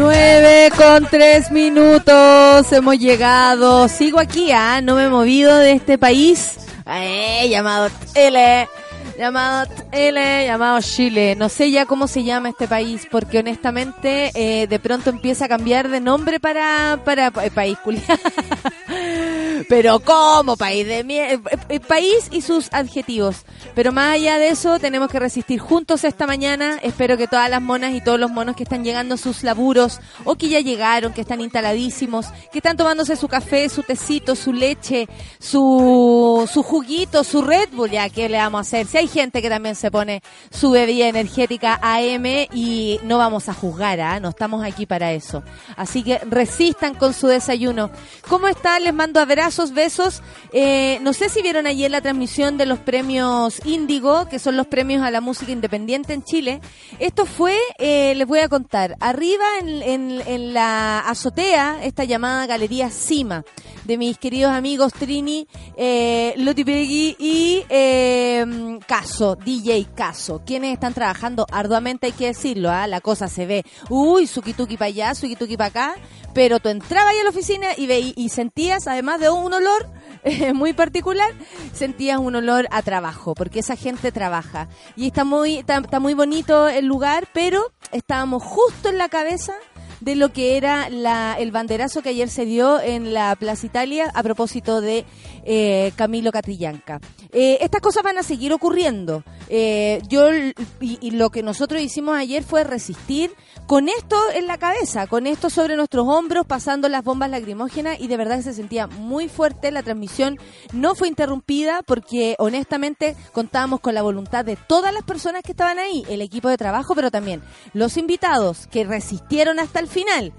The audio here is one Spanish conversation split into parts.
9 con 3 minutos, hemos llegado. Sigo aquí, ¿ah? No me he movido de este país. Eh, llamado L. Llamado L, llamado Chile. No sé ya cómo se llama este país, porque honestamente eh, de pronto empieza a cambiar de nombre para, para país culiado. Pero ¿cómo? País de mierda. país y sus adjetivos. Pero más allá de eso, tenemos que resistir juntos esta mañana. Espero que todas las monas y todos los monos que están llegando a sus laburos o que ya llegaron, que están instaladísimos, que están tomándose su café, su tecito, su leche, su, su juguito, su Red Bull, ya, ¿qué le vamos a hacer? Si hay gente que también se pone su bebida energética AM y no vamos a juzgar, ¿ah? No estamos aquí para eso. Así que resistan con su desayuno. ¿Cómo están? Les mando abrazos, besos. Eh, no sé si vieron ayer la transmisión de los premios Índigo, que son los premios a la música independiente en Chile. Esto fue, eh, les voy a contar, arriba en, en, la azotea, esta llamada Galería Cima, de mis queridos amigos Trini, eh, Loti Peggy y eh, Caso, DJ Caso, quienes están trabajando arduamente, hay que decirlo, ¿ah? la cosa se ve, uy, suki-tuki para allá, suki-tuki para acá, pero tú entrabas ahí a la oficina y, y sentías, además de un olor eh, muy particular, sentías un olor a trabajo, porque esa gente trabaja. Y está muy, está, muy bonito el lugar, pero estábamos justo en la cabeza de lo que era el banderazo que ayer se dio en la Plaza Italia a propósito de eh, Camilo Catrillanca. Eh, estas cosas van a seguir ocurriendo. Eh, yo y, lo que nosotros hicimos ayer fue resistir con esto en la cabeza, con esto sobre nuestros hombros, pasando las bombas lacrimógenas y de verdad que se sentía muy fuerte. La transmisión no fue interrumpida porque honestamente contábamos con la voluntad de todas las personas que estaban ahí, el equipo de trabajo, pero también los invitados que resistieron hasta el final,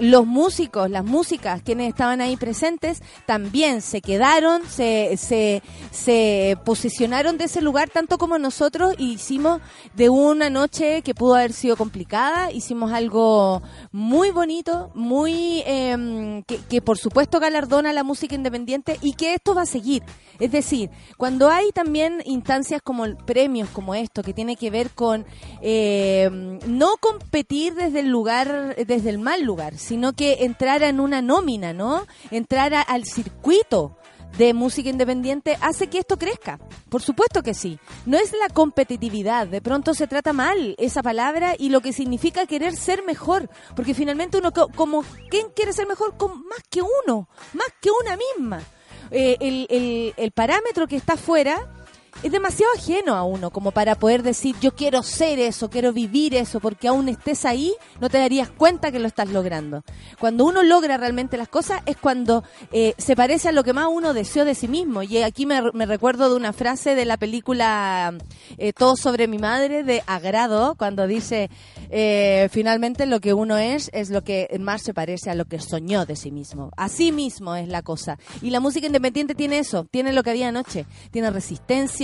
los músicos, las músicas quienes estaban ahí presentes también se quedaron, se, se, se posicionaron de ese lugar tanto como nosotros hicimos de una noche que pudo haber sido complicada, hicimos algo muy bonito, muy em, que, por supuesto galardona la música independiente y que esto va a seguir. Es decir, cuando hay también instancias como premios como esto, que tiene que ver con em, no competir desde el lugar, desde el mal lugar, sino que entrar en una nómina, ¿no? Entrar al circuito de música independiente hace que esto crezca. Por supuesto que sí. No es la competitividad. De pronto se trata mal esa palabra y lo que significa querer ser mejor. Porque finalmente uno, como, ¿quién quiere ser mejor? Con más que uno, más que una misma. Eh, el, el, el parámetro que está afuera es demasiado ajeno a uno como para poder decir yo quiero ser eso, quiero vivir eso, porque aún estés ahí no te darías cuenta que lo estás logrando. Cuando uno logra realmente las cosas es cuando eh, se parece a lo que más uno deseó de sí mismo. Y aquí me, recuerdo de una frase de la película eh, Todo sobre mi madre de Agrado, cuando dice eh, finalmente lo que uno es es lo que más se parece a lo que soñó de sí mismo. Así mismo es la cosa. Y la música independiente tiene eso, tiene lo que había anoche, tiene resistencia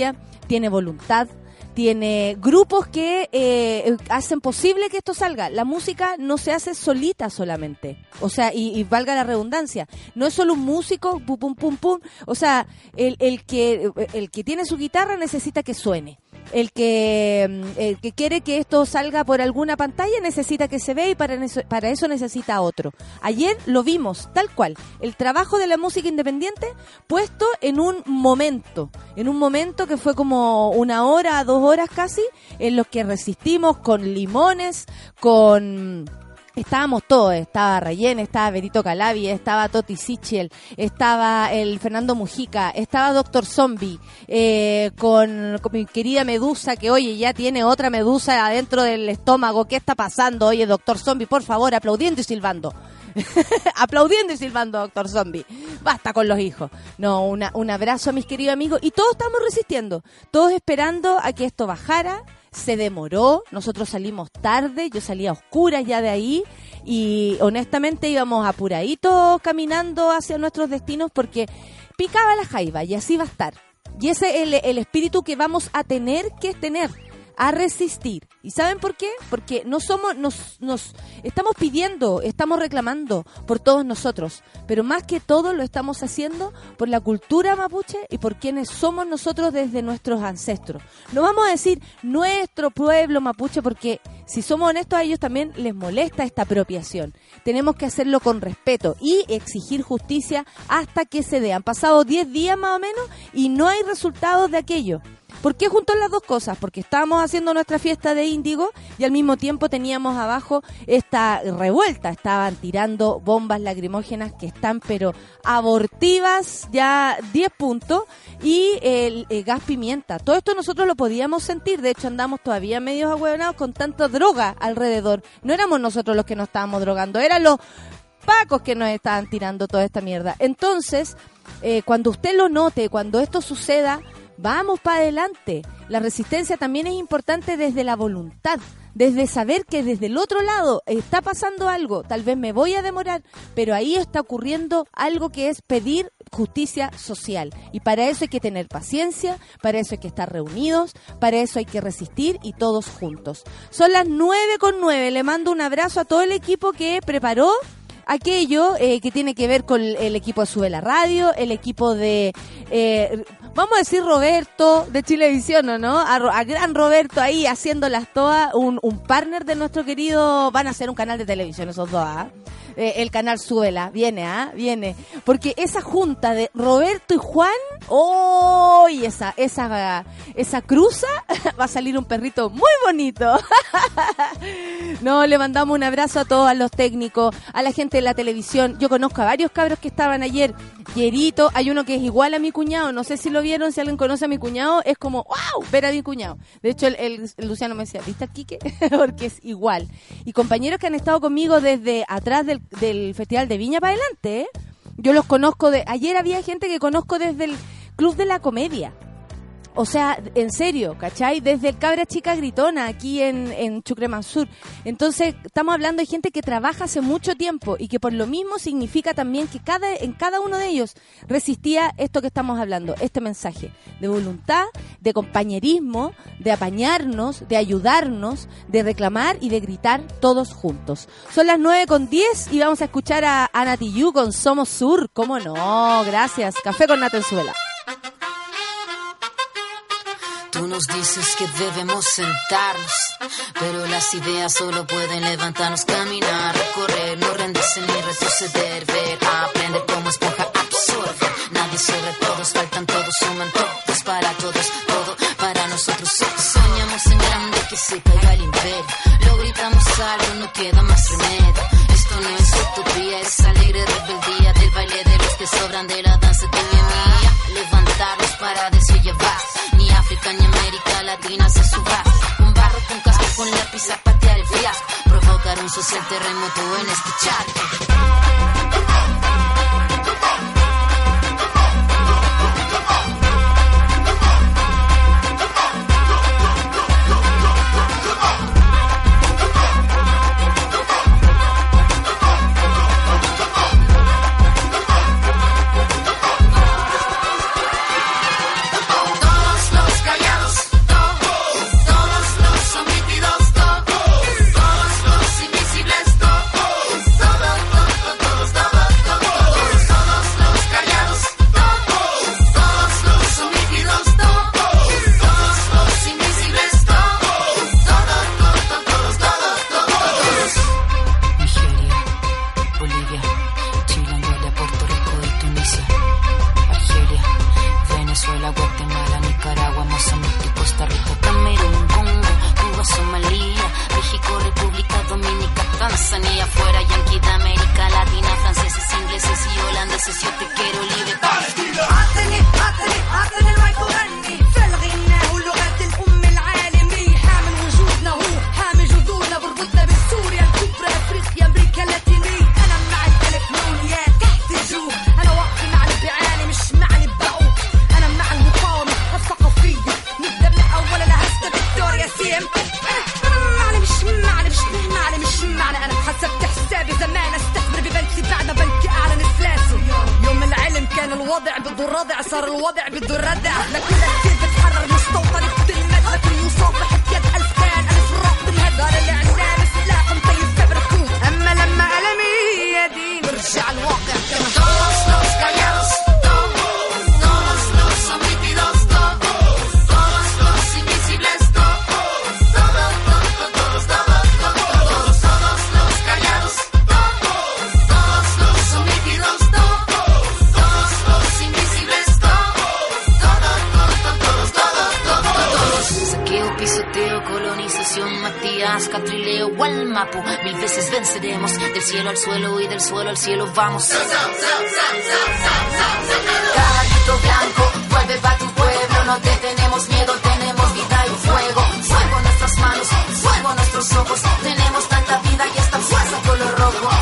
tiene voluntad, tiene grupos que eh, hacen posible que esto salga. La música no se hace solita solamente. O sea, y, valga la redundancia, no es solo un músico, pum, pum, pum, pum. O sea, el, el, que, el que tiene su guitarra necesita que suene el que, mm, el que quiere que esto salga por alguna pantalla necesita que se vea y para eso, para eso necesita otro. Ayer lo vimos tal cual, el trabajo de la música independiente puesto en un momento, en un momento que fue como una hora, dos horas casi, en los que resistimos con limones, con estábamos todos, estaba Rayén, estaba Berito Calavi, estaba Toti Sichel, estaba el Fernando Mujica, estaba Doctor Zombie, eh, con, mi querida Medusa, que oye, ya tiene otra Medusa adentro del estómago, ¿qué está pasando? Oye, Doctor Zombie, por favor, aplaudiendo y silbando. aplaudiendo y silbando, Doctor Zombie. Basta con los hijos. No, una, un abrazo a mis queridos amigos. Y todos estamos resistiendo. Todos esperando a que esto bajara se demoró, nosotros salimos tarde, yo salía a oscuras ya de ahí y honestamente íbamos apuraditos caminando hacia nuestros destinos porque picaba la jaiba y así va a estar. Y ese es el, el espíritu que vamos a tener que tener a resistir. ¿Y saben por qué? Porque no somos, nos, nos estamos pidiendo, estamos reclamando por todos nosotros, pero más que todo lo estamos haciendo por la cultura mapuche y por quienes somos nosotros desde nuestros ancestros. No vamos a decir nuestro pueblo mapuche porque si somos honestos a ellos también les molesta esta apropiación. Tenemos que hacerlo con respeto y exigir justicia hasta que se dé. Han pasado 10 días más o menos y no hay resultados de aquello. ¿Por qué junto las dos cosas? Porque estábamos haciendo nuestra fiesta de índigo y al mismo tiempo teníamos abajo esta revuelta. Estaban tirando bombas lacrimógenas que están pero abortivas, ya 10 puntos, y el, gas pimienta. Todo esto nosotros lo podíamos sentir. De hecho, andamos todavía medios ahueonados con tanta droga alrededor. No éramos nosotros los que nos estábamos drogando, eran los pacos que nos estaban tirando toda esta mierda. Entonces, eh, cuando usted lo note, cuando esto suceda, Vamos para adelante. La resistencia también es importante desde la voluntad, desde saber que desde el otro lado está pasando algo, tal vez me voy a demorar, pero ahí está ocurriendo algo que es pedir justicia social. Y para eso hay que tener paciencia, para eso hay que estar reunidos, para eso hay que resistir y todos juntos. Son las nueve con nueve. Le mando un abrazo a todo el equipo que preparó aquello eh, que tiene que ver con el equipo de Sube la Radio, el equipo de eh, vamos a decir Roberto de Chilevisión, ¿o no? A, gran Roberto ahí haciéndolas todas, un, un partner de nuestro querido, van a hacer un canal de televisión esos dos, ¿ah? Eh, el canal Suela. Viene, ¿ah? Viene. Porque esa junta de Roberto y Juan, ¡oh! esa, esa, esa cruza va a salir un perrito muy bonito. no, le mandamos un abrazo a todos, a los técnicos, a la gente de la televisión. Yo conozco a varios cabros que estaban ayer. Yerito, hay uno que es igual a mi cuñado, no sé si lo vieron, si alguien conoce a mi cuñado, es como, wow, ver a mi cuñado. De hecho, el, Luciano me decía, ¿viste a Quique? Porque es igual. Y compañeros que han estado conmigo desde atrás del, Festival de Viña para adelante. Yo los conozco de... Ayer había gente que conozco desde el Club de la Comedia. O sea, en serio, ¿cachai? Desde el Cabra Chica Gritona, aquí en, en Chucremansur. Entonces, estamos hablando de gente que trabaja hace mucho tiempo y que por lo mismo significa también que cada, en cada uno de ellos resistía esto que estamos hablando, este mensaje de voluntad, de compañerismo, de apañarnos, de ayudarnos, de reclamar y de gritar todos juntos. Son las 9 con 10 y vamos a escuchar a Ana Tiyu con Somos Sur. ¿Cómo no? Gracias. Café con Natenzuela. Tú nos dices que debemos sentarnos, pero las ideas solo pueden levantarnos, caminar, correr, no rendirse ni retroceder, ver, aprender como esponja, absorber. Nadie sobre todos, faltan todos, suman todos para todos, todo para nosotros. Soñamos en grande que se caiga el imperio, lo gritamos algo, no queda más remedio. Esto no es utopía, es alegre rebeldía del baile de los que sobran de la danza de mi mía. Levantarnos para llevar África ni América Latina se suba. Un barro con casco con lápiz a patear el fiasco. Provocar un social terremoto en este chat. Vamos. Caballito blanco, vuelve pa' tu pueblo, no te tenemos miedo, tenemos vida y fuego. Fuego en nuestras manos, fuego en nuestros ojos, tenemos tanta vida y esta fuerza color rojo.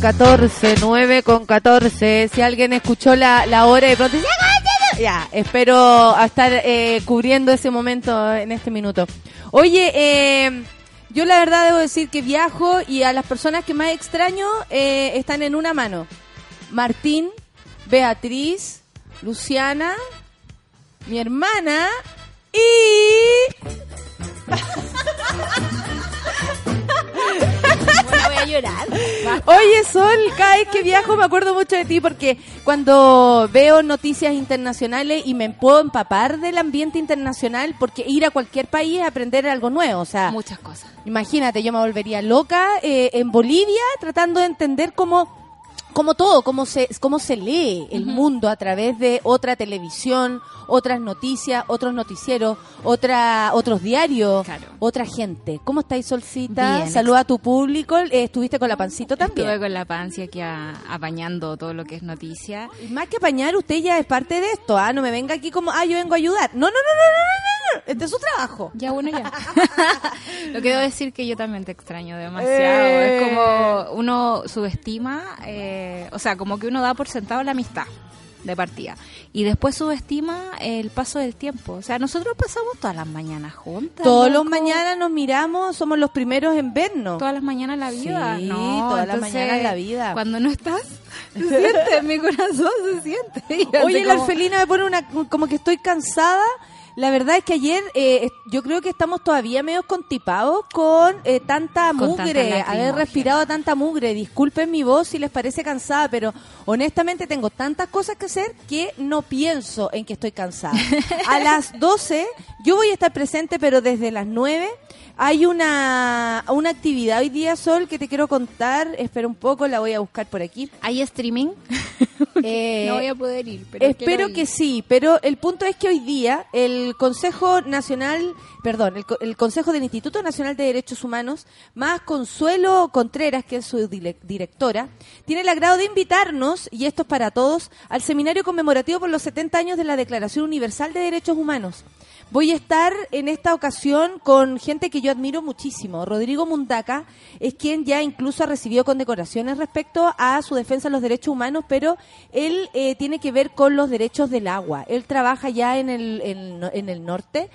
14, 9 con 14. Si alguien escuchó la, la hora de pronto dice, "Ya, cállate". ya, espero estar eh, cubriendo ese momento en este minuto. Oye, eh, yo la verdad debo decir que viajo y a las personas que más extraño eh, están en una mano. Martín, Beatriz, Luciana, mi hermana y... Llorar. Oye, Sol, cada vez que viajo me acuerdo mucho de ti porque cuando veo noticias internacionales y me puedo empapar del ambiente internacional porque ir a cualquier país es aprender algo nuevo. O sea, Muchas cosas. imagínate, yo me volvería loca eh, en Bolivia tratando de entender cómo como todo, cómo se, cómo se lee el mundo a través de otra televisión, otras noticias, otros noticieros, otra, otros diarios, Claro. otra gente. ¿Cómo estáis, Solcita? Bien, Saluda a tu público. Eh, ¿Estuviste con la pancito también? Estuve con la pancia aquí a- apañando todo lo que es noticia. Y Más que apañar, usted ya es parte de esto, ¿ah? No me venga aquí como, ah, yo vengo a ayudar. No, no, no, no, no, no, no. Este es su trabajo. Ya, bueno, ya. lo que debo decir que yo también te extraño demasiado. Eh. Es como uno subestima, eh, o sea, como que uno da por sentado la amistad de partida. Y después subestima el paso del tiempo. O sea, nosotros pasamos todas las mañanas juntas. Todos los mañanas nos miramos, somos los primeros en vernos. Todas las mañanas la vida. Sí, no, todas las mañanas la vida. Cuando no estás, se siente, mi corazón se siente. Oye, la como- orfelina me pone una, como que estoy cansada. La verdad es que ayer eh, yo creo que estamos todavía medio contipados con eh, tanta Con mugre, tanta haber respirado tanta mugre. Disculpen mi voz si les parece cansada, pero honestamente tengo tantas cosas que hacer que no pienso en que estoy cansada. A las 12 yo voy a estar presente, pero desde las 9 hay una, una actividad hoy día, Sol, que te quiero contar. Espera un poco, la voy a buscar por aquí. ¿Hay streaming? Eh, no voy a poder ir, pero Espero ir. que sí, pero el punto es que hoy día el Consejo Nacional, perdón, el, el Consejo del Instituto Nacional de Derechos Humanos, más Consuelo Contreras, que es su directora, tiene el agrado de invitarnos, y esto es para todos, al seminario conmemorativo por los 70 años de la Declaración Universal de Derechos Humanos. Voy a estar en esta ocasión con gente que yo admiro muchísimo. Rodrigo Mundaca es quien ya incluso ha recibido condecoraciones respecto a su defensa de los derechos humanos, pero él eh, tiene que ver con los derechos del agua. Él trabaja ya en el, en, en el norte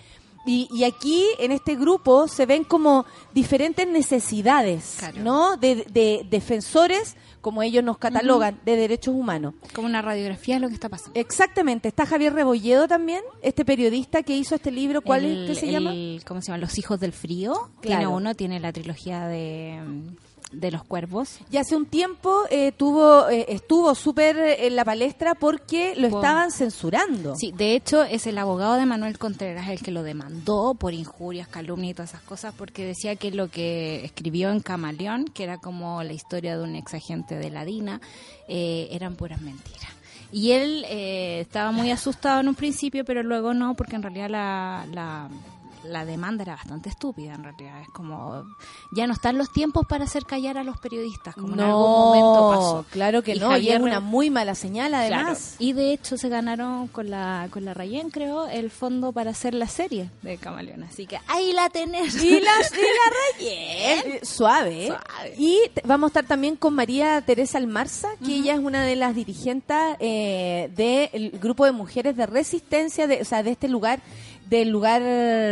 Y, y aquí en este grupo se ven como diferentes necesidades, Claro. ¿no? De, de defensores, como ellos nos catalogan, de derechos humanos. Como una radiografía de lo que está pasando. Exactamente. Está Javier Rebolledo también, este periodista que hizo este libro. ¿Cuál El- es que se el- llama? ¿Cómo se llama? Los hijos del frío. Tiene uno, tiene la trilogía de, de los cuervos. Y hace un tiempo eh, tuvo, eh, estuvo súper en la palestra porque lo Por- estaban censurando. Sí, de hecho es el abogado de Manuel Contreras el que lo demandó por injurias, calumnia y todas esas cosas porque decía que lo que escribió en Camaleón, que era como la historia de un ex agente de la DINA, eh, eran puras mentiras. Y él eh, estaba muy asustado en un principio, pero luego no, porque en realidad la, la, la demanda era bastante estúpida, en realidad. Es como, ya no están los tiempos para hacer callar a los periodistas, como en algún momento pasó. claro que Y no, y Javier es una muy mala señal Claro. además. Y de hecho se ganaron con la con la Rayen, creo, el fondo para hacer la serie de Camaleón. Así que ahí la tenés. Y la, y la. Eh, Suave. Suave. Y vamos a estar también con María Teresa Almarza, que ella es una de las dirigentes eh, del grupo de mujeres de resistencia, de, o sea, de este lugar, del lugar,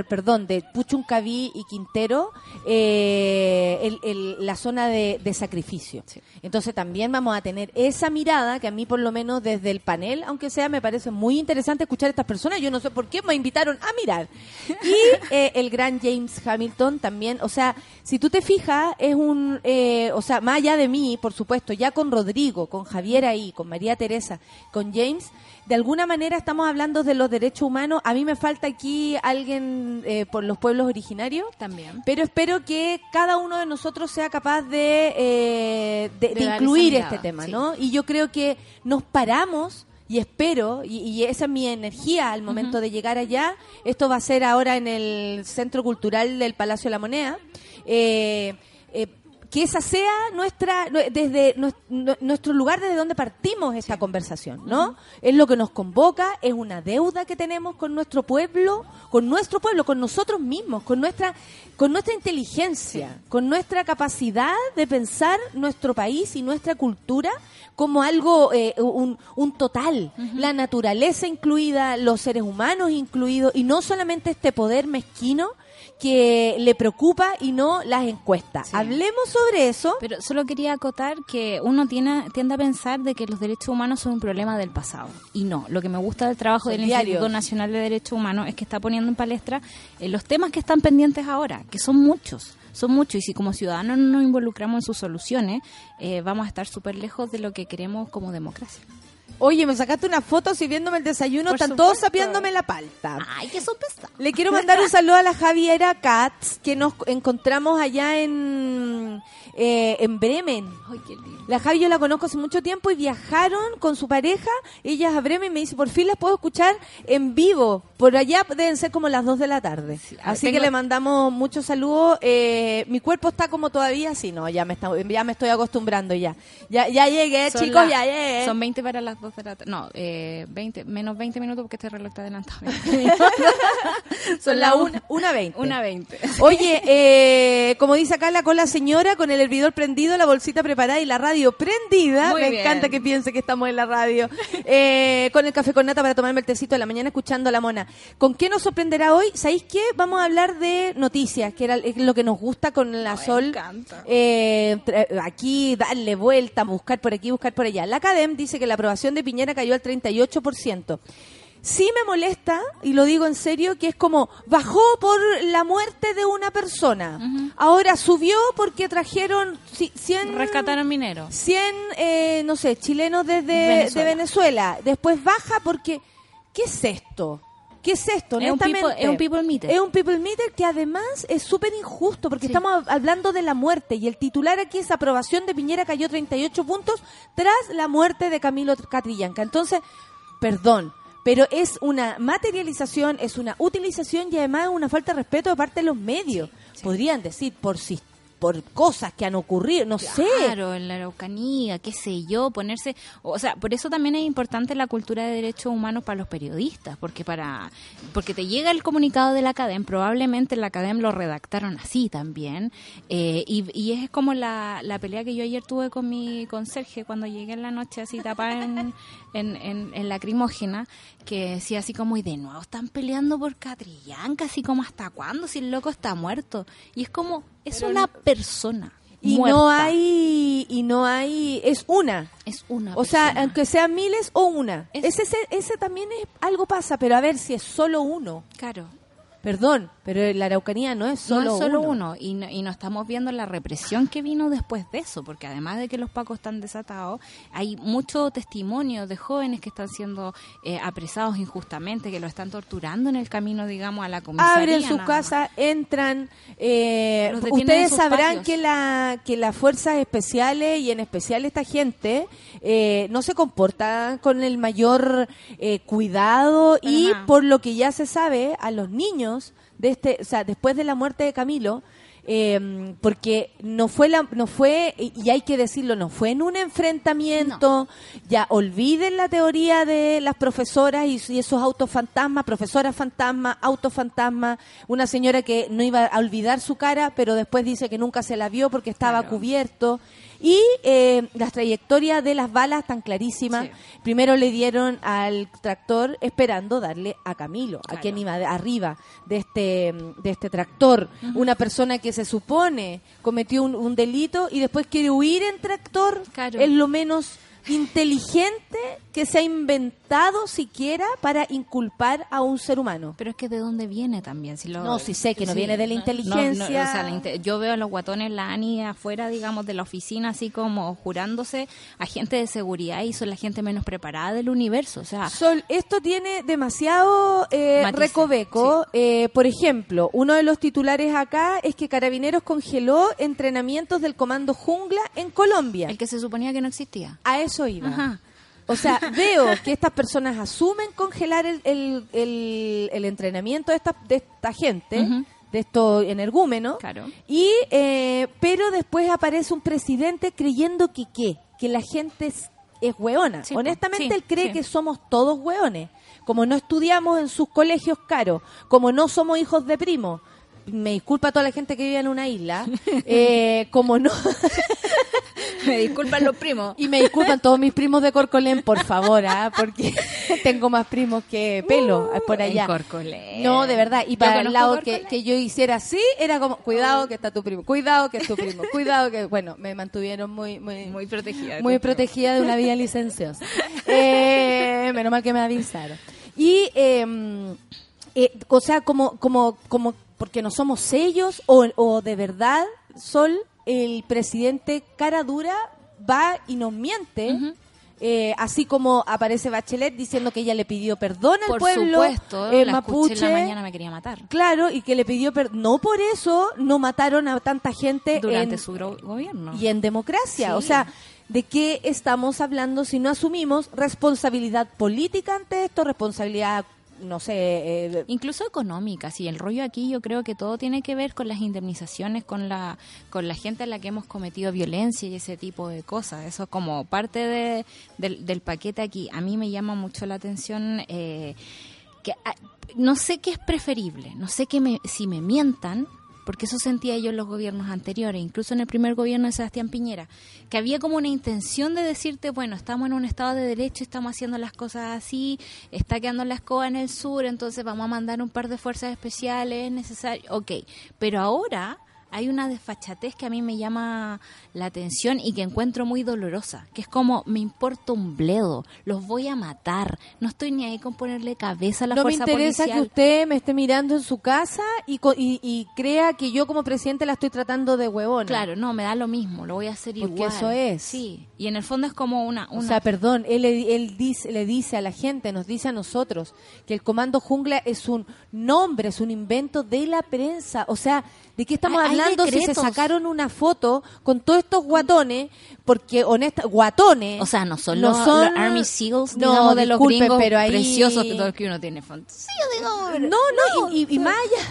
perdón, de Puchuncaví y Quintero, eh, el- el- la zona de, de sacrificio. Entonces también vamos a tener esa mirada que a mí por lo menos desde el panel, aunque sea, me parece muy interesante escuchar a estas personas. Yo no sé por qué me invitaron a mirar. Y eh, el gran James Hamilton también, o sea, si tú te fijas, es un, eh, o sea, más allá de mí, por supuesto, ya con Rodrigo, con Javier ahí, con María Teresa, con James, de alguna manera estamos hablando de los derechos humanos. A mí me falta aquí alguien eh, por los pueblos originarios. También. Pero espero que cada uno de nosotros sea capaz de, eh, de, De de dar incluir este tema, sí. ¿no? Y yo creo que nos paramos y espero, y, y esa es mi energía al momento de llegar allá, esto va a ser ahora en el Centro Cultural del Palacio de la Moneda, eh, que esa sea nuestra, nue- desde nues- nu- nuestro lugar desde donde partimos esta conversación, ¿no? Es lo que nos convoca, es una deuda que tenemos con nuestro pueblo, con nuestro pueblo, con nosotros mismos, con nuestra, con nuestra inteligencia, con nuestra capacidad de pensar nuestro país y nuestra cultura como algo, eh, un, un total, la naturaleza incluida, los seres humanos incluidos, y no solamente este poder mezquino que le preocupa y no las encuestas. Sí. Hablemos sobre eso. Pero solo quería acotar que uno tiene, tiende a pensar de que los derechos humanos son un problema del pasado. Y no, lo que me gusta del trabajo del diarios. Instituto Nacional de Derechos Humanos es que está poniendo en palestra eh, los temas que están pendientes ahora, que son muchos. Son muchos y si como ciudadanos no nos involucramos en sus soluciones, eh, vamos a estar súper lejos de lo que queremos como democracia. Oye, me sacaste una foto sirviéndome el desayuno, Por están todos supuesto. sapiéndome la palta. ¡Ay, qué sorpresa! Le quiero mandar un saludo a la Javiera Katz, que nos encontramos allá en, eh, en Bremen. ¡Ay, qué lindo! La Javi yo la conozco hace mucho tiempo y viajaron con su pareja. Ella es a Bremen y me dice, por fin las puedo escuchar en vivo. Por allá deben ser como las 2 de la tarde. Así tengo- que le mandamos muchos saludos. Eh, mi cuerpo está como todavía así. No, ya me, está, ya me estoy acostumbrando ya. Ya, ya llegué, Son chicos, la- ya llegué. Son 20 para las 2 de la tarde. No, eh, 20, menos 20 minutos porque este reloj está adelantado. Son la una, una 20. Una 20. Oye, eh, como dice acá la cola señora, con el hervidor prendido, la bolsita preparada y la radio prendida. Muy Me bien. encanta que piense que estamos en la radio. Eh, con el café con nata para tomarme el tecito de la mañana escuchando a la mona. ¿Con qué nos sorprenderá hoy? ¿Sabéis qué? Vamos a hablar de noticias, que era es lo que nos gusta con la Me Sol. encanta. Eh, aquí darle vuelta, buscar por aquí, buscar por allá. La Academ dice que la aprobación de Piñera cayó al 38%. Sí me molesta, y lo digo en serio, que es como bajó por la muerte de una persona. Ahora subió porque trajeron ci- 100... Rescataron mineros. 100, eh, no sé, chilenos desde Venezuela. de Venezuela. Después baja porque... ¿Qué es esto? ¿Qué es esto? Es un people- es un people meter. Es un people meter que además es súper injusto porque Sí. estamos hablando de la muerte y el titular aquí es aprobación de Piñera cayó 38 puntos tras la muerte de Camilo Catrillanca. Entonces, perdón, pero es una materialización, es una utilización y además una falta de respeto de parte de los medios. Podrían decir por si por cosas que han ocurrido, no sé. Claro, en la Araucanía, qué sé yo, ponerse, o sea, por eso también es importante la cultura de derechos humanos para los periodistas, porque para porque te llega el comunicado de la academia, probablemente la academia lo redactaron así también, eh, y, y es como la, la pelea que yo ayer tuve con mi conserje cuando llegué en la noche así tapada en, en, en, en lacrimógena, que decía así como, y de nuevo están peleando por Catrillanca, así como hasta cuándo, si el loco está muerto, y es como, es una persona. Y muerta. no hay, y no hay, es una. Es una O sea, aunque sean miles o una. Es- Ese, ese, ese también es, algo pasa, pero a ver si es solo uno. Claro. Perdón, pero la Araucanía no es No solo, es solo uno. uno, y, no, y no estamos viendo la represión que vino después de eso, porque además de que los pacos están desatados, hay mucho testimonio de jóvenes que están siendo eh, apresados injustamente, que lo están torturando en el camino, digamos, a la comisaría. Abren más. casas, entran. eh, ustedes sabrán patios. que la que las fuerzas especiales y en especial esta gente eh, no se comportan con el mayor eh, cuidado y por lo que ya se sabe a los niños de este, o sea, después de la muerte de Camilo. eh, porque no fue la no fue y hay que decirlo no fue en un enfrentamiento ya olviden la teoría de las profesoras y, y esos autos fantasmas profesoras fantasma autos fantasma una señora que no iba a olvidar su cara pero después dice que nunca se la vio porque estaba Claro. cubierto y eh, las trayectorias de las balas tan clarísimas Sí. primero le dieron al tractor esperando darle a Camilo a Claro. quien iba de- arriba de este de este tractor una persona que se supone cometió un, un delito y después quiere huir en tractor Claro. es lo menos inteligente que se ha inventado siquiera para inculpar a un ser humano Pero es que de dónde viene también. Si lo, No, sí sé que no viene de la inteligencia. no, o sea, la yo veo a los guatones, la ANI afuera, digamos, de la oficina, así como jurándose a gente de seguridad y son la gente menos preparada del universo. O sea, Sol, esto tiene demasiado eh, Matices, recoveco. Eh, por ejemplo, uno de los titulares acá es que Carabineros congeló entrenamientos del Comando Jungla en Colombia. el que se suponía que no existía. A eso iba. Ajá. O sea, veo que estas personas asumen congelar el, el- el- el entrenamiento de esta, de esta gente, de estos energúmenos, Claro. y, eh, pero después aparece un presidente creyendo que qué, que la gente es, es hueona. Sí. Honestamente, Sí, él cree sí. que somos todos hueones. Como no estudiamos en sus colegios caros, como no somos hijos de primo. Me disculpa a toda la gente que vive en una isla, eh, como no... Me disculpan los primos. Y me disculpan todos mis primos de Corcolén, por favor, ¿ah? porque tengo más primos que pelo ah, por allá. En Corcolén. No, de verdad. Y para el lado que, que yo hiciera así, era como, cuidado que está tu primo, cuidado que es tu primo, cuidado que... Bueno, me mantuvieron muy... Muy, Muy protegida. muy protegida de una vida licenciosa. Eh, menos mal que me avisaron. Y, eh, eh, o sea, como, como, como, porque no somos ellos, o, o de verdad, Sol, el presidente cara dura va y nos miente. eh, así como aparece Bachelet diciendo que ella le pidió perdón al Por pueblo supuesto, eh, la mapuche. en la mañana me quería matar. Claro, y que le pidió perdón. No por eso no mataron a tanta gente Durante en- su gobierno. y en democracia. Sí. O sea, ¿de qué estamos hablando si no asumimos responsabilidad política ante esto, responsabilidad, no sé, eh, Incluso económicas y el rollo aquí yo creo que todo tiene que ver con las indemnizaciones, con la con la gente a la que hemos cometido violencia y ese tipo de cosas. Eso como parte de- del, paquete aquí. A mí me llama mucho la atención eh, que ah, no sé qué es preferible, no sé qué me, si me mientan, porque eso sentía yo en los gobiernos anteriores, incluso en el primer gobierno de Sebastián Piñera, que había como una intención de decirte, bueno, estamos en un estado de derecho, estamos haciendo las cosas así, está quedando la escoba en el sur, entonces vamos a mandar un par de fuerzas especiales, es necesario, ok, pero ahora hay una desfachatez que a mí me llama la atención y que encuentro muy dolorosa, que es como, me importa un bledo, los voy a matar, no estoy ni ahí con ponerle cabeza a la no me fuerza interesa policial. que usted me esté mirando en su casa y, y, y crea que yo como presidente la estoy tratando de huevona. Claro, no, me da lo mismo, lo voy a hacer Porque igual. eso es. Sí, y en el fondo es como una... O una sea, perdón, él, él dice, le dice a la gente, nos dice a nosotros, que el Comando Jungla es un nombre, es un invento de la prensa. O sea, ¿de qué estamos Hay- hay hablando si se sacaron una foto con todos estos guatones? Porque, honesta, guatones. o sea, no son, no los, son- los Army Seals, No, digamos, de los gringos pero ahí- preciosos que todo el que uno tiene fantasía, digamos. No, no, y, y- y más allá,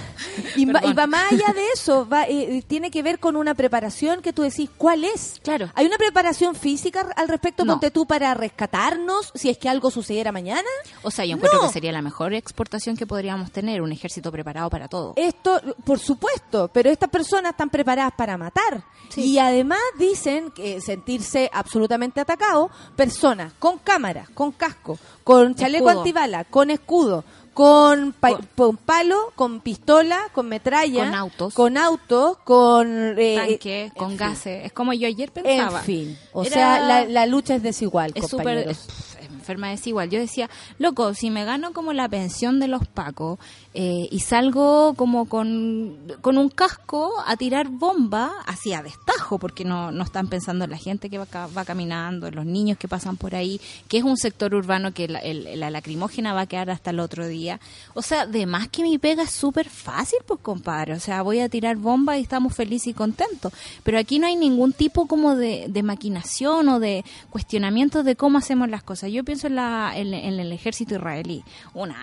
Y, va, y va más allá de eso, va, eh, eh, tiene que ver con una preparación que tú decís, ¿cuál es? Claro. ¿Hay una preparación física al respecto, No. ponte tú, para rescatarnos si es que algo sucediera mañana? O sea, yo encuentro No. que sería la mejor exportación que podríamos tener, un ejército preparado para todo. Esto, por supuesto, pero estas personas están preparadas para matar. Sí. Y además dicen que sentirse absolutamente atacados, personas con cámaras, con casco, con chaleco Escudo. antibala, con escudo, con, pa- Con- palo, con pistola, con metralla, Con autos. con autos, con eh, Tanque, en con fin. gases. Es como yo ayer En pensaba. fin, o Era- sea, la, la lucha es desigual, es súper enferma desigual. Yo decía, loco, si me gano como la pensión de los pacos eh, y salgo como con, con un casco a tirar bomba hacia destajo, porque no, no están pensando en la gente que va, va caminando, los niños que pasan por ahí, que es un sector urbano que la, el- la lacrimógena va a quedar hasta el otro día. O sea, de más que mi pega es súper fácil, pues compadre. O sea, voy a tirar bomba y estamos felices y contentos. Pero aquí no hay ningún tipo como de, de maquinación o de cuestionamiento de cómo hacemos las cosas. Yo pienso en, la, en, el ejército israelí, una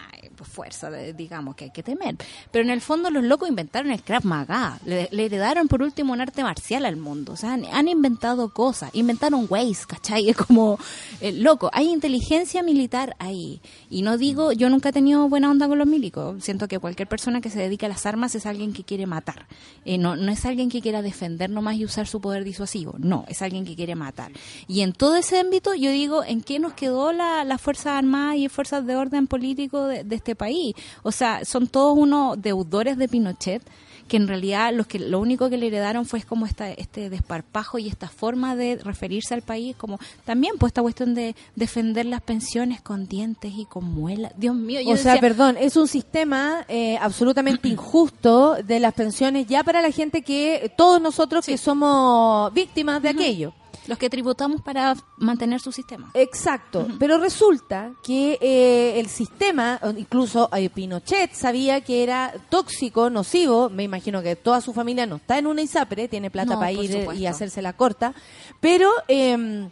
fuerza, de- digamos, que hay que temer. Pero en el fondo los locos inventaron el Krav Maga, le, le heredaron por último un arte marcial al mundo. O sea, han, inventado cosas, inventaron Waze, ¿cachai? Es como, eh, loco, hay inteligencia militar ahí. Y no digo, yo nunca he tenido buena onda con los milicos. Siento que cualquier persona que se dedica a las armas es alguien que quiere matar. Eh, no, no es alguien que quiera defender nomás y usar su poder disuasivo. No, es alguien que quiere matar. Y en todo ese ámbito, yo digo, ¿en qué nos quedó la, la Fuerza Armada y Fuerzas de Orden Político de, de este país? O sea, son todos unos deudores de Pinochet que en realidad los que lo único que le heredaron fue como esta, este desparpajo y esta forma de referirse al país como también pues esta cuestión de defender las pensiones con dientes y con muelas Dios mío yo O sea, perdón, es un sistema eh, absolutamente injusto de las pensiones ya para la gente que, todos nosotros que somos víctimas de aquello. Los que tributamos para mantener su sistema. Exacto, pero resulta que eh, el sistema, incluso eh, Pinochet sabía que era tóxico, nocivo, me imagino que toda su familia no está en una ISAPRE, tiene plata No, para ir eh, y hacerse la corta, pero eh,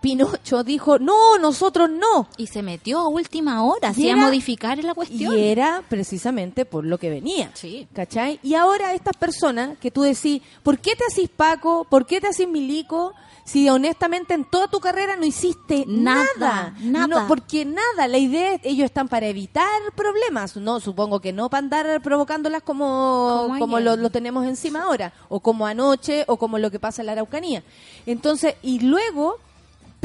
Pinocho dijo, no, nosotros no. y se metió a última hora así a modificar la cuestión Y era precisamente por lo que venía. Sí. ¿Cachai? Y ahora estas personas que tú decís, ¿por qué te hacís Paco? ¿Por qué te hacís Milico? Si honestamente en toda tu carrera no hiciste Nada, nada. nada. No, porque nada. La idea es, ellos están para evitar problemas. No, supongo que no para andar provocándolas como, Como como, ayer. lo, lo tenemos encima ahora. O como anoche, o como lo que pasa en la Araucanía. Entonces, y luego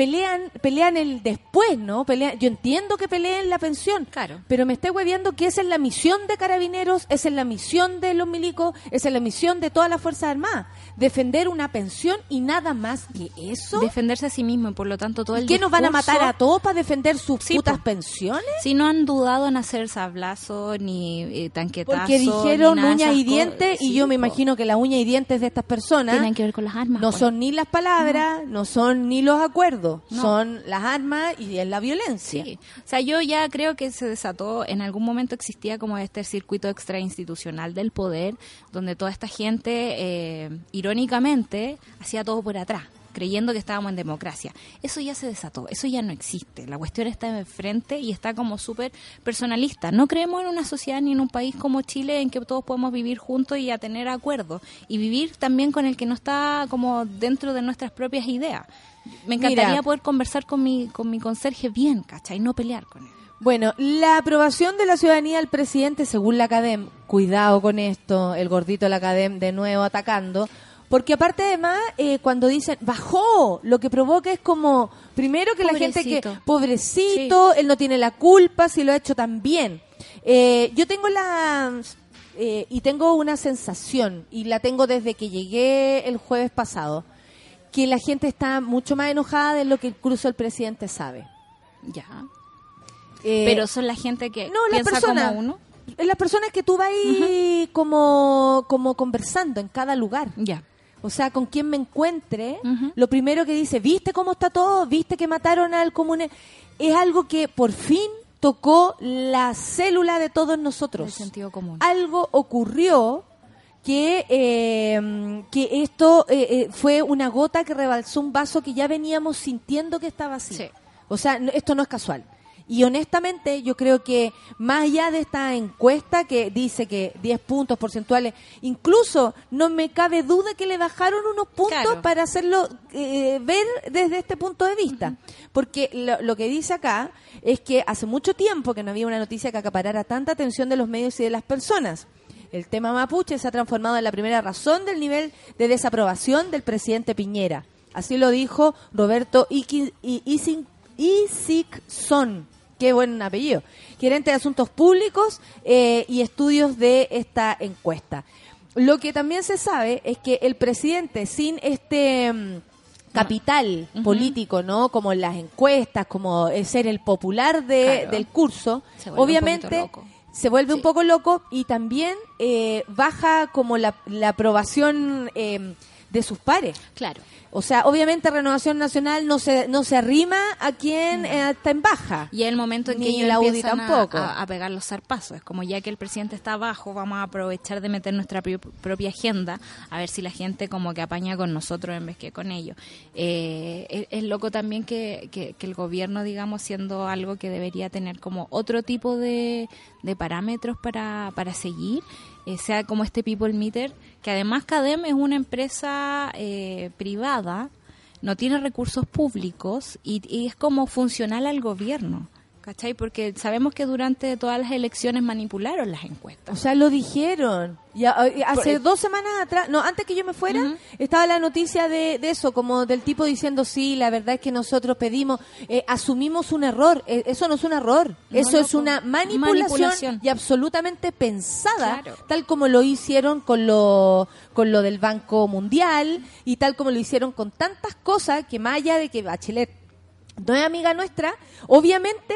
pelean pelean el después, ¿no? Pelean, yo entiendo que peleen la pensión, Claro. pero me estoy hueviando que esa es la misión de carabineros, esa es la misión de los milicos, esa es la misión de todas las Fuerzas Armadas, defender una pensión y nada más que eso. defenderse a sí mismo y por lo tanto todo el ¿Qué nos van a discurso- matar a todos para defender sus Sí, putas pensiones? Si no han dudado en hacer sablazo ni eh, tanquetazo. Porque dijeron ni nada y dientes y Sí, yo me imagino que las uñas y dientes de estas personas tienen que ver con las armas. no pues. son ni las palabras, no son ni los acuerdos, No. son las armas y es la violencia. Sí. O sea, yo ya creo que se desató, en algún momento existía como este circuito extrainstitucional del poder, donde toda esta gente, eh, irónicamente, hacía todo por atrás creyendo que estábamos en democracia. Eso ya se desató, eso ya no existe. La cuestión está enfrente y está como súper personalista. No creemos en una sociedad ni en un país como Chile en que todos podemos vivir juntos y a tener acuerdos y vivir también con el que no está como dentro de nuestras propias ideas. Me encantaría Mira. poder conversar con mi, con mi conserje bien, ¿cachai? No pelear con él. Bueno, la aprobación de la ciudadanía al presidente, según la Academ, cuidado con esto, el gordito de la Academ de nuevo atacando, porque aparte además, eh, cuando dicen bajó, lo que provoca es como, primero que la gente que, Pobrecito. pobrecito, él no tiene la culpa si lo ha hecho tan bien. Eh, yo tengo la, eh, y tengo una sensación, y la tengo desde que llegué el jueves pasado, que la gente está mucho más enojada de lo que incluso el presidente sabe. Ya. Eh, Pero son la gente que no, las piensa personas. como uno. Las personas que tú vas ahí como, como conversando en cada lugar. Ya. O sea, con quien me encuentre, lo primero que dice, ¿viste cómo está todo? ¿Viste que mataron al comune? Es algo que por fin tocó la célula de todos nosotros. El sentido común. Algo ocurrió que, eh, que esto eh, eh, fue una gota que rebalsó un vaso que ya veníamos sintiendo que estaba así. Sí. O sea, no- esto no es casual. Y honestamente, yo creo que más allá de esta encuesta que dice que 10 puntos porcentuales, incluso no me cabe duda que le bajaron unos puntos Claro. para hacerlo eh, ver desde este punto de vista. Porque lo, lo que dice acá es que hace mucho tiempo que no había una noticia que acaparara tanta atención de los medios y de las personas. El tema mapuche se ha transformado en la primera razón del nivel de desaprobación del presidente Piñera. Así lo dijo Roberto Isikson, qué buen apellido, gerente de Asuntos Públicos eh, y Estudios de esta encuesta. Lo que también se sabe es que el presidente sin este mm, capital político, ¿no? Como las encuestas, como el ser el popular de, Claro. del curso, obviamente. Se vuelve un poco loco y también eh, baja como la, la aprobación eh, de sus pares. Claro. O sea, obviamente Renovación Nacional no se, no se arrima a quien eh, está en baja. Y es el momento en que ellos la UDI empiezan tampoco. A, a pegar los zarpazos. Es como ya que el presidente está abajo, vamos a aprovechar de meter nuestra propia agenda a ver si la gente como que apaña con nosotros en vez que con ellos. Eh, es, es loco también que, que- que el gobierno, digamos, siendo algo que debería tener como otro tipo de, de parámetros para, para seguir, eh, sea como este People Meter, que además CADEM es una empresa eh, privada no tiene recursos públicos y, y es como funcional al gobierno. ¿Cachai? Porque sabemos que durante todas las elecciones manipularon las O encuestas. sea, lo dijeron. Ya, eh, hace dos semanas atrás, no, antes que yo me fuera, estaba la noticia de, de eso, como del tipo diciendo, sí, la verdad es que nosotros pedimos, eh, asumimos un error. Eh, eso no es un error, No, eso es una manipulación, Manipulación. y absolutamente pensada, Claro. tal como lo hicieron con lo, con lo del Banco Mundial y tal como lo hicieron con tantas cosas que más allá de que Bachelet no es amiga nuestra, obviamente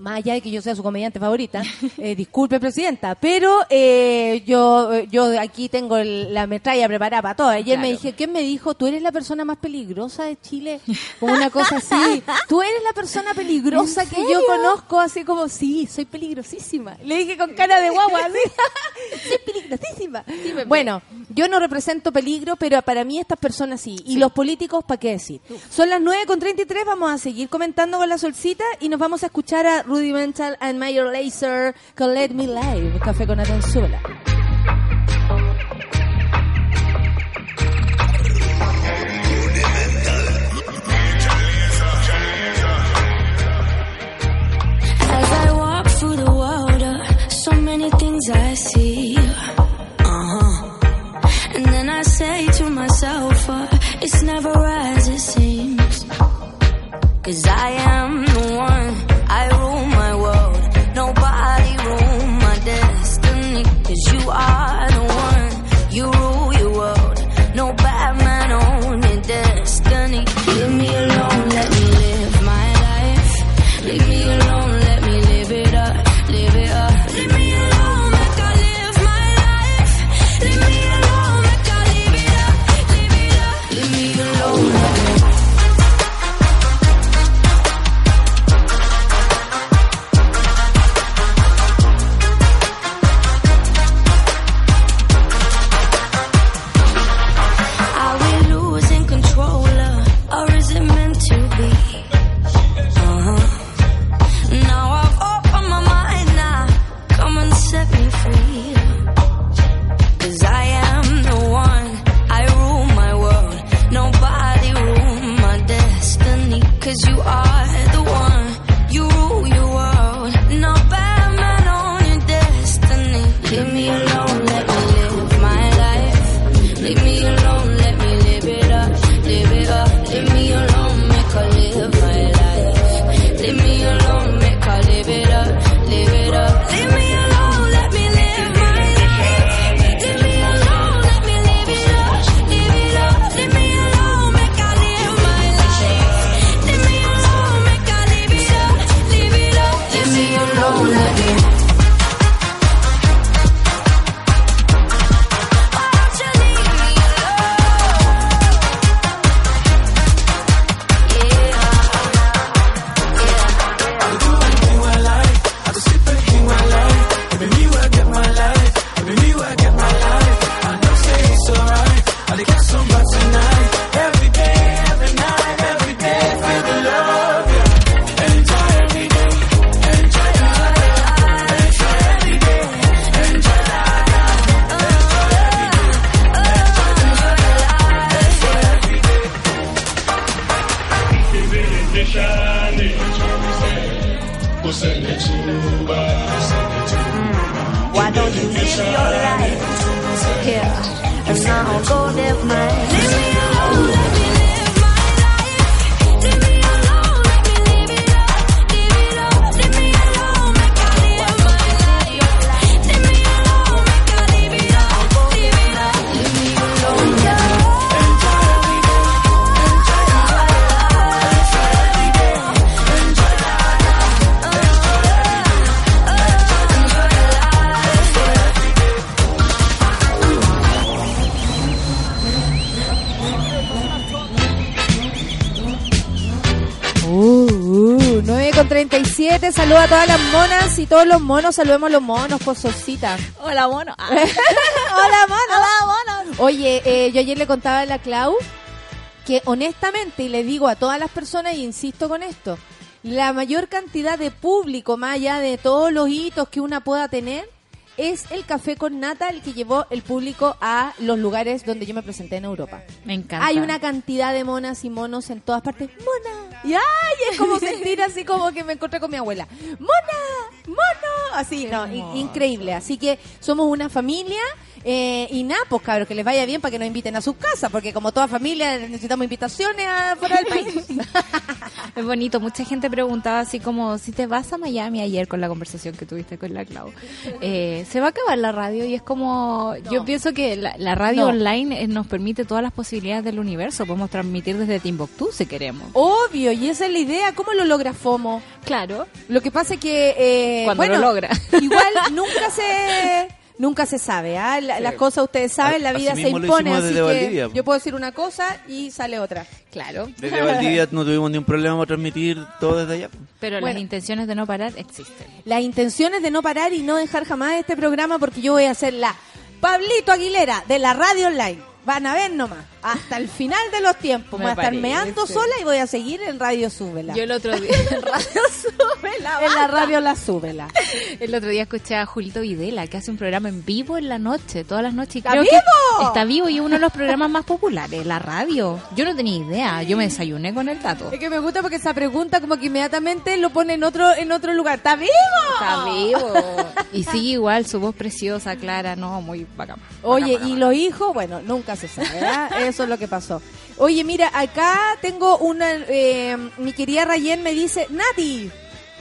más allá de que yo sea su comediante favorita, eh, disculpe presidenta, pero eh, yo yo aquí tengo el- la metralla preparada para todo. Ayer me Claro. dije, ¿quién me dijo? Tú eres la persona más peligrosa de Chile, como una cosa así. Tú eres la persona peligrosa ¿En que yo conozco, así como, sí, soy peligrosísima. Le dije con cara de guagua, así, soy peligrosísima. Bueno, yo no represento peligro, pero para mí estas personas sí. Y los políticos, ¿para qué decir? Son las 9 con 33, vamos a seguir comentando con la solcita y nos vamos a escuchar Rudimental and Mayor Laser con Let Me Live, Café con Atenzuela. As I walk through the water, so many things I see. Uh huh. And then I say to myself, uh, it's never as it seems. Cause I am the one, y todos los monos. Saludemos a los monos por solcita. Hola, mono. Ah. Hola, monos. Oye, eh, yo ayer le contaba a la Clau que honestamente, y le digo a todas las personas, y insisto con esto, la mayor cantidad de público, más allá de todos los hitos que una pueda tener, es el café con nata el que llevó el público a los lugares donde yo me presenté en Europa. Me encanta. Hay una cantidad de monas y monos en todas partes. ¡Mona! Y ay, es como sentir así como que me encontré con mi abuela. ¡Mona! Así, no, increíble. Así que somos una familia. Eh, y nada, pues cabros, que les vaya bien para que nos inviten a sus casas, porque como toda familia necesitamos invitaciones a fuera del país. Es bonito. Mucha gente preguntaba así como, si te vas a Miami ayer con la conversación que tuviste con la Clau, eh, ¿se va a acabar la radio? Y es como, yo pienso que la, la radio No. online eh, nos permite todas las posibilidades del universo. Podemos transmitir desde Timbuktu si queremos. Obvio, y esa es la idea. ¿Cómo lo logra FOMO? Claro. Lo que pasa es que... Cuando bueno, lo logra. Igual nunca se... Nunca se sabe, ¿ah? La- las cosas ustedes saben, la Así vida se impone, así que Valdivia. yo puedo decir una cosa y sale otra. Claro. Desde Valdivia no tuvimos ni un problema para transmitir todo desde allá. Pero Bueno. las intenciones de no parar existen. Las intenciones de no parar y no dejar jamás este programa porque yo voy a ser la Pablito Aguilera de la radio online. Van a ver nomás, hasta el final de los tiempos. Me voy a estar parece. meando sola y voy a seguir en Radio Súbela. Yo el otro día, en Radio Súbela, en la radio La Súbela. El otro día escuché a Julito Videla que hace un programa en vivo en la noche, todas las noches. ¿Está creo que vivo? está vivo y es uno de los programas más populares, la radio. Yo no tenía idea, yo me desayuné con el dato. Es que me gusta porque esa pregunta como que inmediatamente lo pone en otro en otro lugar. ¿Está vivo? Está vivo. Y sigue igual, su voz preciosa, clara, no, muy bacán. Oye, Bacán, y bacán. los hijos, bueno, nunca se sabe, ¿verdad? Eso es lo que pasó. Oye, mira, acá tengo una, eh, mi querida Rayen me dice, Nati,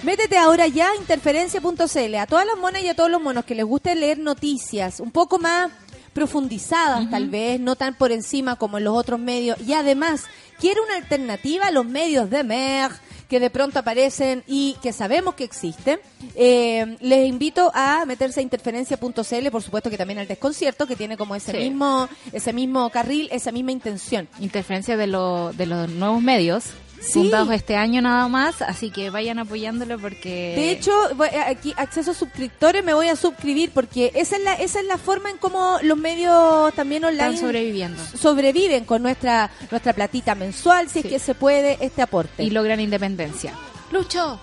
métete ahora ya a interferencia.cl, a todas las monas y a todos los monos que les guste leer noticias, un poco más profundizadas tal vez, no tan por encima como en los otros medios, y además, quiere una alternativa a los medios de mer que de pronto aparecen y que sabemos que existen, eh, les invito a meterse a interferencia.cl, por supuesto que también al desconcierto, que tiene como ese Sí. mismo ese mismo carril, esa misma intención. Interferencia de, lo, de los nuevos medios, Sí. fundados este año nada más, así que vayan apoyándolo porque... De hecho, voy- aquí acceso a suscriptores me voy a suscribir porque esa es la esa es la forma en cómo los medios también online están sobreviviendo. sobreviven con nuestra nuestra platita mensual, si Sí. es que se puede este aporte. Y logran independencia. Lucho.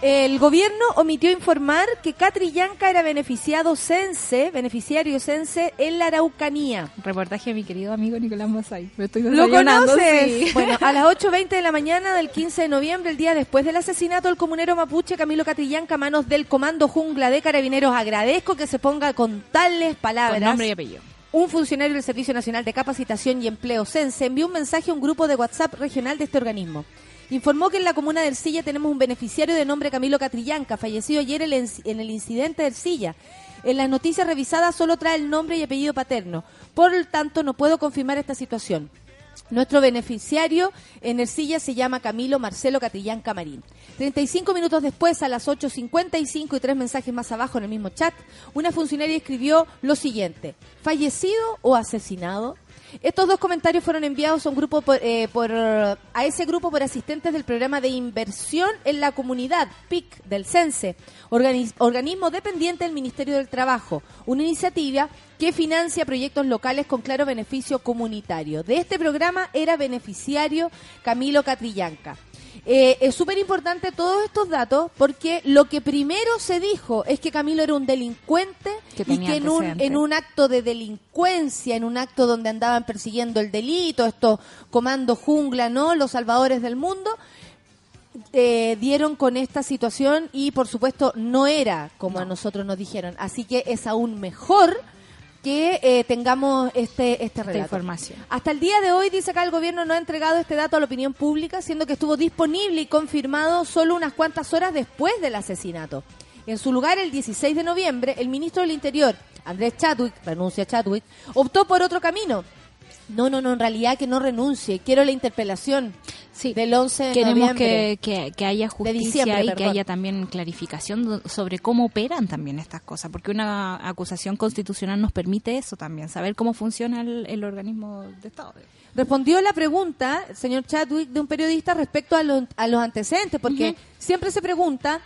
El gobierno omitió informar que Catrillanca era beneficiado cense, beneficiario cense en la Araucanía. Reportaje de mi querido amigo Nicolás Mosay. Me estoy ¿Lo conoces? sí. Bueno, a las 8.20 de la mañana del 15 de noviembre, el día después del asesinato del comunero mapuche Camilo Catrillanca a manos del Comando Jungla de Carabineros, agradezco que se ponga con tales palabras. Con nombre y apellido. Un funcionario del Servicio Nacional de Capacitación y Empleo CENSE envió un mensaje a un grupo de WhatsApp regional de este organismo. Informó que en la comuna de Ercilla tenemos un beneficiario de nombre Camilo Catrillanca, fallecido ayer en el- en el incidente de Ercilla. En las noticias revisadas solo trae el nombre y apellido paterno. Por lo tanto, no puedo confirmar esta situación. Nuestro beneficiario en Ercilla se llama Camilo Marcelo Catillán Camarín. 35 minutos después, a las 8.55 y tres mensajes más abajo en el mismo chat, una funcionaria escribió lo siguiente, ¿fallecido o asesinado? Estos dos comentarios fueron enviados eh, a ese grupo por asistentes del programa de inversión en la comunidad PIC del CENSE, organi- organismo dependiente del Ministerio del Trabajo, una iniciativa que financia proyectos locales con claro beneficio comunitario. De este programa era beneficiario Camilo Catrillanca. Eh, es súper importante todos estos datos porque lo que primero se dijo es que Camilo era un delincuente Que y que en un, en un acto de delincuencia, en un acto donde andaban persiguiendo el delito, estos comandos jungla, ¿no? Los salvadores del mundo, eh, dieron con esta situación y por supuesto no era como a nosotros nos dijeron. Así que es aún mejor que eh, tengamos este, este Esta información. Hasta el día de hoy, dice acá, el gobierno no ha entregado este dato a la opinión pública, siendo que estuvo disponible y confirmado solo unas cuantas horas después del asesinato. En su lugar, el 16 de noviembre, el ministro del Interior, Andrés Chadwick, renuncia Chadwick, optó por otro camino. No, no, no, en realidad que no renuncie, quiero la interpelación. Sí. del 11 de Queremos noviembre. que, que, que haya justicia y que haya también clarificación sobre cómo operan también estas cosas, porque una acusación constitucional nos permite eso también, saber cómo funciona el, el organismo de Estado. Respondió la pregunta, señor Chadwick, de un periodista respecto a los, a los antecedentes, porque siempre se pregunta,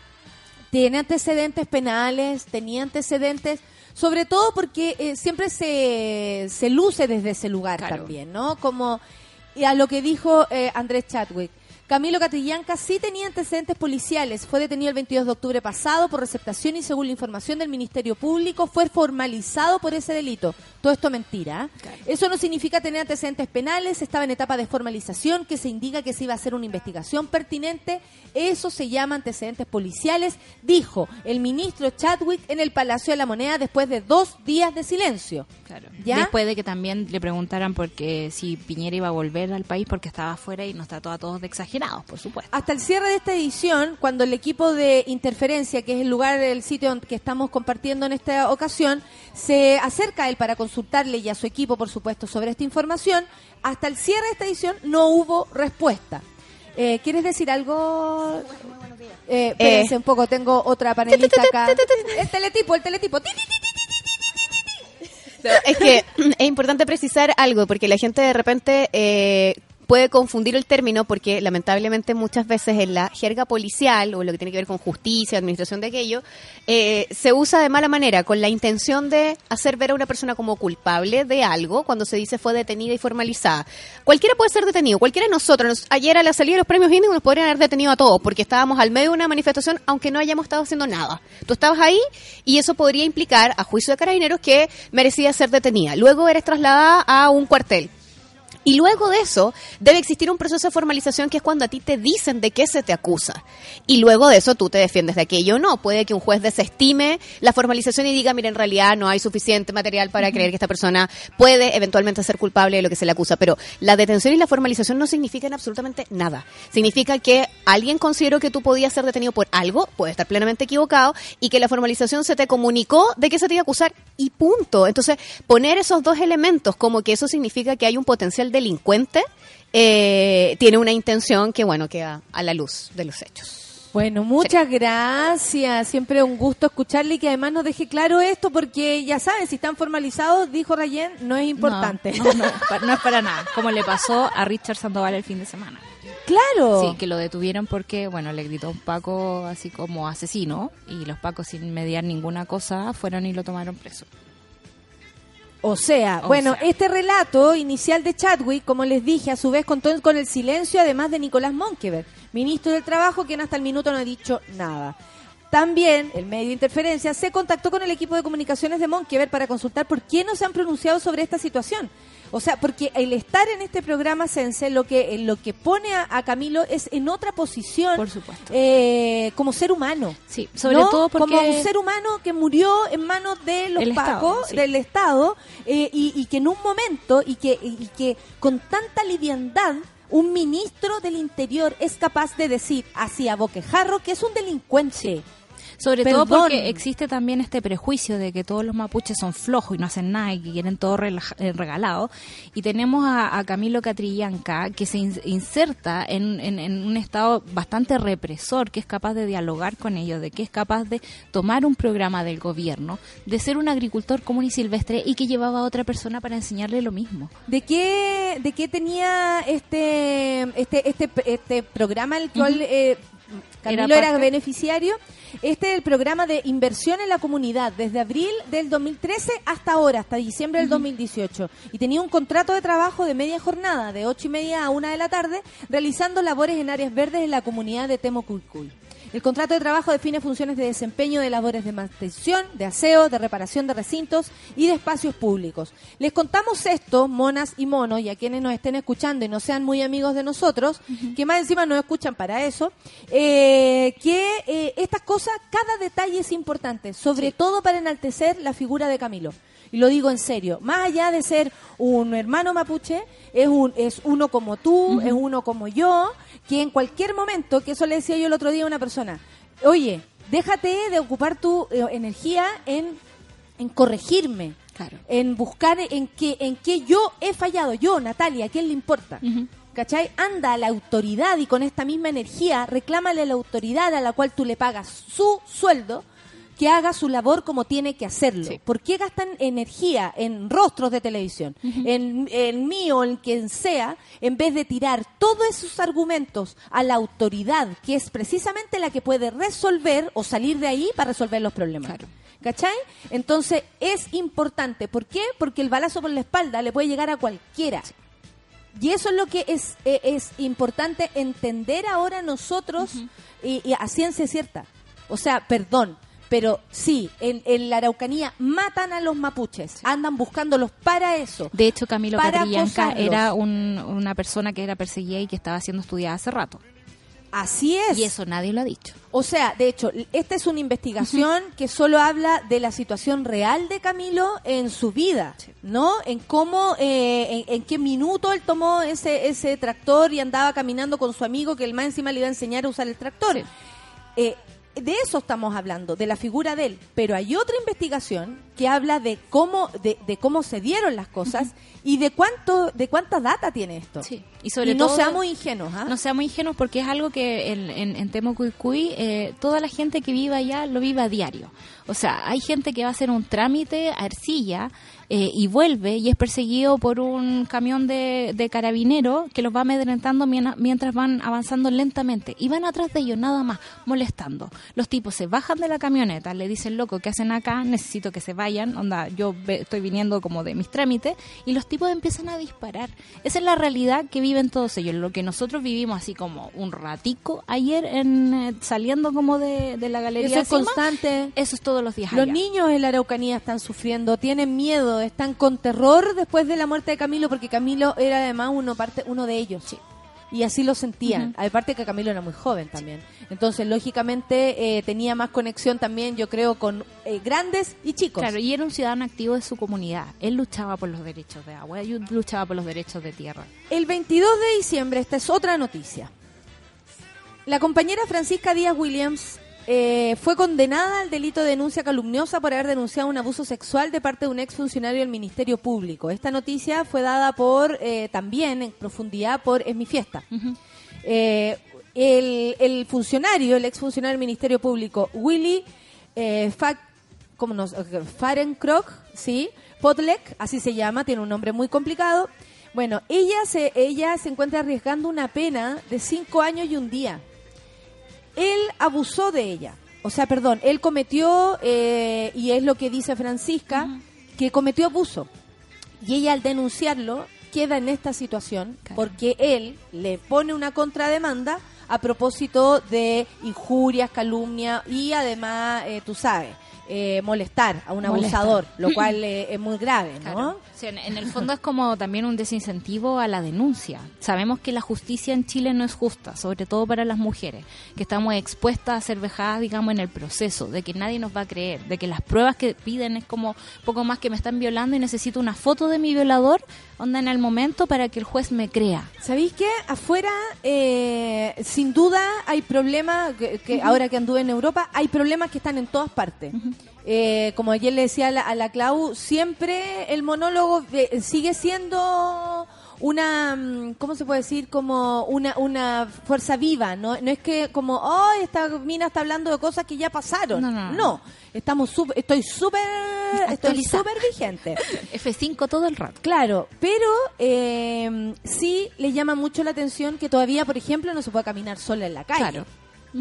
¿tiene antecedentes penales? ¿Tenía antecedentes? Sobre todo porque eh, siempre se, se luce desde ese lugar Claro. también, ¿no? Como y a lo que dijo eh, Andrés Chadwick. Camilo Catrillanca sí tenía antecedentes policiales. Fue detenido el 22 de octubre pasado por receptación y según la información del Ministerio Público fue formalizado por ese delito. Todo esto mentira. ¿eh? Eso no significa tener antecedentes penales. Estaba en etapa de formalización que se indica que se iba a hacer una investigación pertinente. Eso se llama antecedentes policiales, dijo el ministro Chadwick en el Palacio de la Moneda después de dos días de silencio. Claro. ¿Ya? Después de que también le preguntaran porque si Piñera iba a volver al país porque estaba afuera y nos trató a todos de por supuesto. Hasta el cierre de esta edición, cuando el equipo de interferencia, que es el lugar, el sitio donde- que estamos compartiendo en esta ocasión, se acerca a él para consultarle y a su equipo, por supuesto, sobre esta información, hasta el cierre de esta edición no hubo respuesta. Eh, ¿Quieres decir algo? Eh, espérense un poco, tengo otra panelista acá. El teletipo, el teletipo. No, es que es importante precisar algo, porque la gente de repente eh, puede confundir el término, porque lamentablemente muchas veces en la jerga policial, o lo que tiene que ver con justicia, administración de aquello, eh, se usa de mala manera, con la intención de hacer ver a una persona como culpable de algo, cuando se dice fue detenida y formalizada. Cualquiera puede ser detenido, cualquiera de nosotros. Nos- ayer a la salida de los premios Índigo nos podrían haber detenido a todos, porque estábamos al medio de una manifestación, aunque no hayamos estado haciendo nada. Tú estabas ahí y eso podría implicar, a juicio de carabineros, que merecía ser detenida. Luego eres trasladada a un cuartel. Y luego de eso, debe existir un proceso de formalización que es cuando a ti te dicen de qué se te acusa. Y luego de eso tú te defiendes de aquello. No, puede que un juez desestime la formalización y diga, mira, en realidad no hay suficiente material para creer que esta persona puede eventualmente ser culpable de lo que se le acusa. Pero la detención y la formalización no significan absolutamente nada. Significa que alguien consideró que tú podías ser detenido por algo, puede estar plenamente equivocado, y que la formalización se te comunicó de que se te iba a acusar y punto. Entonces, poner esos dos elementos como que eso significa que hay un potencial delincuente, eh, tiene una intención que, bueno, queda a la luz de los hechos. Bueno, muchas gracias. Siempre un gusto escucharle y que además nos deje claro esto porque ya saben, si están formalizados, dijo Rayen, no es importante. No, no, no es pa- no es para nada. Como le pasó a Richard Sandoval el fin de semana. claro. Sí, que lo detuvieron porque, bueno, le gritó un Paco así como asesino y los Pacos sin mediar ninguna cosa fueron y lo tomaron preso. O sea, O bueno, sea. este relato inicial de Chadwick, como les dije, a su vez contó con el silencio además de Nicolás Monkever, ministro del Trabajo, quien hasta el minuto no ha dicho nada. También el medio de interferencia se contactó con el equipo de comunicaciones de Monkever para consultar por qué no se han pronunciado sobre esta situación. O sea, porque el estar en este programa Sense lo que lo que pone a, a Camilo es en otra posición, Por supuesto. eh, como ser humano. Sí, sobre ¿no? todo porque... como un ser humano que murió en manos de los El Estado, pacos, sí. del Estado, eh, y, y que en un momento, y que, y que con tanta liviandad, un ministro del Interior es capaz de decir así a boquejarro que es un delincuente. Sobre todo porque existe también este prejuicio de que todos los mapuches son flojos y no hacen nada y que quieren todo eh, regalado. Y tenemos a, a Camilo Catrillanca que se in- inserta en, en- en un estado bastante represor, que es capaz de dialogar con ellos, de que es capaz de tomar un programa del gobierno, de ser un agricultor común y silvestre y que llevaba a otra persona para enseñarle lo mismo. ¿De qué, de qué tenía este, este, este, este programa el cual eh, Camilo Era beneficiario? Este es el programa de inversión en la comunidad desde abril del 2013 hasta ahora, hasta diciembre del 2018. Y tenía un contrato de trabajo de media jornada, de ocho y media a una de la tarde, realizando labores en áreas verdes en la comunidad de Temoculcuy. El contrato de trabajo define funciones de desempeño de labores de mantención, de aseo, de reparación de recintos y de espacios públicos. Les contamos esto, monas y monos, y a quienes nos estén escuchando y no sean muy amigos de nosotros, que más encima nos escuchan para eso, eh, que eh, estas cosas, cada detalle es importante, sobre todo para enaltecer la figura de Camilo. Y lo digo en serio, más allá de ser un hermano mapuche, es, un, es uno como tú, es uno como yo, que en cualquier momento, que eso le decía yo el otro día a una persona, oye, déjate de ocupar tu eh, energía en, en corregirme, Claro. en buscar en qué en qué yo he fallado, yo, Natalia, ¿a quién le importa? ¿Cachai? Anda a la autoridad y con esta misma energía reclámale a la autoridad a la cual tú le pagas su sueldo que haga su labor como tiene que hacerlo. Sí. ¿Por qué gastan energía en rostros de televisión, en, en mí o en quien sea, en vez de tirar todos esos argumentos a la autoridad, que es precisamente la que puede resolver o salir de ahí para resolver los problemas? Claro. ¿Cachai? Entonces es importante. ¿Por qué? Porque el balazo por la espalda le puede llegar a cualquiera. Y eso es lo que es, eh, es importante entender ahora nosotros y, y a ciencia cierta. O sea, perdón, pero sí, en, en la Araucanía matan a los mapuches, andan buscándolos para eso. De hecho, Camilo Catrillanca era un- una persona que era perseguida y que estaba siendo estudiada hace rato. Así es. Y eso nadie lo ha dicho. O sea, de hecho, esta es una investigación que solo habla de la situación real de Camilo en su vida, ¿no? En cómo, eh, en, en qué minuto él tomó ese, ese tractor y andaba caminando con su amigo que el más encima le iba a enseñar a usar el tractor. Eh, de eso estamos hablando, de la figura de él. Pero hay otra investigación que habla de cómo, de, de cómo se dieron las cosas y de cuánto, de cuánta data tiene esto. Sí. Y sobre y no todo- seamos ingenuos, ¿ah? No seamos ingenuos porque es algo que en, en, en eh, toda la gente que vive allá lo vive a diario. O sea, hay gente que va a hacer un trámite a Ercilla eh, y vuelve y es perseguido por un camión de, de carabinero que los va amedrentando mien- mientras van avanzando lentamente y van atrás de ellos nada más molestando. Los tipos se bajan de la camioneta, le dicen, loco, ¿qué hacen acá? Necesito que se vayan, onda, yo estoy viniendo como de mis trámites y los tipos empiezan a disparar. Esa es la realidad que viven todos ellos, lo que nosotros vivimos así como un ratico ayer en eh, saliendo como de, de la galería Eso es constante. Eso es todos los días Los allá. niños en la Araucanía están sufriendo, tienen miedo, están con terror después de la muerte de Camilo, porque Camilo era además uno parte uno de ellos. Y así lo sentían. Aparte que Camilo era muy joven también. Entonces, lógicamente, eh, tenía más conexión también, yo creo, con eh, grandes y chicos. Claro, y era un ciudadano activo de su comunidad. Él luchaba por los derechos de agua, él luchaba por los derechos de tierra. El 22 de diciembre, esta es otra noticia. La compañera Francisca Díaz Williams eh, fue condenada al delito de denuncia calumniosa por haber denunciado un abuso sexual de parte de un exfuncionario del Ministerio Público. Esta noticia fue dada por, eh, también en profundidad, por Es mi fiesta. Eh, el, el funcionario, el exfuncionario del Ministerio Público, Willy eh, Fa- ¿cómo nos, Farenkrock, sí, Podlek, así se llama, tiene un nombre muy complicado. Bueno, ella se, ella se encuentra arriesgando una pena de cinco años y un día. Él abusó de ella. O sea, perdón, él cometió, eh, y es lo que dice Francisca, que cometió abuso. Y ella al denunciarlo queda en esta situación porque él le pone una contrademanda a propósito de injurias, calumnia y además, eh, tú sabes, eh, molestar a un abusador, lo cual eh, es muy grave, ¿no? Claro. En el fondo es como también un desincentivo a la denuncia. Sabemos que la justicia en Chile no es justa, sobre todo para las mujeres, que estamos expuestas a ser vejadas, digamos, en el proceso, de que nadie nos va a creer, de que las pruebas que piden es como poco más que me están violando y necesito una foto de mi violador, onda en el momento para que el juez me crea. ¿Sabéis qué? Afuera, eh, sin duda, hay problemas, que, que ahora que anduve en Europa, hay problemas que están en todas partes. Eh, como ayer le decía a la, a la Clau, siempre el monólogo eh, sigue siendo una, mm, ¿cómo se puede decir? Como una, una fuerza viva, ¿no? No es que como, oh, esta mina está hablando de cosas que ya pasaron. No, no, no. estamos estoy súper, estoy súper vigente. F5 todo el rato. Claro, pero eh, sí le llama mucho la atención que todavía, por ejemplo, no se puede caminar sola en la calle. Claro.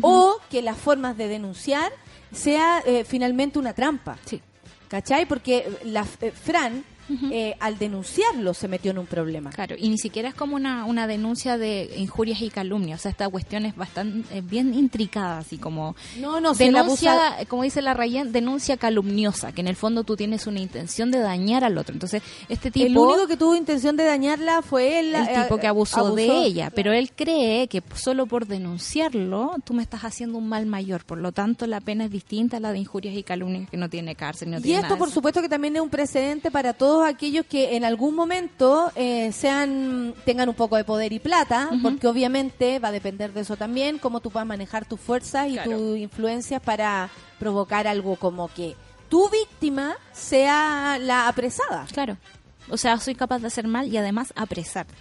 O que las formas de denunciar sea eh, finalmente una trampa. Sí. ¿Cachai? Porque la eh, Fran, eh, al denunciarlo, se metió en un problema. Claro, y ni siquiera es como una, una denuncia de injurias y calumnias. O sea, esta cuestión es bastante eh, bien intricada, así como No, no, denuncia, abusa- como dice la Rayen, denuncia calumniosa, que en el fondo tú tienes una intención de dañar al otro. Entonces, este tipo El único que tuvo intención de dañarla fue él. el eh, tipo que abusó, abusó. de ella, pero él cree que solo por denunciarlo tú me estás haciendo un mal mayor, por lo tanto la pena es distinta a la de injurias y calumnias que no tiene cárcel, no Y tiene esto, por supuesto, que también es un precedente para todos aquellos que en algún momento eh, sean tengan un poco de poder y plata, porque obviamente va a depender de eso también, cómo tú puedas manejar tus fuerzas y Claro. tus influencias para provocar algo como que tu víctima sea la apresada. Claro. O sea, soy capaz de hacer mal y además apresarte.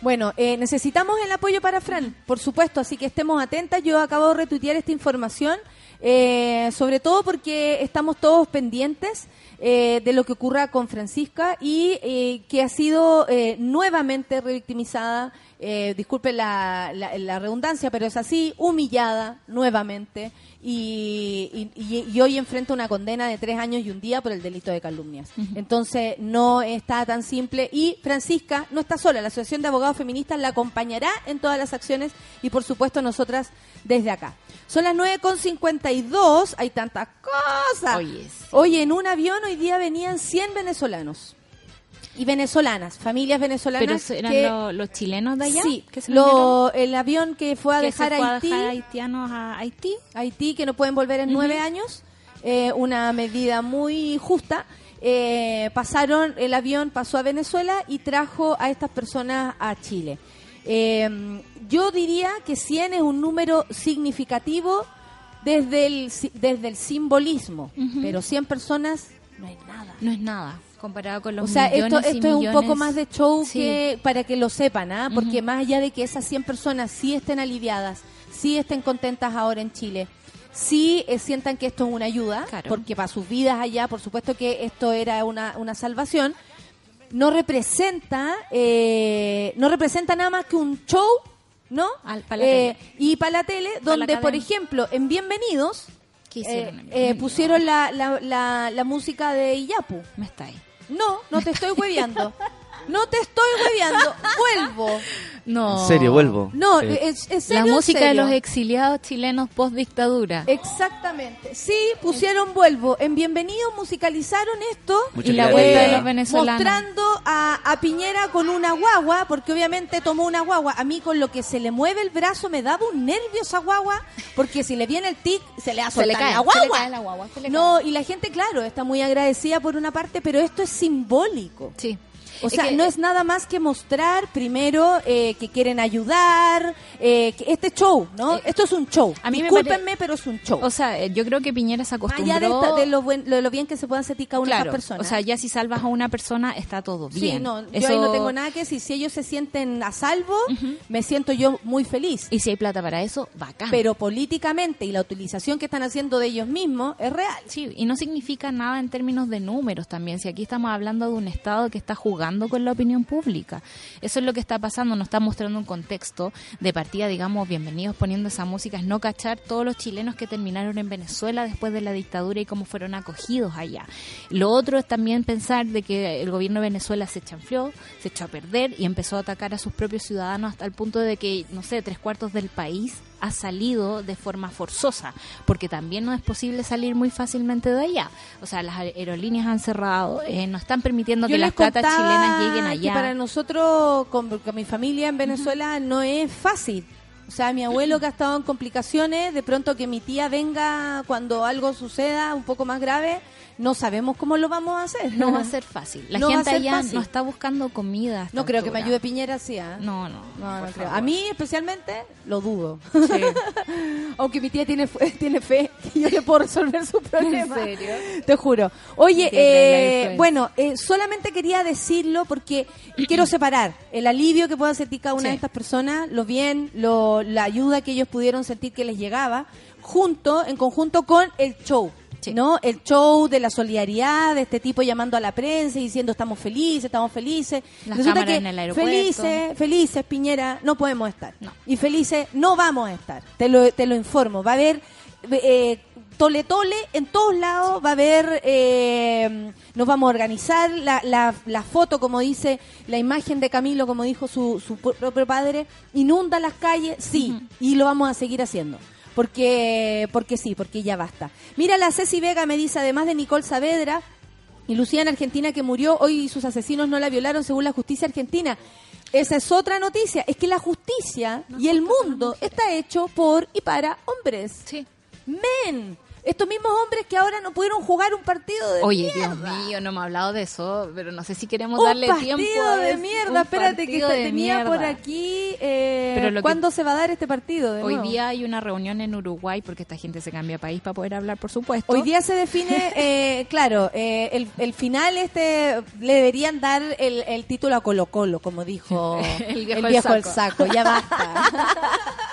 Bueno, eh, necesitamos el apoyo para Fran, por supuesto, así que estemos atentas. Yo acabo de retuitear esta información, eh, sobre todo porque estamos todos pendientes eh, de lo que ocurra con Francisca y eh, que ha sido eh, nuevamente revictimizada, eh, disculpe la, la- la redundancia, pero es así, humillada nuevamente y, y- y- y hoy enfrenta una condena de tres años y un día por el delito de calumnias. Entonces no está tan simple y Francisca no está sola, la Asociación de Abogados Feministas la acompañará en todas las acciones y por supuesto nosotras desde acá. Son las 9.52, hay tantas cosas. Oye, sí. Oye, en un avión hoy día venían 100 venezolanos y venezolanas, familias venezolanas. Pero eran que- lo- los chilenos de allá. Sí, que se lo- el avión que fue a que dejar se fue a Haití, dejar haitianos a Haití. Haití, que no pueden volver en nueve años, eh, una medida muy justa. Eh, pasaron, el avión pasó a Venezuela y trajo a estas personas a Chile. Eh, yo diría que 100 es un número significativo desde el, desde el simbolismo, pero 100 personas no es nada. No es nada comparado con los O sea, esto, millones y esto es un poco millones. más de show Sí. que para que lo sepan, ¿ah? Porque más allá de que esas 100 personas sí estén aliviadas, sí estén contentas ahora en Chile, sí eh, sientan que esto es una ayuda, Claro. porque para sus vidas allá, por supuesto que esto era una, una salvación, no representa, eh, no representa nada más que un show, ¿no? Al- pa' la Eh, y para la tele, la donde, por ejemplo, en Bienvenidos, ¿Qué eh, en eh, Bienvenidos? pusieron la, la, la, la música de Iyapu. Me está ahí. No, no te estoy hueveando. No te estoy hueveando. Vuelvo. No. En serio, vuelvo. No, Eh, es, es La serio, música de los exiliados chilenos post dictadura. Exactamente. Sí, pusieron vuelvo. En Bienvenido musicalizaron esto. Muchas y la vuelta de los venezolanos. Mostrando a, a Piñera con una guagua, porque obviamente tomó una guagua. A mí con lo que se le mueve el brazo me daba un nervio esa guagua, porque si le viene el tic, se le cae, la se guagua. le cae la guagua, se le no, y la gente, claro, está muy agradecida por una parte, pero esto es simbólico. Sí. O Es sea, que- no es nada más que mostrar primero eh, que quieren ayudar, eh, que este show, ¿no? Eh, Esto es un show. a mí me Discúlpenme, pare- pero es un show. O sea, eh, yo creo que Piñera se acostumbró... allá de, esta- de lo, buen- de lo bien que se puedan sentir cada una de claro, personas. o sea, ya si salvas a una persona está todo bien. sí, no, yo Eso- ahí no tengo nada que decir. Si ellos se sienten a salvo, me siento yo muy feliz. Y si hay plata para eso, bacán. Pero políticamente y la utilización que están haciendo de ellos mismos es real. Sí, y no significa nada en términos de números también. Si aquí estamos hablando de un Estado que está jugando con la opinión pública. Eso es lo que está pasando, nos está mostrando un contexto de partida, digamos, bienvenidos poniendo esa música, es no cachar todos los chilenos que terminaron en Venezuela después de la dictadura y cómo fueron acogidos allá. Lo otro es también pensar de que el gobierno de Venezuela se chanfleó, se echó a perder y empezó a atacar a sus propios ciudadanos hasta el punto de que, no sé, tres cuartos del país ha salido de forma forzosa, porque también no es posible salir muy fácilmente de allá. O sea, las aerolíneas han cerrado, eh, no están permitiendo Yo que las platas chilenas lleguen allá. para nosotros, con, con mi familia en Venezuela, no es fácil. O sea, mi abuelo que ha estado en complicaciones, de pronto que mi tía venga cuando algo suceda un poco más grave, no sabemos cómo lo vamos a hacer. No va a ser fácil. La No gente allá fácil. no está buscando comida. No creo que me ayude Piñera, sí. ¿ah? No, no. No, no creo. A mí especialmente lo dudo. Sí. Aunque mi tía tiene, fe- tiene fe que yo le puedo resolver su problema. ¿En serio? Te juro. Oye, eh, bueno, eh, solamente quería decirlo porque quiero separar el alivio que pueda sentir cada una Sí. de estas personas, lo bien, lo, la ayuda que ellos pudieron sentir que les llegaba, junto, en conjunto con el show. Sí. ¿No? El show de la solidaridad, de este tipo llamando a la prensa y diciendo estamos felices, estamos felices. Las Resulta que en el aeropuerto. felices, felices, Piñera, no podemos estar. No. Y felices no vamos a estar. Te lo, te lo informo. Va a haber eh, tole tole en todos lados. Va a haber, eh, nos vamos a organizar la, la, la foto, como dice, la imagen de Camilo, como dijo su, su propio padre, inunda las calles, sí, y lo vamos a seguir haciendo. Porque, porque sí, porque ya basta. Mira, la Ceci Vega me dice, además de Nicole Saavedra, y Lucía en Argentina que murió, hoy sus asesinos no la violaron según la justicia argentina. Esa es otra noticia, es que la justicia y el mundo está hecho por y para hombres. Sí. Men. Estos mismos hombres que ahora no pudieron jugar un partido de Oye, mierda. Dios mío, no me ha hablado de eso, pero no sé si queremos un darle tiempo. a mierda. Un Espérate que partido de tenía mierda. por aquí. Eh, Pero lo que- ¿Cuándo se va a dar este partido? de Hoy nuevo? día hay una reunión en Uruguay porque esta gente se cambia país para poder hablar, por supuesto. Hoy día se define, eh, claro, eh, el, el final este le deberían dar el, el título a Colo Colo, como dijo El el viejo el saco. Ya basta.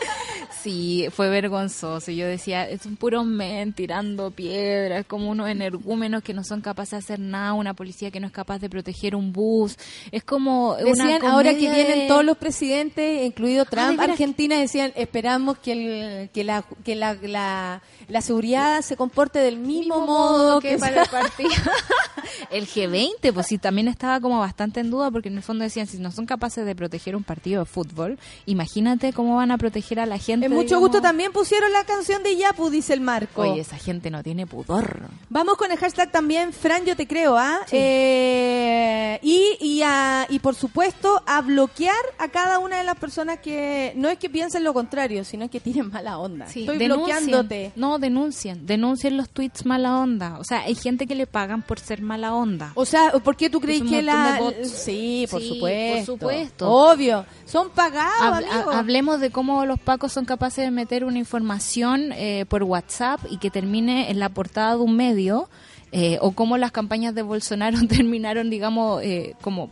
Sí, fue vergonzoso. Yo decía, es un puro men tirando piedras, como unos energúmenos que no son capaces de hacer nada, una policía que no es capaz de proteger un bus. Es como una ahora que vienen de- todos los presidentes, incluido Trump, ¿de veras? Argentina, decían, esperamos que, el- que, la, que la, la, la seguridad se comporte del mismo, modo que, para el partido. el G20, pues sí, también estaba como bastante en duda porque en el fondo decían, si no son capaces de proteger un partido de fútbol, imagínate cómo van a proteger a la gente. En mucho digamos. gusto también pusieron la canción de Yapu, dice el Marco. Oye, esa gente no tiene pudor. Vamos con el hashtag también, Fran, yo te creo, ¿ah? Eh, y, y, a- y por supuesto, a bloquear a cada una de las personas que no es que piensen lo contrario, sino que tienen mala onda. Sí, Estoy denuncien. bloqueándote. No, denuncien. Denuncien los tweets mala onda. O sea, hay gente que le pagan por ser mala onda. O sea, ¿por qué tú crees que la... Sí, por Sí, supuesto. por supuesto. Obvio. Son pagados, Hab- amigo. ha- hablemos de cómo los pacos son capaces de meter una información eh, por WhatsApp y que termine en la portada de un medio, eh, o cómo las campañas de Bolsonaro terminaron, digamos, eh, como,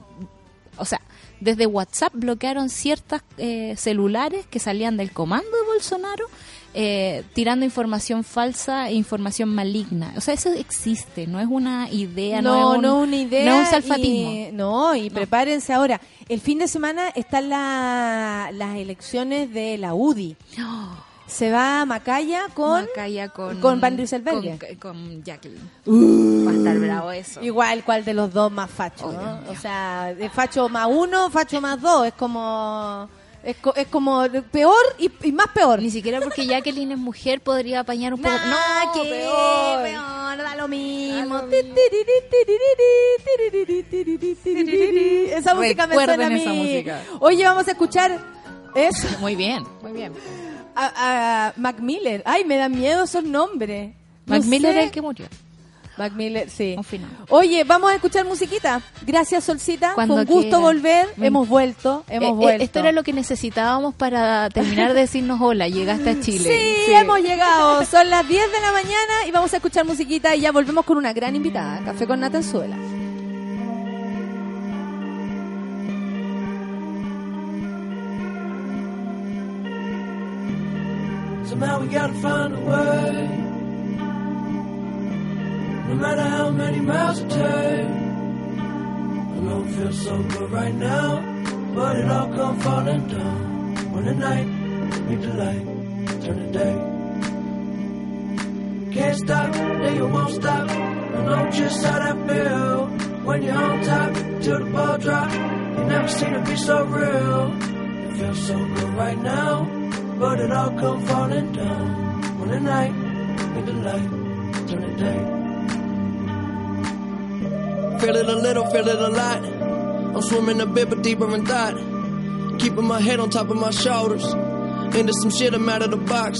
o sea, desde WhatsApp bloquearon ciertas eh, celulares que salían del comando de Bolsonaro. Eh, tirando información falsa e información maligna. O sea, eso existe, no es una idea, no, no, es un, no una idea. no es un salfatismo. y- no, y prepárense ahora. El fin de semana están la- las elecciones de la UDI. Se va a Macaya con... Macaya con, con Van Rieselberghe. Con, con Jacqueline. Va a estar bravo eso. Igual, ¿cuál de los dos más facho? Oh. O sea, de facho más uno, facho más dos. Es como... Es, co- es como peor y, y más peor. Ni siquiera porque Jacqueline es mujer podría apañar un poco. Nah, no, que peor. peor, da lo mismo. Da lo Esa música me suena a mí. esa música. Oye, vamos a escuchar eso. Muy bien, muy bien. A, a Mac Miller. Ay, me da miedo esos nombres. No Mac Miller es el que murió. Mac Miller, sí. Un final. Oye, vamos a escuchar musiquita. Gracias, Solcita. Cuando Fue un gusto volver. Hemos vuelto, hemos Eh, eh, vuelto. esto era lo que necesitábamos para terminar de decirnos hola. Llegaste a Chile. Sí, hemos llegado. Son las 10 de la mañana y vamos a escuchar musiquita y ya volvemos con una gran invitada. Café con Natanzuela. Somehow we gotta find a way. No matter how many miles it takes. I know it feels so good right now, but it all come falling down. When the night meet the light, turn the day. Can't stop, then you won't stop. I know just how that feel. When you're on top, till the ball drop. You never seem to be so real. It feels so good right now, but it all come falling down. When the night meet the light, turn the day. Feel it a little, feel it a lot. I'm swimming a bit, but deeper in thought. Keeping my head on top of my shoulders. Into some shit, I'm out of the box.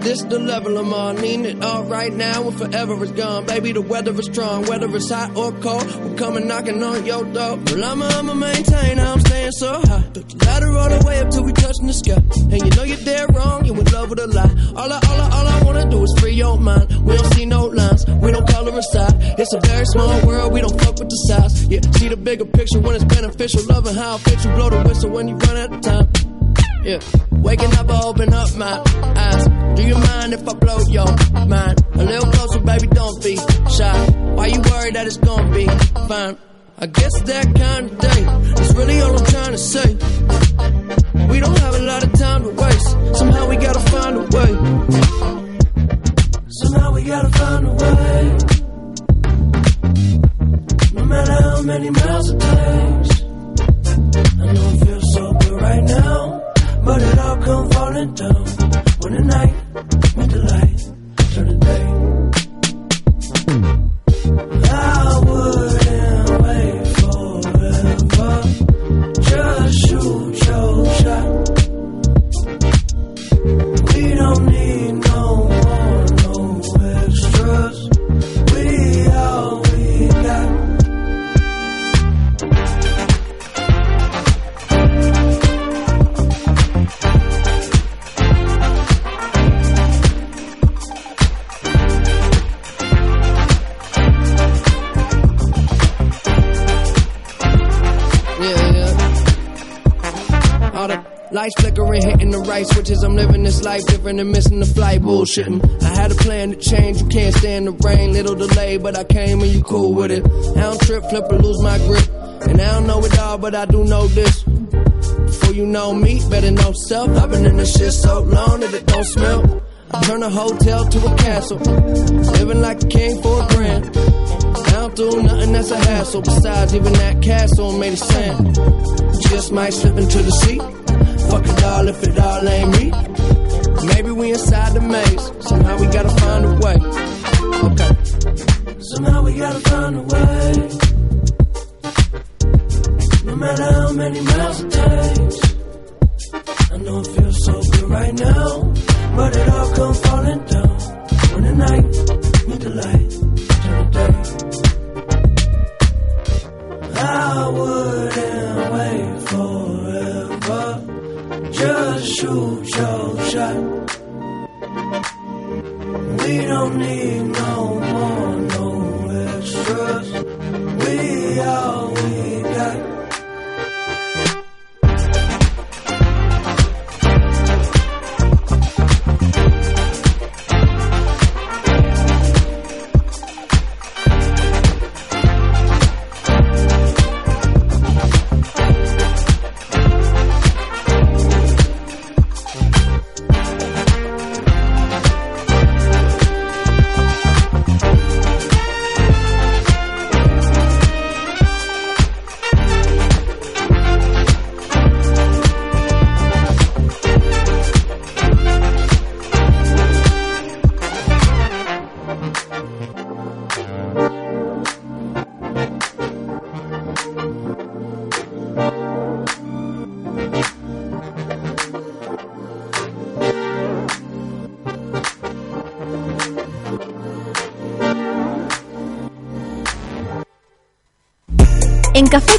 This the level I'm on, need it all right now and forever is gone. Baby, the weather is strong, whether it's hot or cold. We're coming knocking on your door. Well, I'ma, I'ma maintain, I'm staying so high. Took the ladder all the way up till we touching the sky. And you know you're dead wrong, you in love with a lie. All I, all I, all I wanna do is free your mind. We don't see no lines, we don't color inside. It's a very small world, we don't fuck with the size. Yeah, see the bigger picture when it's beneficial. Loving how it fits you, blow the whistle when you run out of time. Yeah. Waking up, I open up my eyes. Do you mind if I blow your mind? A little closer, baby, don't be shy. Why you worried that it's gonna be fine? I guess that kind of day is really all I'm trying to say. We don't have a lot of time to waste. Somehow we gotta find a way. Somehow we gotta find a way. No matter how many miles it takes. I know it feels so good right now, but it all come falling down when the night meet the light, turn the day. Right switches. I'm living this life different and missing the flight. Bullshitting. I had a plan to change. You can't stand the rain. Little delay, but I came and you cool with it. I don't trip, flip, or lose my grip. And I don't know it all, but I do know this. Before you know me, better know self. I've been in this shit so long that it don't smell. I turn a hotel to a castle. Living like a king for a grand. I don't do nothing that's a hassle. Besides, even that castle made of sand. Just might slip into the sea. Fuck it all if it all ain't me. Maybe we inside the maze. Somehow we gotta find a way. Okay. Somehow we gotta find a way. No matter how many miles it takes. I know it feels so good right now. But it all come falling down. When the night meet the light. Turn the day. I wouldn't Just shoot your shot. We don't need no more, no extras. We all we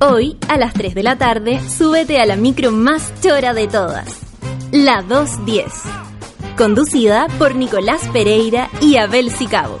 Hoy, a las 3 de la tarde, súbete a la micro más chora de todas, la 210, conducida por Nicolás Pereira y Abel Sicabo.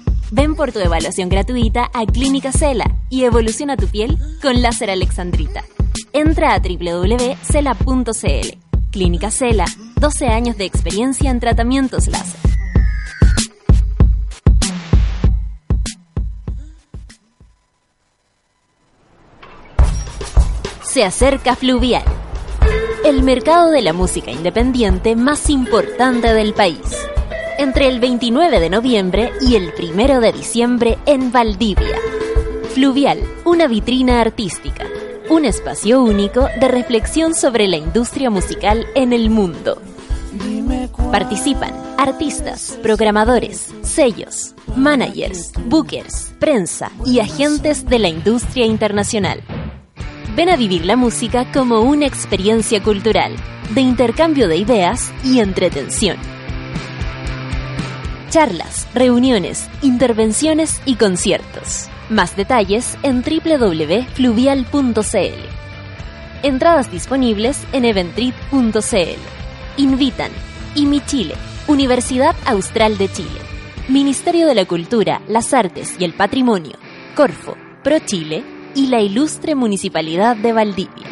Ven por tu evaluación gratuita a Clínica Cela y evoluciona tu piel con láser alexandrita. Entra a www.cela.cl. Clínica Cela, 12 años de experiencia en tratamientos láser. Se acerca Fluvial, el mercado de la música independiente más importante del país. Entre el 29 de noviembre y el 1 de diciembre en Valdivia. Fluvial, una vitrina artística, un espacio único de reflexión sobre la industria musical en el mundo. Participan artistas, programadores, sellos, managers, bookers, prensa y agentes de la industria internacional. Ven a vivir la música como una experiencia cultural, de intercambio de ideas y entretención. Charlas, reuniones, intervenciones y conciertos. Más detalles en www.fluvial.cl. Entradas disponibles en eventrit.cl. Invitan IMI Chile, Universidad Austral de Chile, Ministerio de la Cultura, las Artes y el Patrimonio, Corfo, Pro Chile y la Ilustre Municipalidad de Valdivia.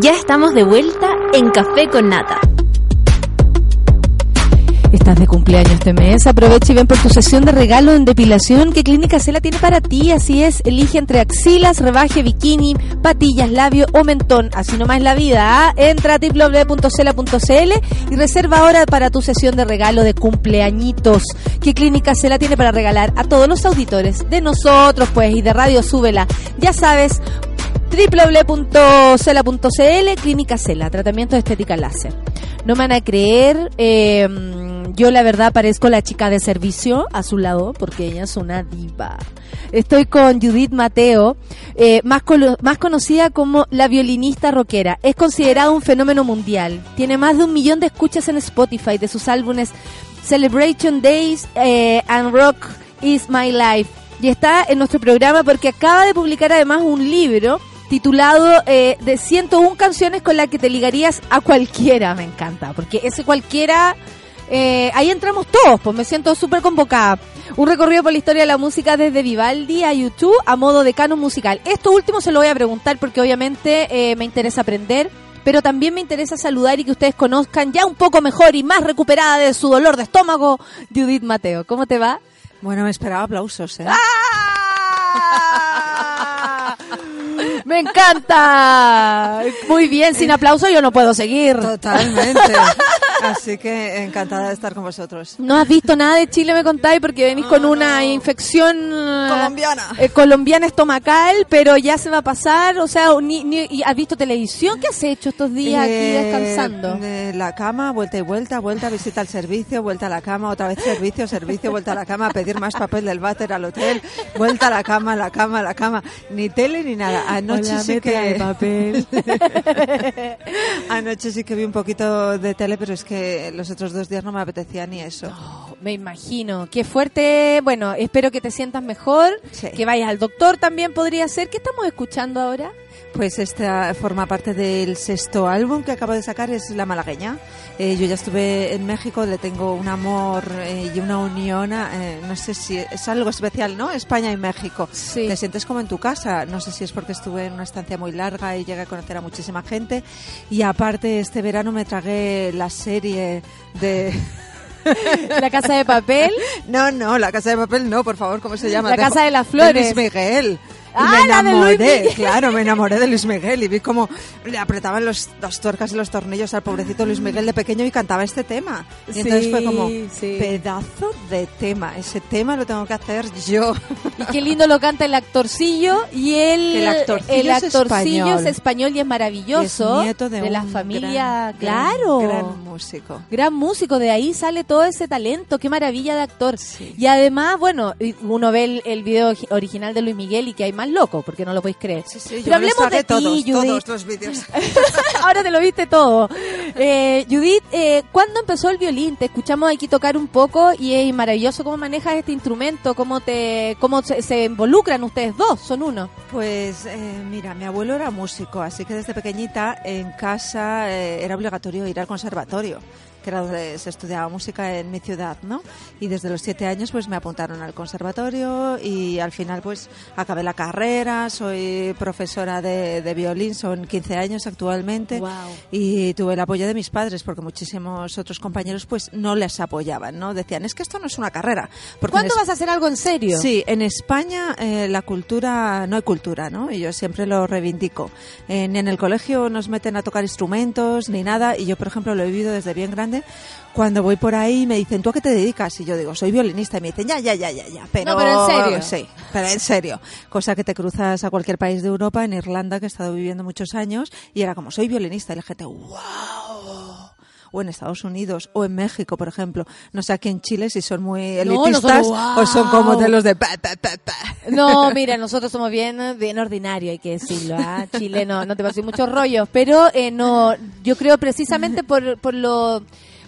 Ya estamos de vuelta en Café con Nata. Estás de cumpleaños este mes, aprovecha y ven por tu sesión de regalo en depilación que Clínica Cela tiene para ti. Así es, elige entre axilas, rebaje, bikini, patillas, labio o mentón. Así nomás la vida. ¿ah? Entra a www.cela.cl y reserva ahora para tu sesión de regalo de cumpleañitos que Clínica Cela tiene para regalar a todos los auditores de nosotros, pues, y de Radio Súbela. Ya sabes, www.cela.cl Clínica Cela, tratamiento de estética láser. No me van a creer, eh, yo la verdad parezco la chica de servicio a su lado porque ella es una diva. Estoy con Judith Mateo, eh, más, más conocida como la violinista rockera. Es considerada un fenómeno mundial. Tiene más de un millón de escuchas en Spotify de sus álbumes Celebration Days eh, and Rock is My Life. Y está en nuestro programa porque acaba de publicar además un libro titulado eh, de 101 canciones con las que te ligarías a cualquiera. Me encanta, porque ese cualquiera, eh, ahí entramos todos, pues me siento súper convocada. Un recorrido por la historia de la música desde Vivaldi a YouTube a modo de canon musical. Esto último se lo voy a preguntar porque obviamente eh, me interesa aprender. Pero también me interesa saludar y que ustedes conozcan ya un poco mejor y más recuperada de su dolor de estómago, Judith Mateo. ¿Cómo te va? Bueno, me esperaba aplausos, ¿eh? ¡Me encanta! Muy bien, sin aplauso yo no puedo seguir. Totalmente. Así que encantada de estar con vosotros. No has visto nada de Chile, me contáis, porque venís con una infección eh, Colombiana. eh, colombiana estomacal, pero ya se va a pasar. O sea, ni, ni- ¿y ¿has visto televisión? ¿Qué has hecho estos días Eh, aquí descansando? de la cama, vuelta y vuelta, vuelta, visita al servicio, vuelta a la cama, otra vez servicio, servicio, vuelta a la cama, pedir más papel del váter al hotel, vuelta a la cama, la cama, la cama. Ni tele ni nada. Anoche Hola, sí que... papel. Anoche sí que vi un poquito de tele, pero es que los otros dos días no me apetecía ni eso. Me imagino. Qué fuerte. Bueno, espero que te sientas mejor. Sí. Que vayas al doctor también podría ser. ¿Qué estamos escuchando ahora? Pues esta forma parte del sexto álbum que acabo de sacar, es La Malagueña. Eh, yo ya estuve en México, le tengo un amor eh, y una unión, a- eh, no sé si es algo especial, ¿no? España y México. Sí. Te sientes como en tu casa, no sé si es porque estuve en una estancia muy larga y llegué a conocer a muchísima gente. Y aparte, este verano me tragué la serie de... La casa de papel. No, no, la casa de papel no, por favor, ¿cómo se llama? La Casa de las Flores. Luis Miguel. Ah, me la de Luis enamoré, claro, me enamoré de Luis Miguel y vi cómo le apretaban los, las tuercas y los tornillos al pobrecito Luis Miguel de pequeño y cantaba este tema. Y entonces fue como, Sí, sí. pedazo de tema, ese tema lo tengo que hacer yo. Y qué lindo lo canta el actorcillo y él El actorcillo el es actorcillo español. es español y es maravilloso Y es nieto de, la un familia gran, claro gran, gran músico. Gran músico, de ahí sale todo ese talento, qué maravilla de actor. Sí. Y además, bueno, uno ve el, el video gi- original de Luis Miguel y que hay más loco, porque no lo podéis creer. Sí, Pero hablemos de ti, todos, Judith. todos los vídeos. Ahora te lo viste todo. Eh, Judith, eh, ¿cuándo empezó el violín? Te escuchamos aquí tocar un poco y es maravilloso cómo manejas este instrumento, cómo te, cómo se, se involucran ustedes dos, son uno. Pues eh, mira, mi abuelo era músico, así que desde pequeñita en casa eh, era obligatorio ir al conservatorio, que era donde se estudiaba música en mi ciudad, ¿no? Y desde los siete años pues me apuntaron al conservatorio y al final pues acabé la carrera, soy profesora de, de violín, son 15 años actualmente Guau. y tuve el apoyo de mis padres porque muchísimos otros compañeros pues no les apoyaban, ¿no? Decían, es que esto no es una carrera. ¿Cuándo vas a hacer algo en serio? Sí, en España eh, la cultura, no hay cultura cultura, ¿no? Y yo siempre lo reivindico. Eh, ni en el colegio nos meten a tocar instrumentos ni nada, y yo, por ejemplo, lo he vivido desde bien grande. Cuando voy por ahí me dicen, ¿tú a qué te dedicas? Y yo digo, soy violinista. Y me dicen, ya, ya, ya, ya, ya. Pero, No, pero en serio. Sí, pero en serio. Cosa que te cruzas a cualquier país de Europa, en Irlanda, que he estado viviendo muchos años, y era como, soy violinista. Y la gente, wow o en Estados Unidos o en México, por ejemplo. No sé aquí en Chile si son muy No, elitistas o son como de los de pa, pa, pa. No, mira, nosotros somos bien, bien ordinarios, hay que decirlo, ¿ah? Chile no, no te pases muchos rollos, pero eh, no, yo creo precisamente por, por lo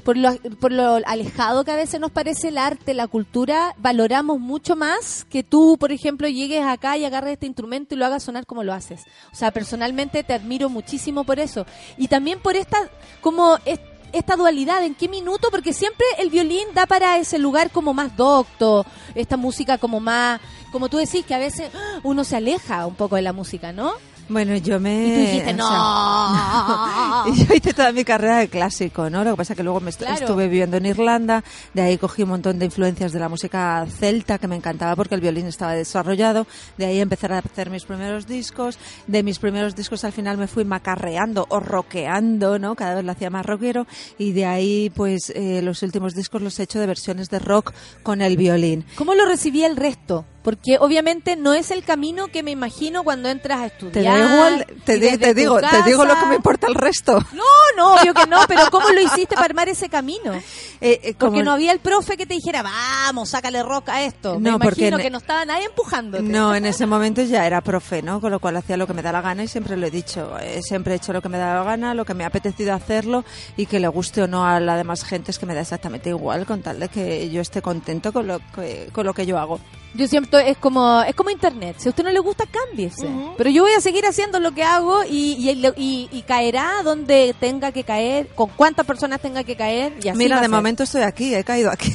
por lo, por lo alejado que a veces nos parece el arte, la cultura, valoramos mucho más que tú, por ejemplo, llegues acá y agarres este instrumento y lo hagas sonar como lo haces. O sea, personalmente te admiro muchísimo por eso. Y también por esta, como es- esta dualidad, ¿en qué minuto? Porque siempre el violín da para ese lugar como más docto, esta música como más, como tú decís, que a veces ¡ah! uno se aleja un poco de la música, ¿no? Bueno, yo me... Y tú dijiste, o no. sea, yo hice toda mi carrera de clásico, ¿no? Lo que pasa es que luego me est- Claro. estuve viviendo en Irlanda, de ahí cogí un montón de influencias de la música celta que me encantaba porque el violín estaba desarrollado, de ahí empezar a hacer mis primeros discos, de mis primeros discos al final me fui macarreando o rockeando, ¿no? Cada vez lo hacía más rockero y de ahí pues eh, los últimos discos los he hecho de versiones de rock con el violín. ¿Cómo lo recibía el resto? Porque obviamente no es el camino que me imagino cuando entras a estudiar. Te da igual, te, te digo, te digo lo que me importa el resto. No, no, obvio que no, pero ¿cómo lo hiciste para armar ese camino? Eh, eh, Porque no había el profe que te dijera, vamos, sácale roca a esto. Me No, porque imagino en- que no estaba nadie empujándote. No, en ese momento ya era profe, ¿no? Con lo cual hacía lo que me da la gana y siempre lo he dicho. eh, siempre he hecho lo que me da la gana, lo que me ha apetecido hacerlo y que le guste o no a la demás gente es que me da exactamente igual con tal de que yo esté contento con lo que, con lo que yo hago. Yo siempre es como es como internet. Si a usted no le gusta, cámbiese. Pero yo voy a seguir haciendo lo que hago y, y, y- y caerá donde tenga que caer, con cuántas personas tenga que caer. Y así Mira, de momento estoy aquí, he caído aquí.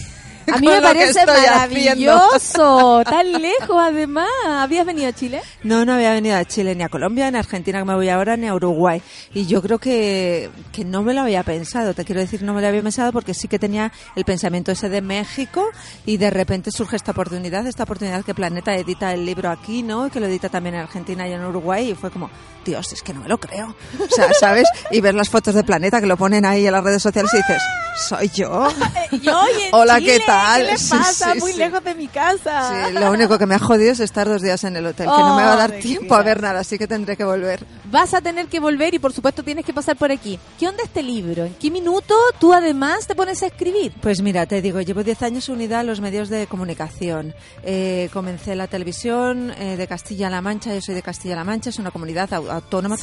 A mí me parece maravilloso. Tan lejos, además. ¿Habías venido a Chile? No, no había venido a Chile, ni a Colombia, ni a Argentina, que me voy ahora, ni a Uruguay. Y yo creo que, que no me lo había pensado. Te quiero decir, no me lo había pensado porque sí que tenía el pensamiento ese de México y de repente surge esta oportunidad, esta oportunidad que Planeta edita el libro aquí, ¿no? Y que lo edita también en Argentina y en Uruguay. Y fue como, Dios, es que no me lo creo. O sea, ¿sabes? Y ver las fotos de Planeta que lo ponen ahí en las redes sociales y dices, ¿soy yo? Yo Hola, Chile, ¿qué tal? ¿Qué le pasa? sí, Muy sí. lejos de mi casa. Sí, lo único que me ha jodido es estar dos días en el hotel, que no me va a dar Oh, tiempo a ver nada, así que tendré que volver. Vas a tener que volver y por supuesto tienes que pasar por aquí. ¿Qué onda este libro? ¿En qué minuto tú además te pones a escribir? Pues mira, te digo, llevo 10 años unida a los medios de comunicación. Eh, comencé la televisión eh, de Castilla-La Mancha, yo soy de Castilla-La Mancha, es una comunidad au- autónoma.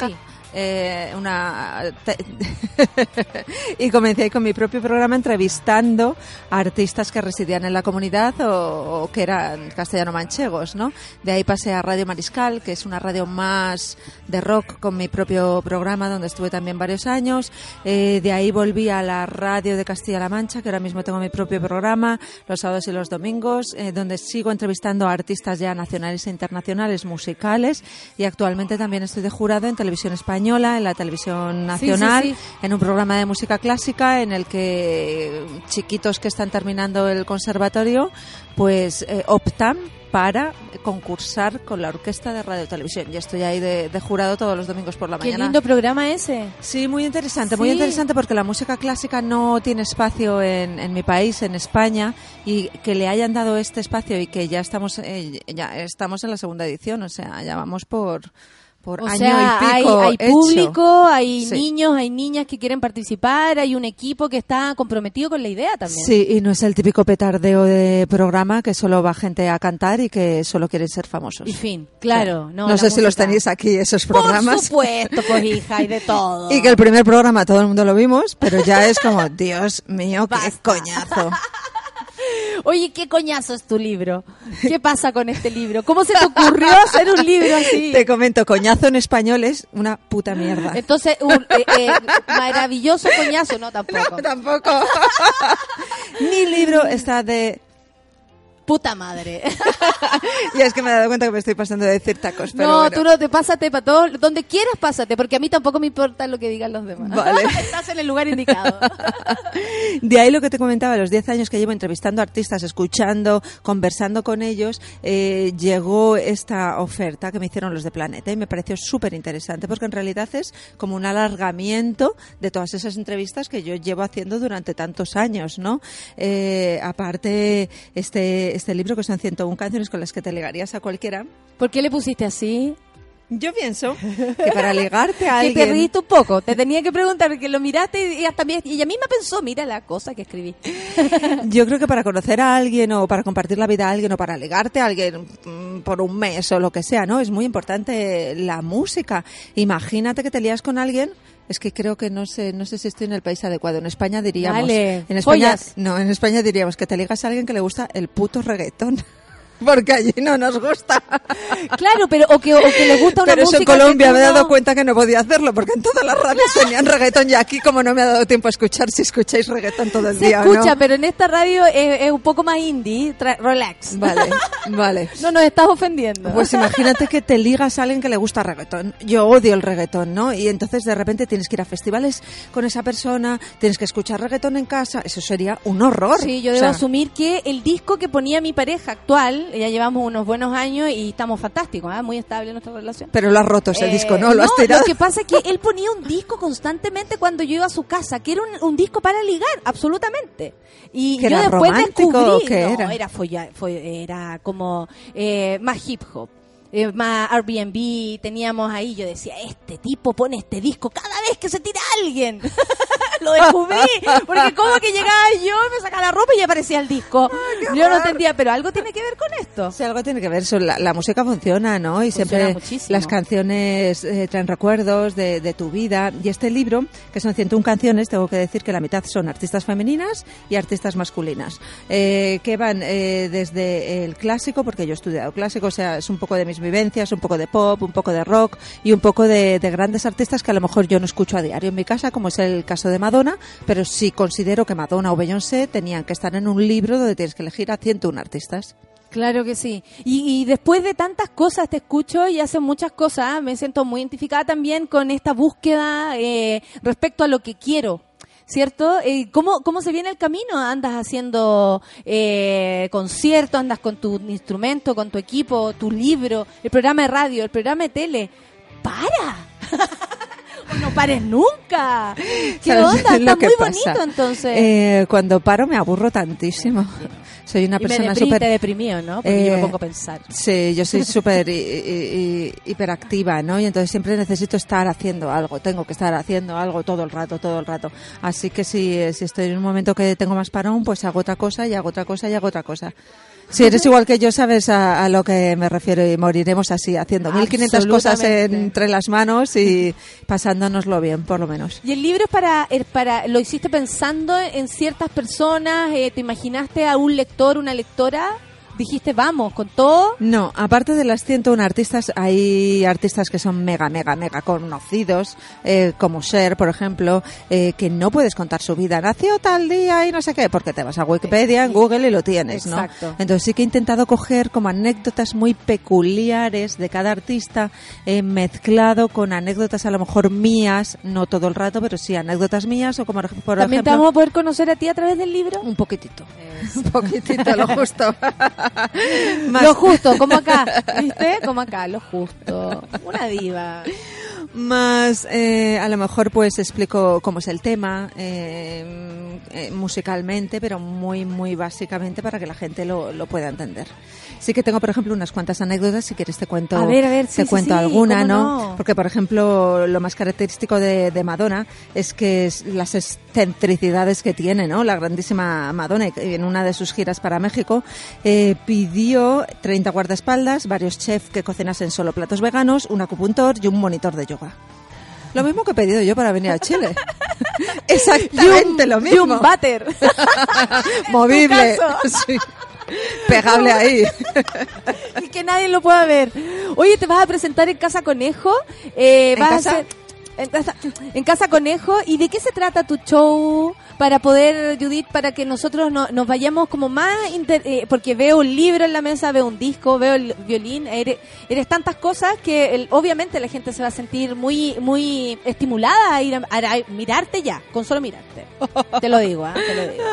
Eh, una y comencé con mi propio programa entrevistando a artistas que residían en la comunidad o, o que eran castellano-manchegos, ¿no? De ahí pasé a Radio Mariscal, que es una radio más de rock con mi propio programa donde estuve también varios años. Eh, de ahí volví a la radio de Castilla-La Mancha, que ahora mismo tengo mi propio programa los sábados y los domingos, eh, donde sigo entrevistando a artistas ya nacionales e internacionales musicales y actualmente también estoy de jurado en televisión española, en la televisión nacional, sí. en un programa de música clásica en el que chiquitos que están terminando el conservatorio pues eh, optan para concursar con la orquesta de radio televisión. Y estoy ahí de, de jurado todos los domingos por la Qué mañana. lindo programa ese. Sí, muy interesante, muy interesante porque la música clásica no tiene espacio en, en mi país, en España, y que le hayan dado este espacio y que ya estamos, eh, ya estamos en la segunda edición, o sea, ya vamos por, por O año sea, y hay, pico hay hecho. público, hay Sí. niños, hay niñas que quieren participar, hay un equipo que está comprometido con la idea también. Sí, y no es el típico petardeo de programa que solo va gente a cantar y que solo quieren ser famosos. Y fin, claro. No, No, la sé si los música. tenéis aquí, esos Por programas. supuesto, pues hija, hay de todo. Y que el primer programa todo el mundo lo vimos, pero ya es como, Dios mío, qué Basta. coñazo. Oye, ¿qué coñazo es tu libro? ¿Qué pasa con este libro? ¿Cómo se te ocurrió hacer un libro así? Te comento, coñazo en español es una puta mierda. Entonces, un eh, eh, maravilloso coñazo, no tampoco. tampoco. Mi libro está de puta madre. Y es que me he dado cuenta que me estoy pasando de decir tacos, pero no, bueno. tú no te pásate para todo, donde quieras pásate, porque a mí tampoco me importa lo que digan los demás. Vale. Estás en el lugar indicado. De ahí lo que te comentaba, los 10 años que llevo entrevistando artistas, escuchando, conversando con ellos, eh, llegó esta oferta que me hicieron los de Planeta y me pareció súper interesante porque en realidad es como un alargamiento de todas esas entrevistas que yo llevo haciendo durante tantos años, ¿no? Eh, aparte, este, este libro que son 101 canciones con las que te ligarías a cualquiera. ¿Por qué le pusiste así? Yo pienso que para ligarte a Que alguien... te reíste un poco. Te tenía que preguntar, que lo miraste y hasta mí, y ella misma pensó, mira la cosa que escribí. Yo creo que para conocer a alguien o para compartir la vida a alguien o para ligarte a alguien mm, por un mes o lo que sea, ¿no? Es muy importante la música. Imagínate que te lías con alguien. Es que creo que no sé, no sé si estoy en el país adecuado. En España diríamos, Dale, en España, follas. no, en España diríamos que te ligas a alguien que le gusta el puto reggaetón. Porque allí no nos gusta. Claro, pero o que, o que le gusta una Pero eso en música que Colombia tú me he dado cuenta que no podía hacerlo porque en todas las radios tenían reggaetón y aquí como no me ha dado tiempo a escuchar si escucháis reggaetón todo el Se día o escucha, no. pero en esta radio es, es un poco más indie. Relax. Vale, vale. No nos estás ofendiendo. Pues imagínate que te ligas a alguien que le gusta reggaetón. Yo odio el reggaetón, ¿no? Y entonces de repente tienes que ir a festivales con esa persona, tienes que escuchar reggaetón en casa. Eso sería un horror. Sí, yo O debo sea, asumir que el disco que ponía mi pareja actual, ya llevamos unos buenos años y estamos fantásticos, ¿ah? muy estable nuestra relación. Pero lo has roto ese Eh, disco, ¿no? Lo has tirado. Lo que pasa es que él ponía un disco constantemente cuando yo iba a su casa, que era un, un disco para ligar, absolutamente. Y ¿Que yo era después descubrí, o qué no, era? era folla- era como eh, más hip hop. Eh, más Airbnb, teníamos ahí, yo decía, este tipo pone este disco cada vez que se tira alguien. Lo descubrí, porque como que llegaba yo, me sacaba la ropa y aparecía el disco. yo no entendía, pero algo tiene que ver con esto. Sí, algo tiene que ver. La, la música funciona, ¿no? Y Funciona siempre muchísimo. las canciones eh, traen recuerdos de, de tu vida. Y este libro, que son 101 canciones, tengo que decir que la mitad son artistas femeninas y artistas masculinas. eh, que van eh, desde el clásico, porque yo he estudiado clásico, o sea, es un poco de mis vivencias, un poco de pop, un poco de rock y un poco de, de grandes artistas que a lo mejor yo no escucho a diario en mi casa, como es el caso de Madonna, pero sí considero que Madonna o Beyoncé tenían que estar en un libro donde tienes que elegir a 101 artistas. Claro que sí. Y, y después de tantas cosas te escucho y hacen muchas cosas, me siento muy identificada también con esta búsqueda eh, respecto a lo que quiero. ¿Cierto? Eh, ¿cómo, ¿Cómo se viene el camino? ¿Andas haciendo eh, conciertos? ¿Andas con tu instrumento, con tu equipo, tu libro, el programa de radio, el programa de tele? ¡Para! ¡O no pares nunca! ¿Qué ¿Sabes onda? Está muy pasa? bonito entonces. Eh, cuando paro me aburro tantísimo. Soy una y persona súper... te deprimió, ¿no? Porque yo me eh, pongo a pensar. Sí, yo soy súper hiperactiva, ¿no? Y entonces siempre necesito estar haciendo algo, tengo que estar haciendo algo todo el rato, todo el rato. Así que si, eh, si estoy en un momento que tengo más parón, pues hago otra cosa y hago otra cosa y hago otra cosa. Si eres igual que yo, sabes a, a lo que me refiero y moriremos así, haciendo 1500 cosas entre las manos y pasándonoslo bien, por lo menos. Y el libro es para, para, lo hiciste pensando en ciertas personas, eh, te imaginaste a un lector, una lectora, dijiste vamos con todo. No, aparte de las 101 artistas, hay artistas que son mega, mega, mega conocidos, eh, como Cher, por ejemplo, eh, que no puedes contar su vida. Nació tal día y no sé qué, porque te vas a Wikipedia, en Google y lo tienes, ¿no? Exacto. Entonces sí que he intentado coger como anécdotas muy peculiares de cada artista, eh, mezclado con anécdotas a lo mejor mías, no todo el rato, pero sí anécdotas mías o como por También te ejemplo... vamos a poder conocer a ti a través del libro. Un poquitito. Un poquitito, lo justo. Lo justo, como acá, ¿viste? Como acá, lo justo. Una diva. Más, eh, a lo mejor pues explico cómo es el tema eh, eh, musicalmente, pero muy, muy básicamente para que la gente lo, lo pueda entender. Sí que tengo, por ejemplo, unas cuantas anécdotas, si quieres te cuento, A ver, a ver, sí, te sí, cuento sí, alguna, ¿no? no. Porque, por ejemplo, lo más característico de, de Madonna es que es las excentricidades que tiene, ¿no? La grandísima Madonna, en una de sus giras para México, eh, pidió 30 guardaespaldas, varios chefs que cocinasen solo platos veganos, un acupuntor y un monitor de yoga. Lo mismo que he pedido yo para venir a Chile. Exactamente lo mismo. Y un váter. Movible. Sí. Pegable ahí. y que nadie lo pueda ver. Oye, ¿te vas a presentar en Casa Conejo? Eh, ¿En vas casa? a hacer... En casa, en Casa Conejo. ¿Y de qué se trata tu show? Para poder, Judith, para que nosotros no- nos vayamos como más... inter- eh, porque veo un libro en la mesa, veo un disco, veo el violín. Eres, eres tantas cosas que el- obviamente la gente se va a sentir muy muy estimulada a ir a, a- a mirarte ya, con solo mirarte. Te lo digo, ¿ah? Te lo digo.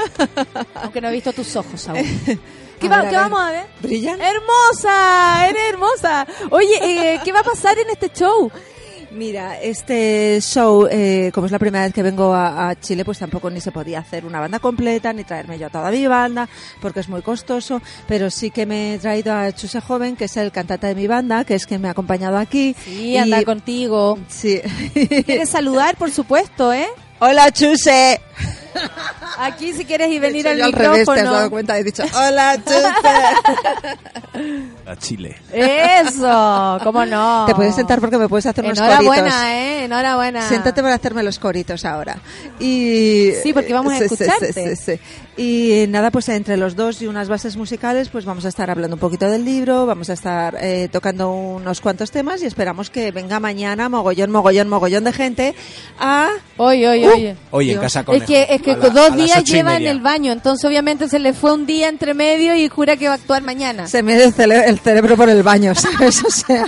Aunque no he visto tus ojos aún. ¿Qué, A va- ver, a qué ver. vamos a ver? ¿Brillan? ¡Hermosa! ¡Eres hermosa! Oye, eh, ¿qué va a pasar en este show? Mira, este show, eh, como es la primera vez que vengo a, a Chile, pues tampoco ni se podía hacer una banda completa, ni traerme yo a toda mi banda, porque es muy costoso, pero sí que me he traído a Chuse Joven, que es el cantante de mi banda, que es que me ha acompañado aquí. Sí, anda contigo. Sí. ¿Quieres saludar, por supuesto, eh? Hola, Chuse. Aquí si quieres y venir He al hecho yo al revés, micrófono. te has dado cuenta, he dicho, hola, Chuse. A Chile. Eso, ¿cómo no? Te puedes sentar porque me puedes hacer unos Enhorabuena, coritos. eh, enhorabuena. Siéntate para hacerme los coritos ahora. Y Sí, porque vamos a Sí, escucharte. sí, sí, sí. Y nada, pues entre los dos y unas bases musicales, pues vamos a estar hablando un poquito del libro, vamos a estar eh, tocando unos cuantos temas y esperamos que venga mañana mogollón, mogollón, mogollón de gente a... Oye, oye, oye. Hoy en casa Es Conejo. que, es que A la- dos días lleva en el baño, entonces obviamente se le fue un día entre medio y jura que va a actuar mañana. Se me dio el, cele- el cerebro por el baño, ¿sabes? O sea...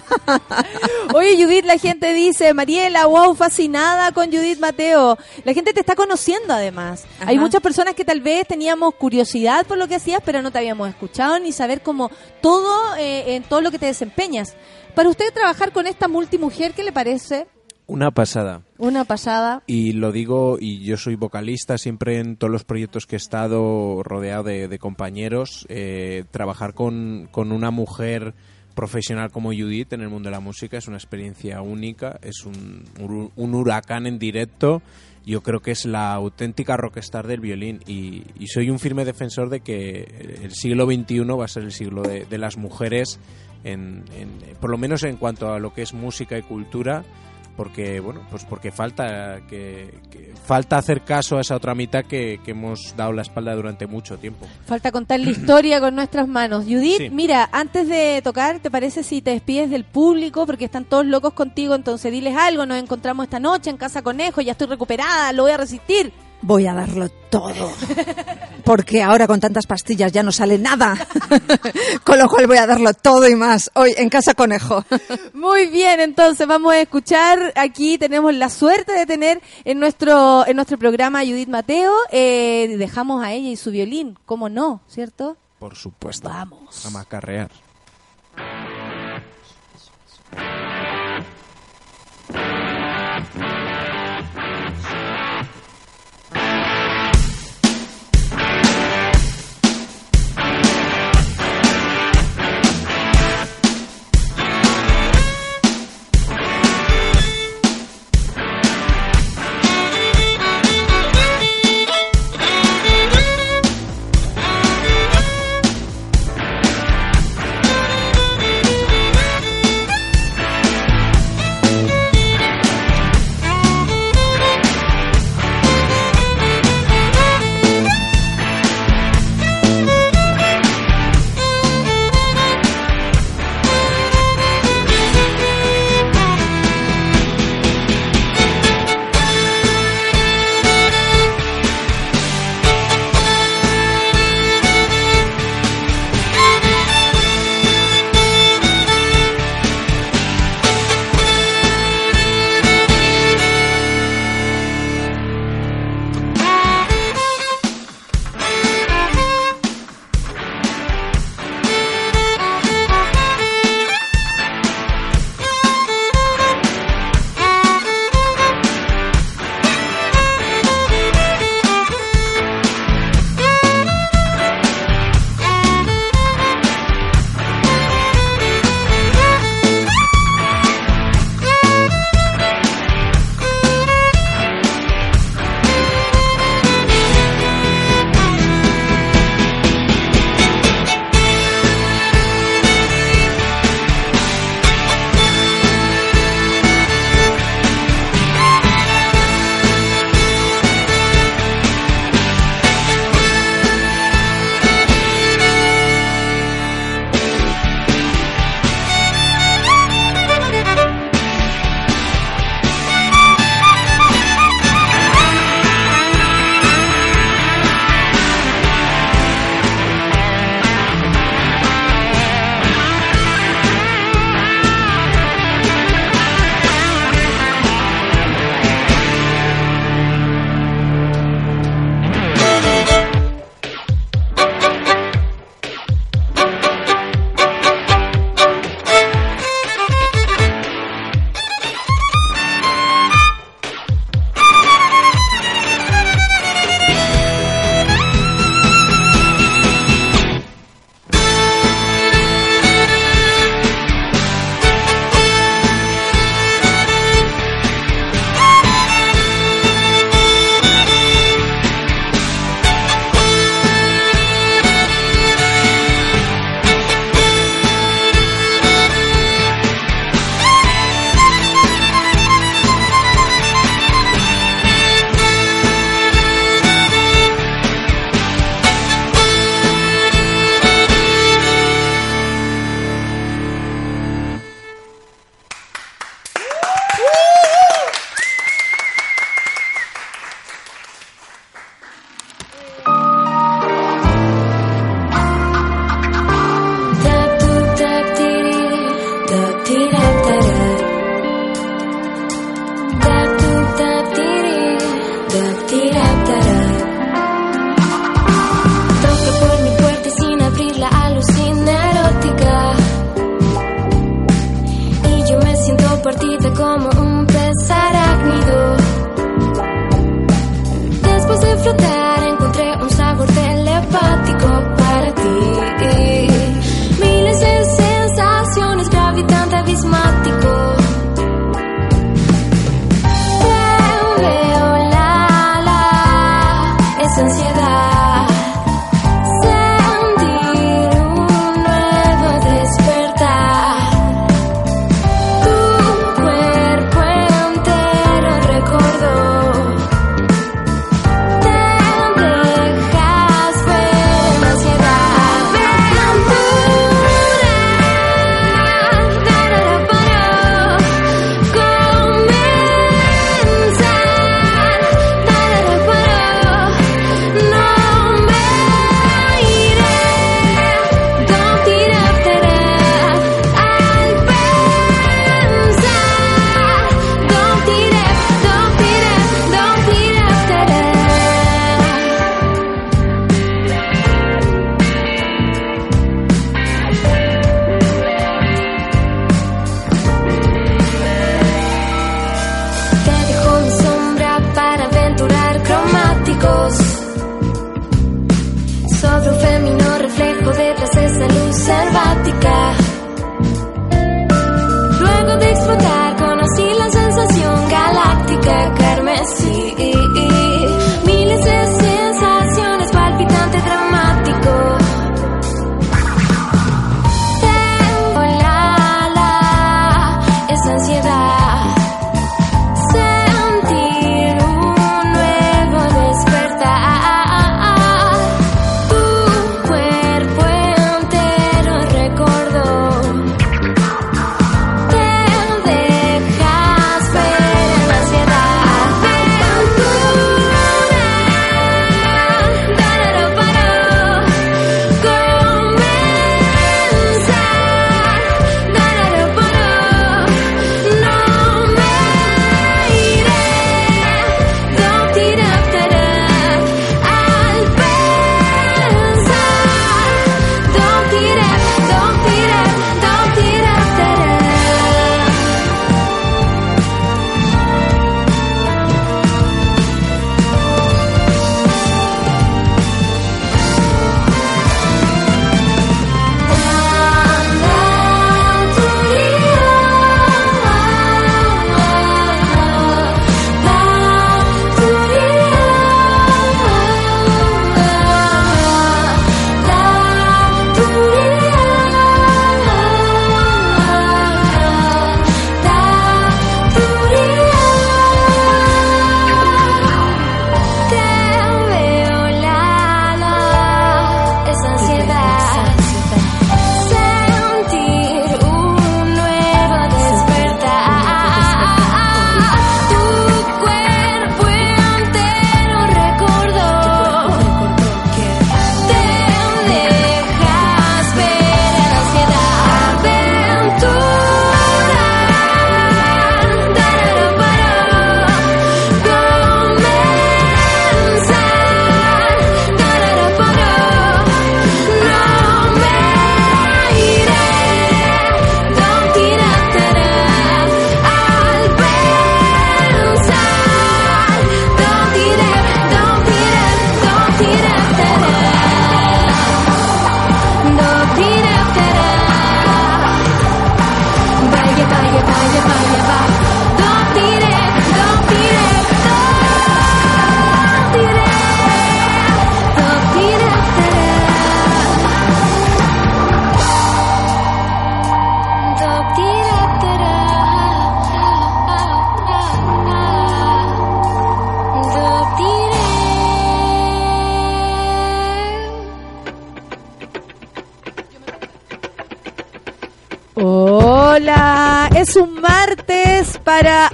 Oye, Judith, la gente dice, Mariela, wow, fascinada con Judith Mateo. La gente te está conociendo además. Ajá. Hay muchas personas que tal vez teníamos curiosidad por lo que hacías, pero no te habíamos escuchado ni saber cómo todo, eh, en todo lo que te desempeñas. Para usted trabajar con esta multimujer, ¿qué le parece? Una pasada. Una pasada. Y lo digo, y yo soy vocalista siempre en todos los proyectos que he estado rodeado de, de compañeros. eh, trabajar con, con una mujer profesional como Judith en el mundo de la música es una experiencia única, es un, un huracán en directo. Yo creo que es la auténtica rockstar del violín y, y soy un firme defensor de que el siglo XXI va a ser el siglo de, de las mujeres, en, en- por lo menos en cuanto a lo que es música y cultura porque bueno pues porque falta que, que falta hacer caso a esa otra mitad que, que hemos dado la espalda durante mucho tiempo Falta contar la historia con nuestras manos. Judith, Sí. mira, antes de tocar, ¿te parece si te despides del público? Porque están todos locos contigo, entonces diles algo. Nos encontramos esta noche en Casa Conejo, ya estoy recuperada, lo voy a resistir. Voy a darlo todo. Porque ahora con tantas pastillas ya no sale nada. Con lo cual voy a darlo todo y más. Hoy en Casa Conejo. Muy bien, entonces vamos a escuchar. Aquí tenemos la suerte de tener en nuestro en nuestro programa a Judith Mateo. Eh, dejamos a ella y su violín, ¿cómo no? ¿Cierto? por supuesto Vamos. a macarrear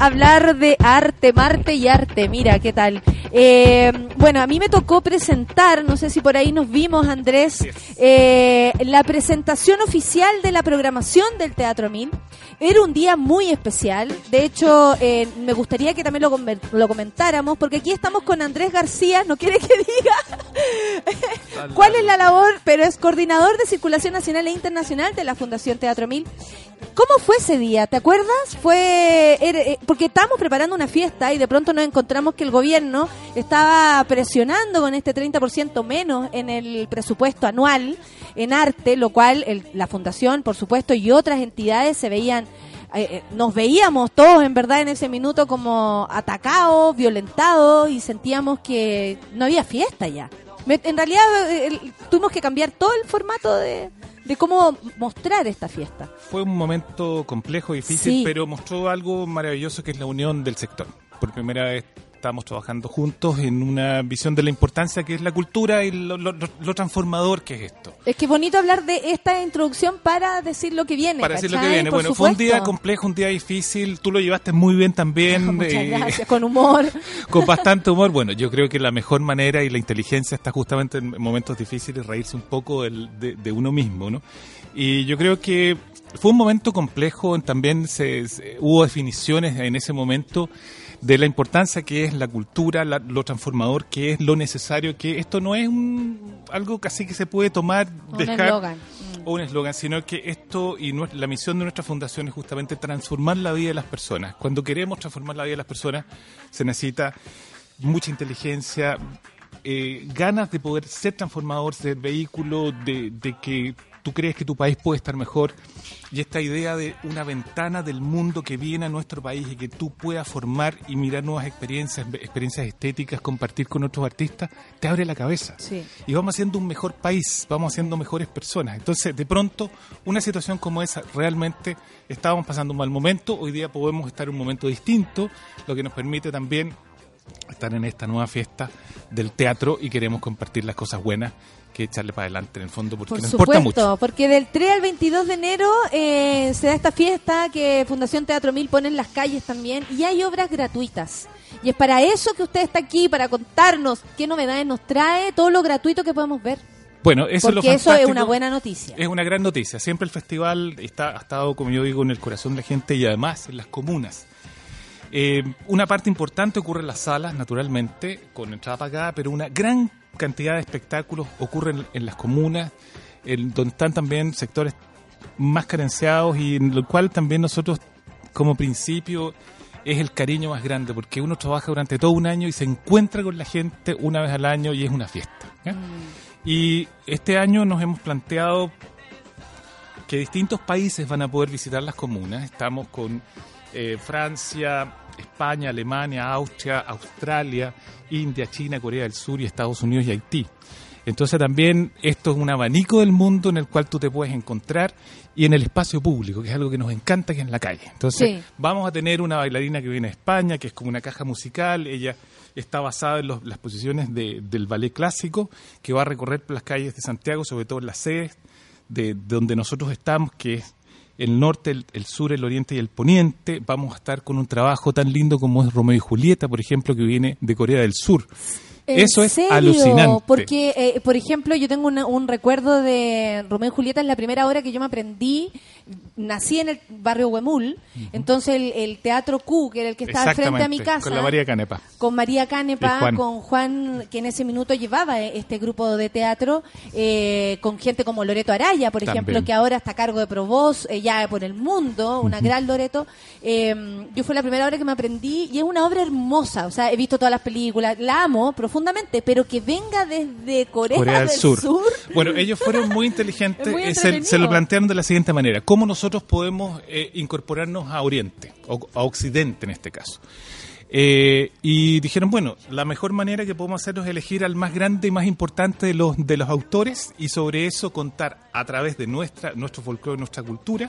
hablar de arte, Marte y arte. Mira, ¿qué tal? Eh, bueno, a mí me tocó presentar, no sé si por ahí nos vimos, Andrés, eh, la presentación oficial de la programación del Teatro Mil. Era un día muy especial. De hecho, eh, me gustaría que también lo, comentáramos, porque aquí estamos con Andrés García. ¿No quiere que diga cuál es la labor? Pero es coordinador de circulación nacional e internacional de la Fundación Teatro Mil. ¿Cómo fue ese día? ¿Te acuerdas? Fue era- eh, porque estábamos preparando una fiesta y de pronto nos encontramos que el gobierno estaba presionando con este 30% menos en el presupuesto anual en arte, lo cual el- la fundación, por supuesto, y otras entidades se veían eh, eh, nos veíamos todos en verdad en ese minuto como atacados, violentados y sentíamos que no había fiesta ya. Me- en realidad eh, tuvimos que cambiar todo el formato de, de cómo mostrar esta fiesta. Fue un momento complejo, difícil, Sí. pero mostró algo maravilloso que es la unión del sector. Por primera vez estamos trabajando juntos en una visión de la importancia que es la cultura y lo, lo- lo transformador que es esto. Es que bonito hablar de esta introducción para decir lo que viene. Para decir lo que viene. Por Bueno, fue un día complejo, un día difícil. Tú lo llevaste muy bien también. Muchas eh, gracias, con humor. con bastante humor. Bueno, yo creo que la mejor manera y la inteligencia está justamente en momentos difíciles reírse un poco del- de, de uno mismo, ¿no? Y yo creo que fue un momento complejo, también se, se- hubo definiciones en ese momento de la importancia que es la cultura, la- lo transformador que es, lo necesario que esto no es un, algo casi que se puede tomar, Un dejar eslogan. o un eslogan, sino que esto y la misión de nuestra fundación es justamente transformar la vida de las personas. Cuando queremos transformar la vida de las personas, se necesita mucha inteligencia, eh, ganas de poder ser transformador, ser vehículo, de, de que tú crees que tu país puede estar mejor. Y esta idea de una ventana del mundo que viene a nuestro país y que tú puedas formar y mirar nuevas experiencias, experiencias estéticas, compartir con otros artistas, te abre la cabeza Sí. y vamos haciendo un mejor país, vamos haciendo mejores personas. Entonces, de pronto, una situación como esa, realmente estábamos pasando un mal momento, hoy día podemos estar en un momento distinto, lo que nos permite también estar en esta nueva fiesta del teatro y queremos compartir las cosas buenas que echarle para adelante en el fondo porque Por nos importa mucho. porque del 3 al 22 de enero eh, se da esta fiesta que Fundación Teatro Mil pone en las calles también y hay obras gratuitas. Y es para eso que usted está aquí, para contarnos qué novedades nos trae, todo lo gratuito que podemos ver. Bueno, eso es lo porque eso es una buena noticia. Es una gran noticia. Siempre el festival está, ha estado, como yo digo, en el corazón de la gente y además en las comunas. Eh, una parte importante ocurre en las salas, naturalmente, con entrada pagada, pero una gran cantidad de espectáculos ocurren en las comunas, en donde están también sectores más carenciados y en lo cual también nosotros, como principio, es el cariño más grande, porque uno trabaja durante todo un año y se encuentra con la gente una vez al año y es una fiesta. ¿ya? Y este año nos hemos planteado que distintos países van a poder visitar las comunas. Estamos con eh, Francia, España, Alemania, Austria, Australia, India, China, Corea del Sur y Estados Unidos y Haití. Entonces también esto es un abanico del mundo en el cual tú te puedes encontrar y en el espacio público, que es algo que nos encanta, que es en la calle. Entonces Sí. vamos a tener una bailarina que viene de España, que es como una caja musical, ella está basada en los- las posiciones de- del ballet clásico, que va a recorrer las calles de Santiago, sobre todo en las sedes de, de donde nosotros estamos, que es el norte, el, sur, el oriente y el poniente. Vamos a estar con un trabajo tan lindo como es Romeo y Julieta, por ejemplo, que viene de Corea del Sur. ¿En Eso es serio? alucinante. Porque, eh, por ejemplo, yo tengo una- un recuerdo de Romeo y Julieta, es la primera obra que yo me aprendí. Nací en el barrio Huemul, entonces el, el Teatro Q, que era el que estaba frente a mi casa. Con la María Canepa. con María Canepa, Juan. con Juan, que en ese minuto llevaba eh, este grupo de teatro, eh, con gente como Loreto Araya, por También. ejemplo, que ahora está a cargo de Provoz, eh, ya por el mundo, una gran Loreto. Eh, yo fue la primera obra que me aprendí y es una obra hermosa, o sea, he visto todas las películas, la amo profundamente, pero que venga desde Corea, Corea del del Sur. Sur. Bueno, ellos fueron muy inteligentes, Es muy eh, se, se lo plantearon de la siguiente manera, ¿cómo nosotros podemos eh, incorporarnos a Oriente, o a Occidente en este caso? Eh, y dijeron, bueno, la mejor manera que podemos hacer es elegir al más grande y más importante de los, de los autores y sobre eso contar a través de nuestra, nuestro folclore, nuestra cultura,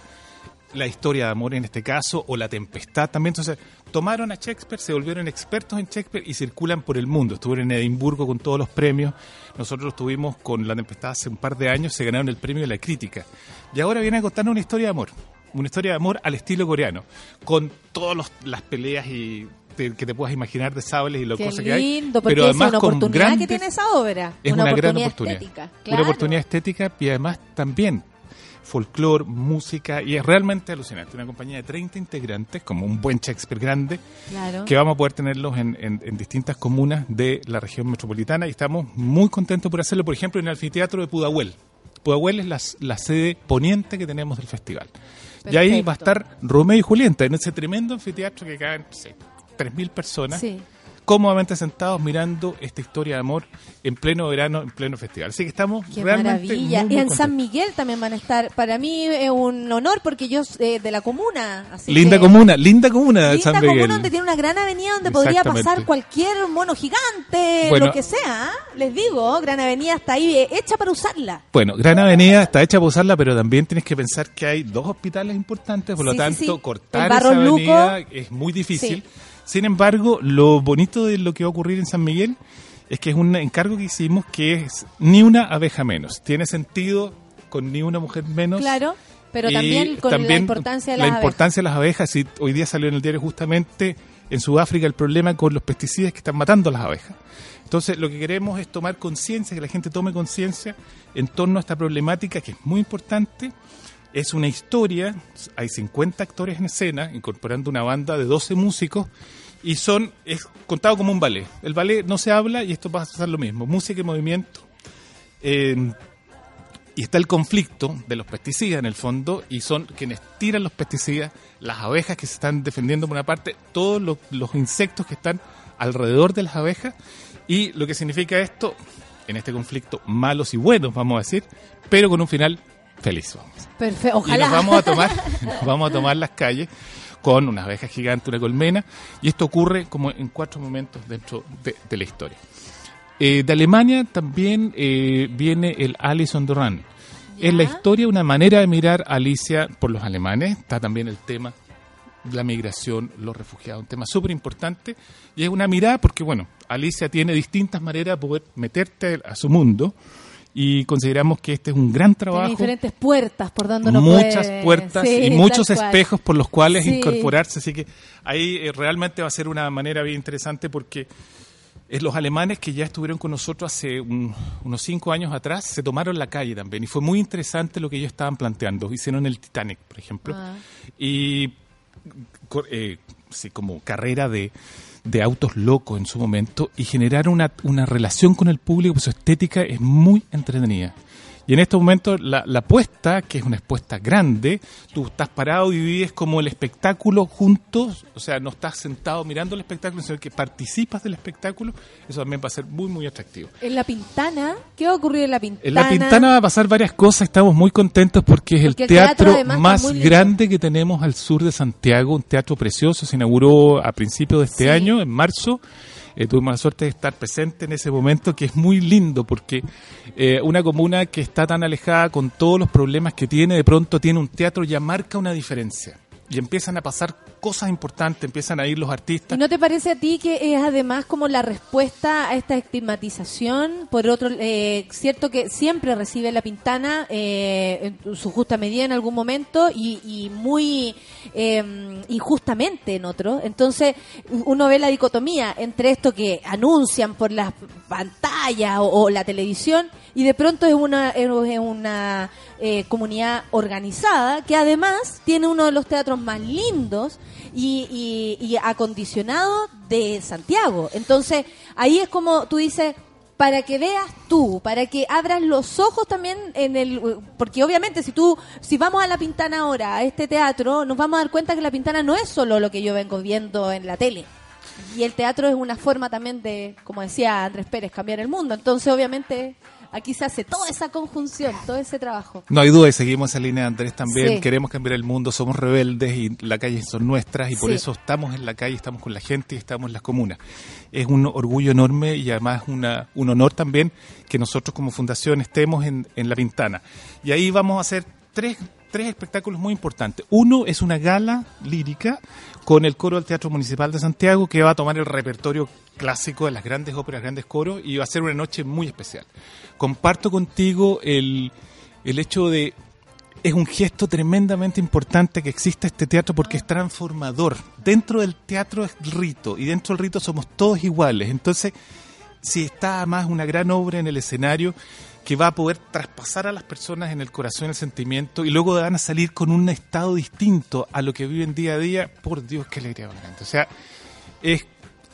la historia de amor en este caso, o la tempestad también. Entonces, tomaron a Shakespeare, se volvieron expertos en Shakespeare y circulan por el mundo. Estuvieron en Edimburgo con todos los premios. Nosotros estuvimos con la tempestad hace un par de años, se ganaron el premio de la crítica. Y ahora vienen a contarnos una historia de amor. una historia de amor al estilo coreano, con todas las peleas y que te puedas imaginar de sables y lo Qué cosas que hay. lindo, pero es además una con oportunidad que tiene esa obra. es una, gran oportunidad. estética. Una oportunidad estética y además también folclore, música y es realmente alucinante. Una compañía de 30 integrantes, como un buen Shakespeare grande, Claro. que vamos a poder tenerlos en, en- en distintas comunas de la región metropolitana y estamos muy contentos por hacerlo, por ejemplo, en el anfiteatro de Pudahuel. Pudahuel es la, la sede poniente que tenemos del festival. Y ahí va a estar Romeo y Julieta en ese tremendo anfiteatro que caen, no sé, 3.000 personas Sí. Cómodamente sentados mirando esta historia de amor en pleno verano, en pleno festival. Así que estamos Qué realmente maravilla. muy, muy y en San. Miguel también van a estar. Para mí es un honor porque yo eh, de la comuna. Así Linda que- comuna, linda comuna de Linda San Miguel. comuna donde tiene una gran avenida donde podría pasar cualquier mono gigante, Bueno. lo que sea. ¿ah? Les digo, gran avenida está ahí eh, hecha para usarla. Bueno, Gran Avenida está hecha para usarla, pero también tienes que pensar que hay dos hospitales importantes, por lo Sí, tanto, sí. cortar esa avenida Luco. es muy difícil. Sin embargo, lo bonito de lo que va a ocurrir en San Miguel es que es un encargo que hicimos que es ni una abeja menos. Tiene sentido con ni una mujer menos. Claro, pero también con la importancia de la las importancia de las abejas. Y hoy día salió en el diario justamente en Sudáfrica el problema con los pesticidas que están matando a las abejas. Entonces, lo que queremos es tomar conciencia, que la gente tome conciencia en torno a esta problemática que es muy importante. Es una historia, hay 50 actores en escena, incorporando una banda de 12 músicos, y son es contado como un ballet. El ballet no se habla y esto va a ser lo mismo, música y movimiento. Eh, y está el conflicto de los pesticidas en el fondo y son quienes tiran los pesticidas, las abejas que se están defendiendo por una parte, todos los, los insectos que están alrededor de las abejas y lo que significa esto en este conflicto malos y buenos vamos a decir, pero con un final feliz. Vamos. Perfecto, Y nos vamos a tomar, nos vamos a tomar las calles con unas abejas gigantes, una colmena, y esto ocurre como en cuatro momentos dentro de, de la historia. Eh, de Alemania también eh, viene el Alice on the Run. Es la historia, una manera de mirar a Alicia por los alemanes. Está también el tema de la migración, los refugiados, un tema súper importante. Y es una mirada porque, bueno, Alicia tiene distintas maneras de poder meterte a su mundo. Y consideramos que este es un gran Tiene trabajo diferentes puertas por donde uno muchas puede- puertas Sí, y muchos espejos por los cuales Sí. incorporarse. Así que ahí eh, realmente va a ser una manera bien interesante porque es los alemanes que ya estuvieron con nosotros hace un- unos cinco años atrás se tomaron la calle también y fue muy interesante lo que ellos estaban planteando. Hicieron el Titanic, por ejemplo, Ah. y eh, sí, como carrera de, de autos locos en su momento y generaron una, una relación con el público, pues su estética es muy entretenida. Y en estos momentos la, la apuesta, que es una apuesta grande, tú estás parado y vives como el espectáculo juntos, o sea, no estás sentado mirando el espectáculo, sino que participas del espectáculo, eso también va a ser muy, muy atractivo. En la Pintana, ¿qué va a ocurrir en la Pintana? En La Pintana va a pasar varias cosas, estamos muy contentos porque es el Porque el teatro, más grande que tenemos al sur de Santiago, un teatro precioso, se inauguró a principios de este Sí. año, en marzo. Eh, tuvimos la suerte de estar presente en ese momento, que es muy lindo porque eh, una comuna que está tan alejada con todos los problemas que tiene, de pronto tiene un teatro, ya marca una diferencia. Y empiezan a pasar cosas importantes, empiezan a ir los artistas. ¿Y no te parece a ti que es además como la respuesta a esta estigmatización? Por otro, eh, cierto que siempre recibe la pintana eh, en su justa medida en algún momento y, y muy eh, injustamente en otro. Entonces uno ve la dicotomía entre esto que anuncian por las pantallas o, o la televisión y de pronto es una, es una eh, comunidad organizada que además tiene uno de los teatros más lindos y, y, y acondicionado de Santiago. Entonces, ahí es como tú dices, para que veas tú, para que abras los ojos también en el porque obviamente si tú si vamos a la Pintana ahora, a este teatro, nos vamos a dar cuenta que la Pintana no es solo lo que yo vengo viendo en la tele. Y el teatro es una forma también de, como decía Andrés Pérez, cambiar el mundo. Entonces, obviamente, aquí se hace toda esa conjunción, todo ese trabajo. No hay duda y seguimos esa línea Andrés también. Sí. Queremos cambiar el mundo, somos rebeldes y la calle son nuestras y por Sí. eso estamos en la calle, estamos con la gente y estamos en las comunas. Es un orgullo enorme y además una, un honor también que nosotros como fundación estemos en, en La Pintana. Y ahí vamos a hacer tres, tres espectáculos muy importantes. Uno es una gala lírica con el coro del Teatro Municipal de Santiago que va a tomar el repertorio clásico de las grandes óperas, grandes coros y va a ser una noche muy especial. Comparto contigo el, el hecho de es un gesto tremendamente importante que exista este teatro porque es transformador. Dentro del teatro es rito y dentro del rito somos todos iguales. Entonces, si está además una gran obra en el escenario que va a poder traspasar a las personas en el corazón el sentimiento y luego van a salir con un estado distinto a lo que viven día a día, por Dios, qué alegría. O sea, es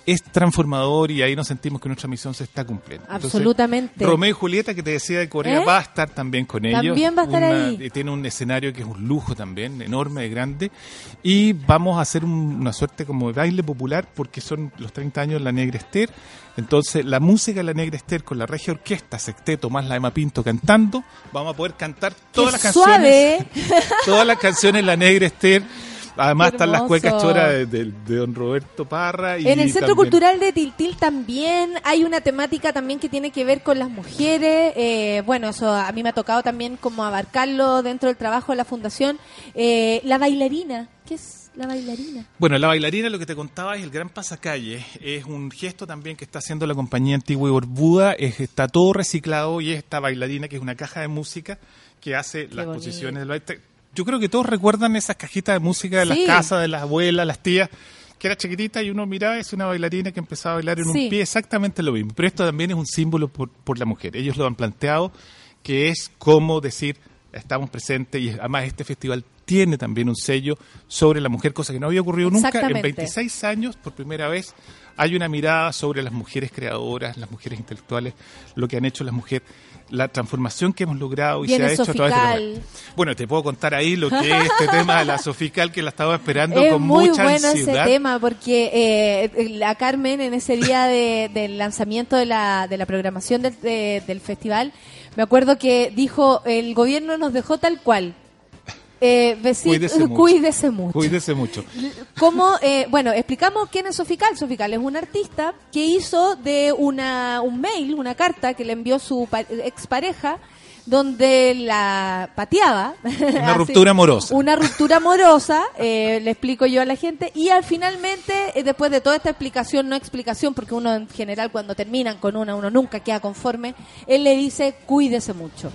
es transformador y ahí nos sentimos que nuestra misión se está cumpliendo. Entonces, Absolutamente. Romeo y Julieta, que te decía de Corea, ¿Eh? va a estar también con ellos. También va a estar Una- ahí. eh, Tiene un escenario que es un lujo también, enorme, grande. Y vamos a hacer un- una suerte como de baile popular porque son los 30 años de la Negra Esther. Entonces, la música de la Negra Esther con la regia orquesta, sexteto más la Emma Pinto cantando, vamos a poder cantar todas las canciones. suave! Todas las canciones de la Negra Esther. Además están las cuecas choras de, de- de don Roberto Parra. Y En el Centro también- Cultural de Tiltil también hay una temática también que tiene que ver con las mujeres. eh, bueno, eso a mí me ha tocado también como abarcarlo dentro del trabajo de la fundación. Eh, la bailarina, ¿qué es la bailarina? Bueno, la bailarina, lo que te contaba, es el gran pasacalle. Es un gesto también que está haciendo la compañía Antigua y Borbuda. Es, está todo reciclado y es esta bailarina que es una caja de música que hace las bonito. posiciones del baile. Yo creo que todos recuerdan esas cajitas de música de Sí. las casas, de las abuelas, las tías, que era chiquitita y uno miraba, es una bailarina que empezaba a bailar en Sí. un pie, exactamente lo mismo. Pero esto también es un símbolo por, por la mujer. Ellos lo han planteado, que es como decir, estamos presentes y además este festival tiene también un sello sobre la mujer, cosa que no había ocurrido nunca. En Exactamente. 26 años, por primera vez, hay una mirada sobre las mujeres creadoras, las mujeres intelectuales, lo que han hecho las mujeres, la transformación que hemos logrado y Viene se ha hecho a través de la mujer. Bueno, te puedo contar ahí lo que es este tema de la Sofical, que la estaba esperando Es con muy mucha bueno ansiedad. ese tema porque eh, la Carmen en ese día de- del lanzamiento de la, de la programación del, de- del festival, me acuerdo que dijo, el gobierno nos dejó tal cual. Eh, Cuídese mucho. cuídese mucho. Cuídese mucho. Como, eh, bueno, explicamos quién es Sofical. Sofical es un artista que hizo de una, un mail, una carta que le envió su pa- expareja, donde la pateaba. Una Así, ruptura amorosa. Una ruptura amorosa, eh, le explico yo a la gente. Y al finalmente, eh, después de toda esta explicación, no explicación, porque uno en general cuando terminan con una, uno nunca queda conforme, él le dice, cuídese mucho.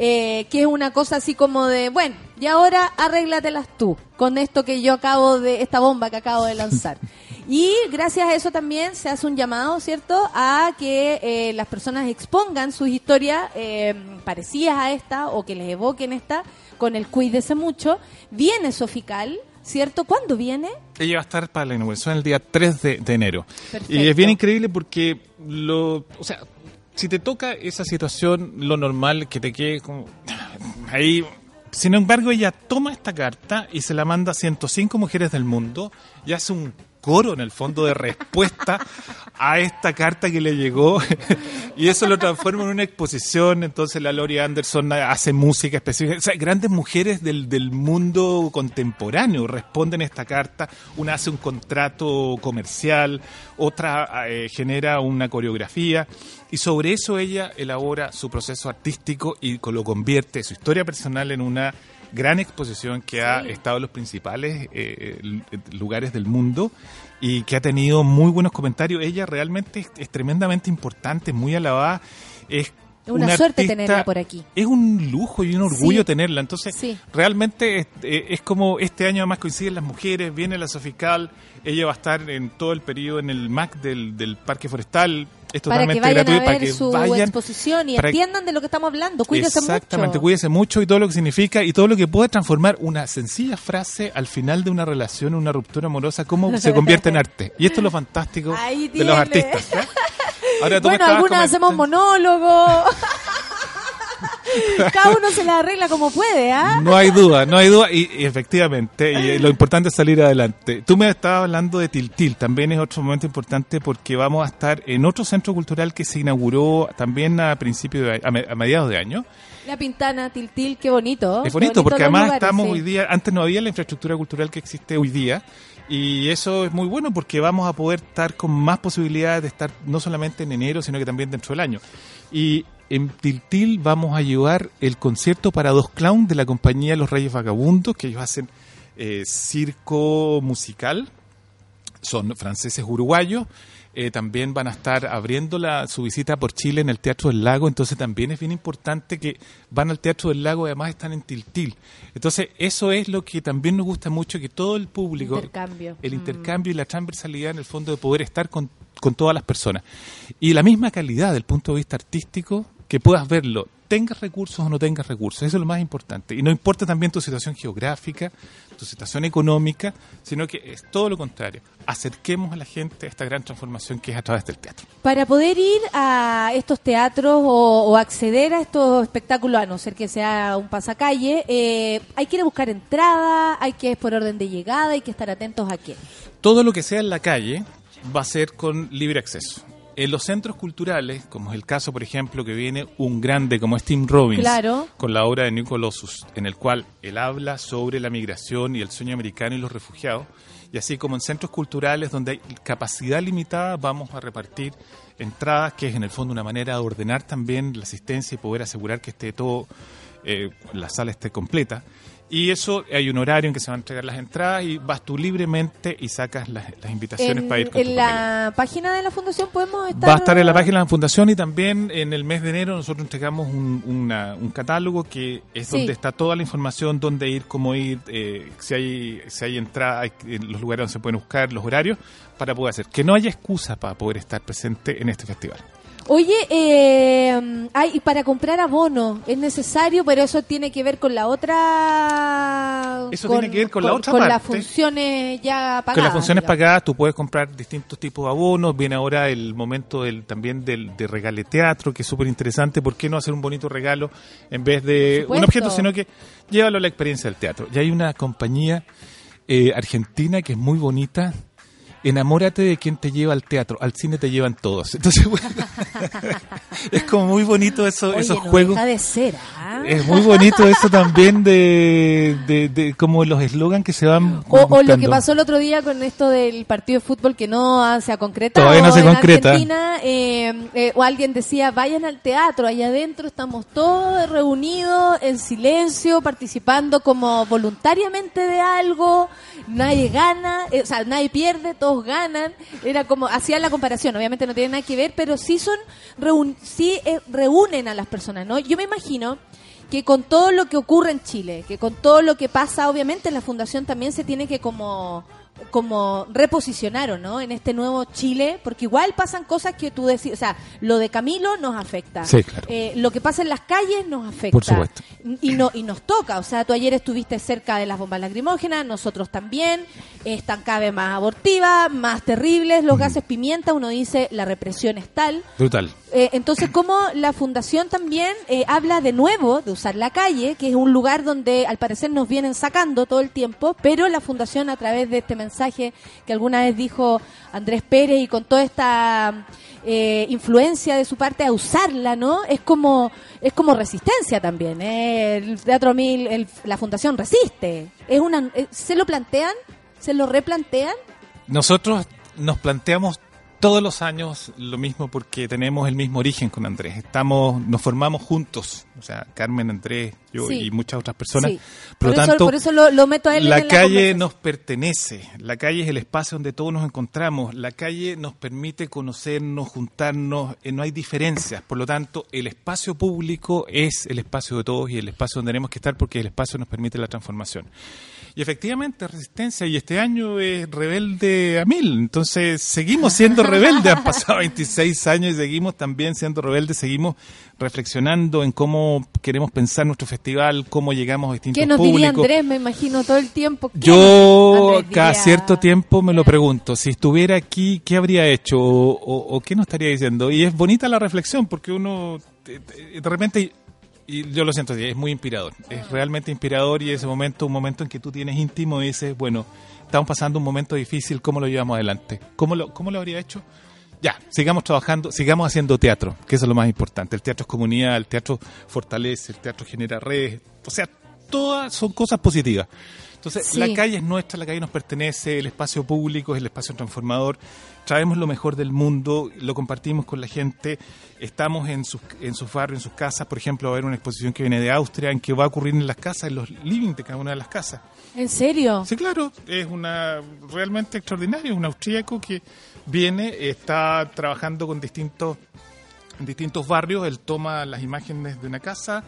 Eh, que es una cosa así como de, bueno, y ahora arréglatelas tú con esto que yo acabo de, esta bomba que acabo de lanzar. Y gracias a eso también se hace un llamado, ¿cierto?, a que eh, las personas expongan sus historias eh, parecidas a esta o que les evoquen esta con el cuídese mucho. Viene Sofical, ¿cierto? ¿Cuándo viene? Ella va a estar para la inauguración el día 3 de, de enero. Perfecto. Y es bien increíble porque lo, o sea, si te toca esa situación, lo normal que te quede como ahí. Sin embargo, ella toma esta carta y se la manda a 105 mujeres del mundo y hace un coro en el fondo de respuesta a esta carta que le llegó. Y eso lo transforma en una exposición. Entonces la Lori Anderson hace música específica. O sea, grandes mujeres del, del mundo contemporáneo responden a esta carta. Una hace un contrato comercial otra eh, genera una coreografía. Y sobre eso ella elabora su proceso artístico y lo convierte su historia personal en una gran exposición que ha estado en los principales eh, l- lugares del mundo y que ha tenido muy buenos comentarios. Ella realmente es, es tremendamente importante, muy alabada. Es Una suerte tenerla por aquí. Es un lujo y un orgullo Sí. tenerla. Entonces, Sí. realmente es, eh, es como este año además coinciden las mujeres, viene la Sofical, ella va a estar en todo el periodo en el MAC del, del Parque Forestal. Es Para que vayan gratuito a para ver que su vayan exposición y entiendan de lo que estamos hablando. Cuídese Exactamente, mucho. cuídese mucho y todo lo que significa y todo lo que puede transformar una sencilla frase al final de una relación, una ruptura amorosa, cómo se convierte en arte. Y esto es lo fantástico de los artistas. ¿eh? Ahora tú bueno, algunas hacemos monólogo. Cada uno se la arregla como puede, ¿ah? No hay duda, no hay duda, y, y efectivamente, y lo importante es salir adelante. Tú me estabas hablando de Tiltil, también es otro momento importante porque vamos a estar en otro centro cultural que se inauguró también a principios de, a, me- a mediados de año. La Pintana, Tiltil, qué bonito. Es Qué bonito porque además lugares, estamos sí. hoy día, antes no había la infraestructura cultural que existe hoy día y eso es muy bueno porque vamos a poder estar con más posibilidades de estar no solamente en enero sino que también dentro del año. Y en Tiltil vamos a llevar el concierto para dos clowns de la compañía Los Reyes Vagabundos que ellos hacen eh, circo musical, son franceses uruguayos. eh, también van a estar abriendo la, su visita por Chile en el Teatro del Lago, entonces también es bien importante que van al Teatro del Lago y además están en Tiltil. Entonces eso es lo que también nos gusta mucho, que todo el público, Intercambio. el Mm. intercambio y la transversalidad en el fondo de poder estar con, con todas las personas. Y la misma calidad del punto de vista artístico, que puedas verlo, tengas recursos o no tengas recursos, eso es lo más importante. Y no importa también tu situación geográfica, tu situación económica, sino que es todo lo contrario. Acerquemos a la gente a esta gran transformación que es a través del teatro. Para poder ir a estos teatros o, o acceder a estos espectáculos, a no ser que sea un pasacalle, eh, hay que ir a buscar entrada, hay que ir por orden de llegada, hay que estar atentos a qué. Todo lo que sea en la calle va a ser con libre acceso. En los centros culturales, como es el caso, por ejemplo, que viene un grande como Tim Robbins, Claro. con la obra de New Colossus, en el cual él habla sobre la migración y el sueño americano y los refugiados, y así como en centros culturales donde hay capacidad limitada, vamos a repartir entradas, que es en el fondo una manera de ordenar también la asistencia y poder asegurar que esté todo, eh, la sala esté completa. Y eso, hay un horario en que se van a entregar las entradas y vas tú libremente y sacas las, las invitaciones En, para ir con en tu la página de la fundación podemos estar... Va a estar en la página de la Fundación y también en el mes de enero nosotros entregamos un, una- un catálogo que es Sí. donde está toda la información, dónde ir, cómo ir, eh, si hay si hay entrada, hay- los lugares donde se pueden buscar, los horarios, para poder hacer. Que no haya excusa para poder estar presente en este festival. Oye, eh, hay, y para comprar abono es necesario, pero eso tiene que ver con la otra... Eso tiene que ver con la otra Con las funciones ya pagadas. Con las funciones digamos. pagadas tú puedes comprar distintos tipos de abonos. Viene ahora el momento del, también del de regaleteatro, que es súper interesante. ¿Por qué no hacer un bonito regalo en vez de un objeto, sino que llévalo a la experiencia del teatro? Y hay una compañía eh, argentina que es muy bonita. Enamórate de quien te lleva al teatro. Al cine te llevan todos. Entonces, bueno, es como muy bonito eso, Oye, esos no juegos. deja de ser, ¿ah? Es muy bonito eso también de, de, de como los eslogans que se van O, o lo que pasó el otro día con esto del partido de fútbol que no se ha concretado Todavía no se en concreta. Argentina, eh, eh, o alguien decía, vayan al teatro, allá adentro estamos todos reunidos en silencio, participando como voluntariamente de algo, nadie gana, eh, o sea, nadie pierde, todos ganan. Era como, hacían la comparación, obviamente no tiene nada que ver, pero sí son, reun- sí eh, reúnen a las personas, ¿no? Yo me imagino que con todo lo que ocurre en Chile, que con todo lo que pasa, obviamente la fundación también se tiene que como como reposicionar o no en este nuevo Chile, porque igual pasan cosas que tú decís, o sea, lo de Camilo nos afecta, Sí, claro. Eh, lo que pasa en las calles nos afecta, Por supuesto. y no y nos toca, o sea, tú ayer estuviste cerca de las bombas lacrimógenas, nosotros también, están cada vez más abortivas, más terribles, los gases pimienta, uno dice la represión es tal, Brutal. Eh, entonces, como la fundación también eh, habla de nuevo de usar la calle, que es un lugar donde al parecer nos vienen sacando todo el tiempo, pero la fundación a través de este mensaje que alguna vez dijo Andrés Pérez y con toda esta eh, influencia de su parte a usarla, ¿no? Es como es como resistencia también. El Teatro Mil, el- la fundación resiste. Es una, se lo plantean, se lo replantean. Nosotros nos planteamos todos los años lo mismo porque tenemos el mismo origen con Andrés. Estamos, nos formamos juntos, o sea, Carmen, Andrés, yo Sí. y muchas otras personas. Sí. Por Por eso- tanto, por eso lo- lo meto a él la en calle nos pertenece. La calle es el espacio donde todos nos encontramos. La calle nos permite conocernos, juntarnos. eh, no hay diferencias. Por lo tanto, el espacio público es el espacio de todos y el espacio donde tenemos que estar porque el espacio nos permite la transformación. Y efectivamente, resistencia, y este año es rebelde a mil. Entonces, seguimos siendo rebeldes. Han pasado 26 años y seguimos también siendo rebeldes. Seguimos reflexionando en cómo queremos pensar nuestro festival, cómo llegamos a distintos ¿Qué nos diría. Andrés? Me imagino todo el tiempo. ¿Qué Yo Andrés cada diría? cierto tiempo me lo pregunto, si estuviera aquí, ¿qué habría hecho o, o- o qué nos estaría diciendo? Y es bonita la reflexión porque uno de repente, y yo lo siento es muy inspirador, es realmente inspirador y ese momento, un momento en que tú tienes íntimo y dices, bueno, estamos pasando un momento difícil, ¿cómo lo llevamos adelante? ¿Cómo lo, cómo lo habría hecho? Ya, sigamos trabajando, sigamos haciendo teatro, que eso es lo más importante. El teatro es comunidad, el teatro fortalece, el teatro genera redes, o sea, todas son cosas positivas. Entonces, Sí. la calle es nuestra, la calle nos pertenece, el espacio público es el espacio transformador, traemos lo mejor del mundo, lo compartimos con la gente, estamos en sus, en sus barrios, en sus casas, por ejemplo, va a haber una exposición que viene de Austria, en que va a ocurrir en las casas, en los living de cada una de las casas. ¿En serio? Sí, claro, es una realmente extraordinario, un austríaco que viene, está trabajando con distintos en distintos barrios, él toma las imágenes de una casa,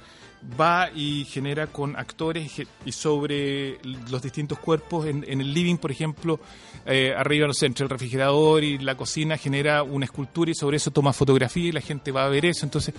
va y genera con actores y sobre los distintos cuerpos en, en el living, por ejemplo, eh, arriba, no sé, entre el refrigerador y la cocina genera una escultura y sobre eso toma fotografía y la gente va a ver eso. Entonces,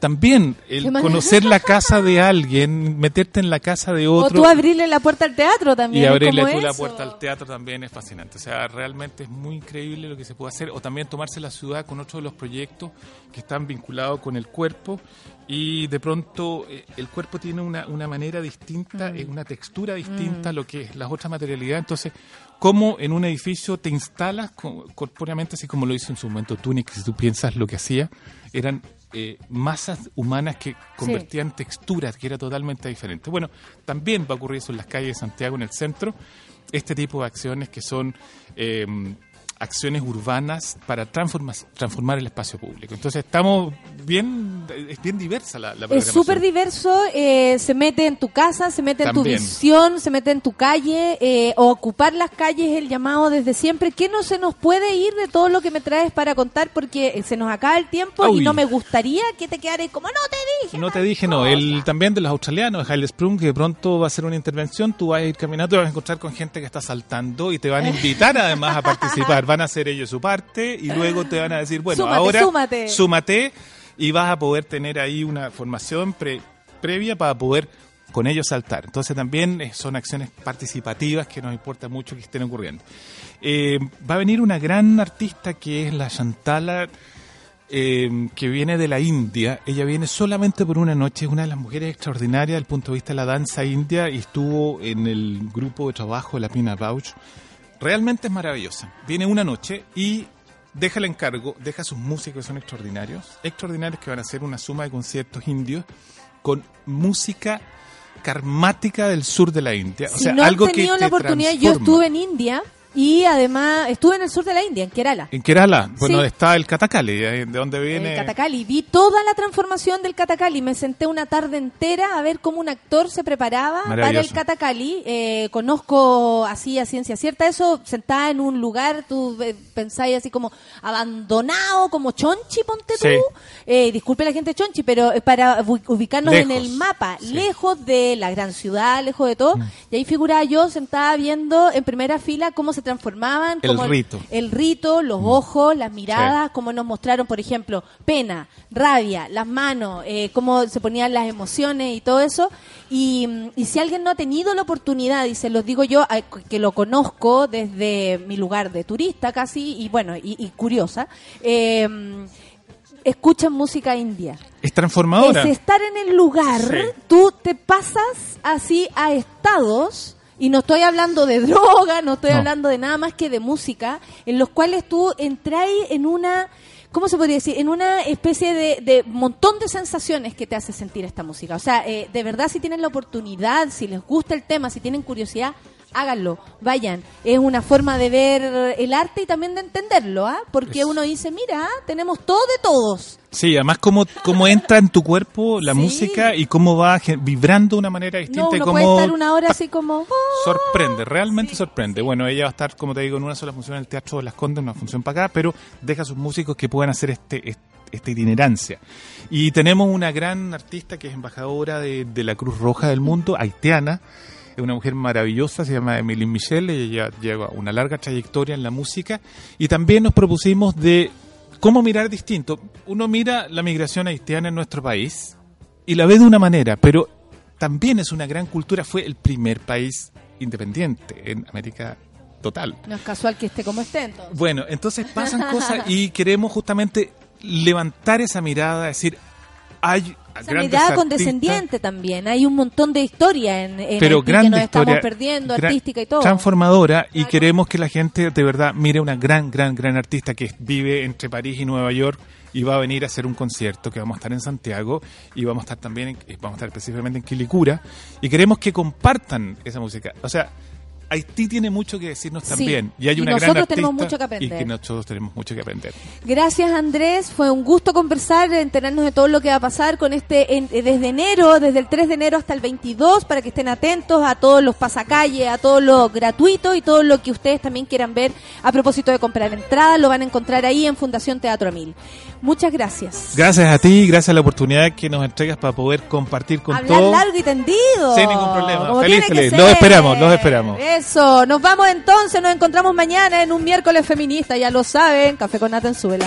también el conocer la casa de alguien, meterte en la casa de O otro tú abrirle la puerta al teatro también. y abrirle tú la puerta al teatro también es fascinante. O sea, realmente es muy increíble lo que se puede hacer. O también tomarse la ciudad con otros de los proyectos que están vinculados con el cuerpo. Y de pronto eh, el cuerpo tiene una, una manera distinta, Mm. eh, una textura distinta a lo que es las otras materialidades. Entonces, cómo en un edificio te instalas co- corpóreamente, así como lo hizo en su momento Tunic, si tú piensas lo que hacía, eran eh, masas humanas que convertían texturas, que era totalmente diferente. Bueno, también va a ocurrir eso en las calles de Santiago, en el centro, este tipo de acciones que son eh, acciones urbanas para transformar, transformar el espacio público. Entonces estamos bien, es bien diversa la, la Es súper diverso, eh, se mete en tu casa, se mete en tu visión, se mete en tu calle, eh, o ocupar las calles es el llamado desde siempre. ¿Qué no se nos puede ir de todo lo que me traes para contar? Porque eh, se nos acaba el tiempo y no me gustaría que te quedaras como, no te dije. No te dije, no. El también de los australianos, Haile Sprung, que pronto va a hacer una intervención, tú vas a ir caminando y vas a encontrar con gente que está saltando y te van a invitar además a participar. Van a hacer ellos su parte y luego te van a decir, bueno, Súmate, ahora súmate. súmate y vas a poder tener ahí una formación pre- previa para poder con ellos saltar. Entonces también eh, son acciones participativas que nos importa mucho que estén ocurriendo. Eh, va a venir una gran artista que es la Shantala eh, que viene de la India. Ella viene solamente por una noche, es una de las mujeres extraordinarias desde el punto de vista de la danza india y estuvo en el grupo de trabajo de la Pina Bausch. Realmente es maravillosa. Viene una noche y deja el encargo, deja sus músicos que son extraordinarios, extraordinarios que van a hacer una suma de conciertos indios con música karmática del sur de la India. o si sea, no algo han tenido que la oportunidad, yo estuve en India y además estuve en el sur de la India, en Kerala. En Kerala, bueno, Sí. está el Katakali, eh, de donde viene... El Katakali. Vi toda la transformación del Katakali. Me senté una tarde entera a ver cómo un actor se preparaba para el. Katakali. Eh, conozco así a ciencia cierta eso, sentada en un lugar, tú eh, pensáis así como abandonado, como Chonchi, ponte tú. Sí. Eh, disculpe la gente Chonchi, pero eh, para ubi- ubicarnos en el mapa, lejos de la gran ciudad, lejos de todo. Y ahí figuraba yo sentada viendo en primera fila cómo se transformaban. El cómo rito. el rito, los ojos, las miradas, cómo nos mostraron, por ejemplo, pena, rabia, las manos, eh, cómo se ponían las emociones y todo eso. Y, mm, y si alguien no ha tenido la oportunidad, y se los digo yo, que lo conozco desde mi lugar de turista casi, y bueno, y, y curiosa, eh, escuchan música india. Es transformadora. Es estar en el lugar, Sí. tú te pasas así a estados, y no estoy hablando de droga, no estoy No. hablando de nada más que de música, en los cuales tú entras en una, ¿cómo se podría decir? En una especie de, de montón de sensaciones que te hace sentir esta música. O sea, eh, de verdad, si tienen la oportunidad, si les gusta el tema, si tienen curiosidad, háganlo, vayan. Es una forma de ver el arte y también de entenderlo, ¿ah? Porque uno dice, mira, tenemos todo de todos. Sí, además cómo, cómo entra en tu cuerpo la Sí. música y cómo va vibrando de una manera distinta No, y uno cómo puede estar una hora así como... "Oh". sorprende, realmente sorprende. Bueno, ella va a estar, como te digo, en una sola función en el Teatro de las Condes, una función para acá, pero deja a sus músicos que puedan hacer este, este- esta itinerancia. Y tenemos una gran artista que es embajadora de, de la Cruz Roja del Mundo, haitiana, es una mujer maravillosa, se llama Emily Michelle, ella lleva una larga trayectoria en la música y también nos propusimos de cómo mirar distinto. Uno mira la migración haitiana en nuestro país y la ve de una manera, pero también es una gran cultura, fue el primer país independiente en América total. No es casual que esté como esté, entonces. Bueno, entonces pasan cosas y queremos justamente levantar esa mirada, decir, hay Artistas, condescendiente también. Hay un montón de historia en, en pero Haití que nos estamos perdiendo, artística y todo. transformadora y queremos que la gente de verdad mire una gran, gran, gran artista que vive entre París y Nueva York y va a venir a hacer un concierto que vamos a estar en Santiago y vamos a estar también, en- vamos a estar específicamente en Quilicura y queremos que compartan esa música. O sea, Haití tiene mucho que decirnos Sí, también y hay y una nosotros gran tenemos mucho que y aprender. que nosotros tenemos mucho que aprender. Gracias Andrés, fue un gusto conversar, enterarnos de todo lo que va a pasar con este en- eh, desde enero, desde el 3 de enero hasta el 22, para que estén atentos a todos los pasacalles, a todo lo gratuito y todo lo que ustedes también quieran ver a propósito de comprar entradas, lo van a encontrar ahí en Fundación Teatro Mil. Muchas gracias. Gracias a ti, gracias a la oportunidad que nos entregas para poder compartir con Hablar todos. largo y tendido. Sin ningún problema. Como Feliz, feliz. Los esperamos, los esperamos. Eso, nos vamos entonces, nos encontramos mañana en un miércoles feminista, ya lo saben, café con nata en Súbela.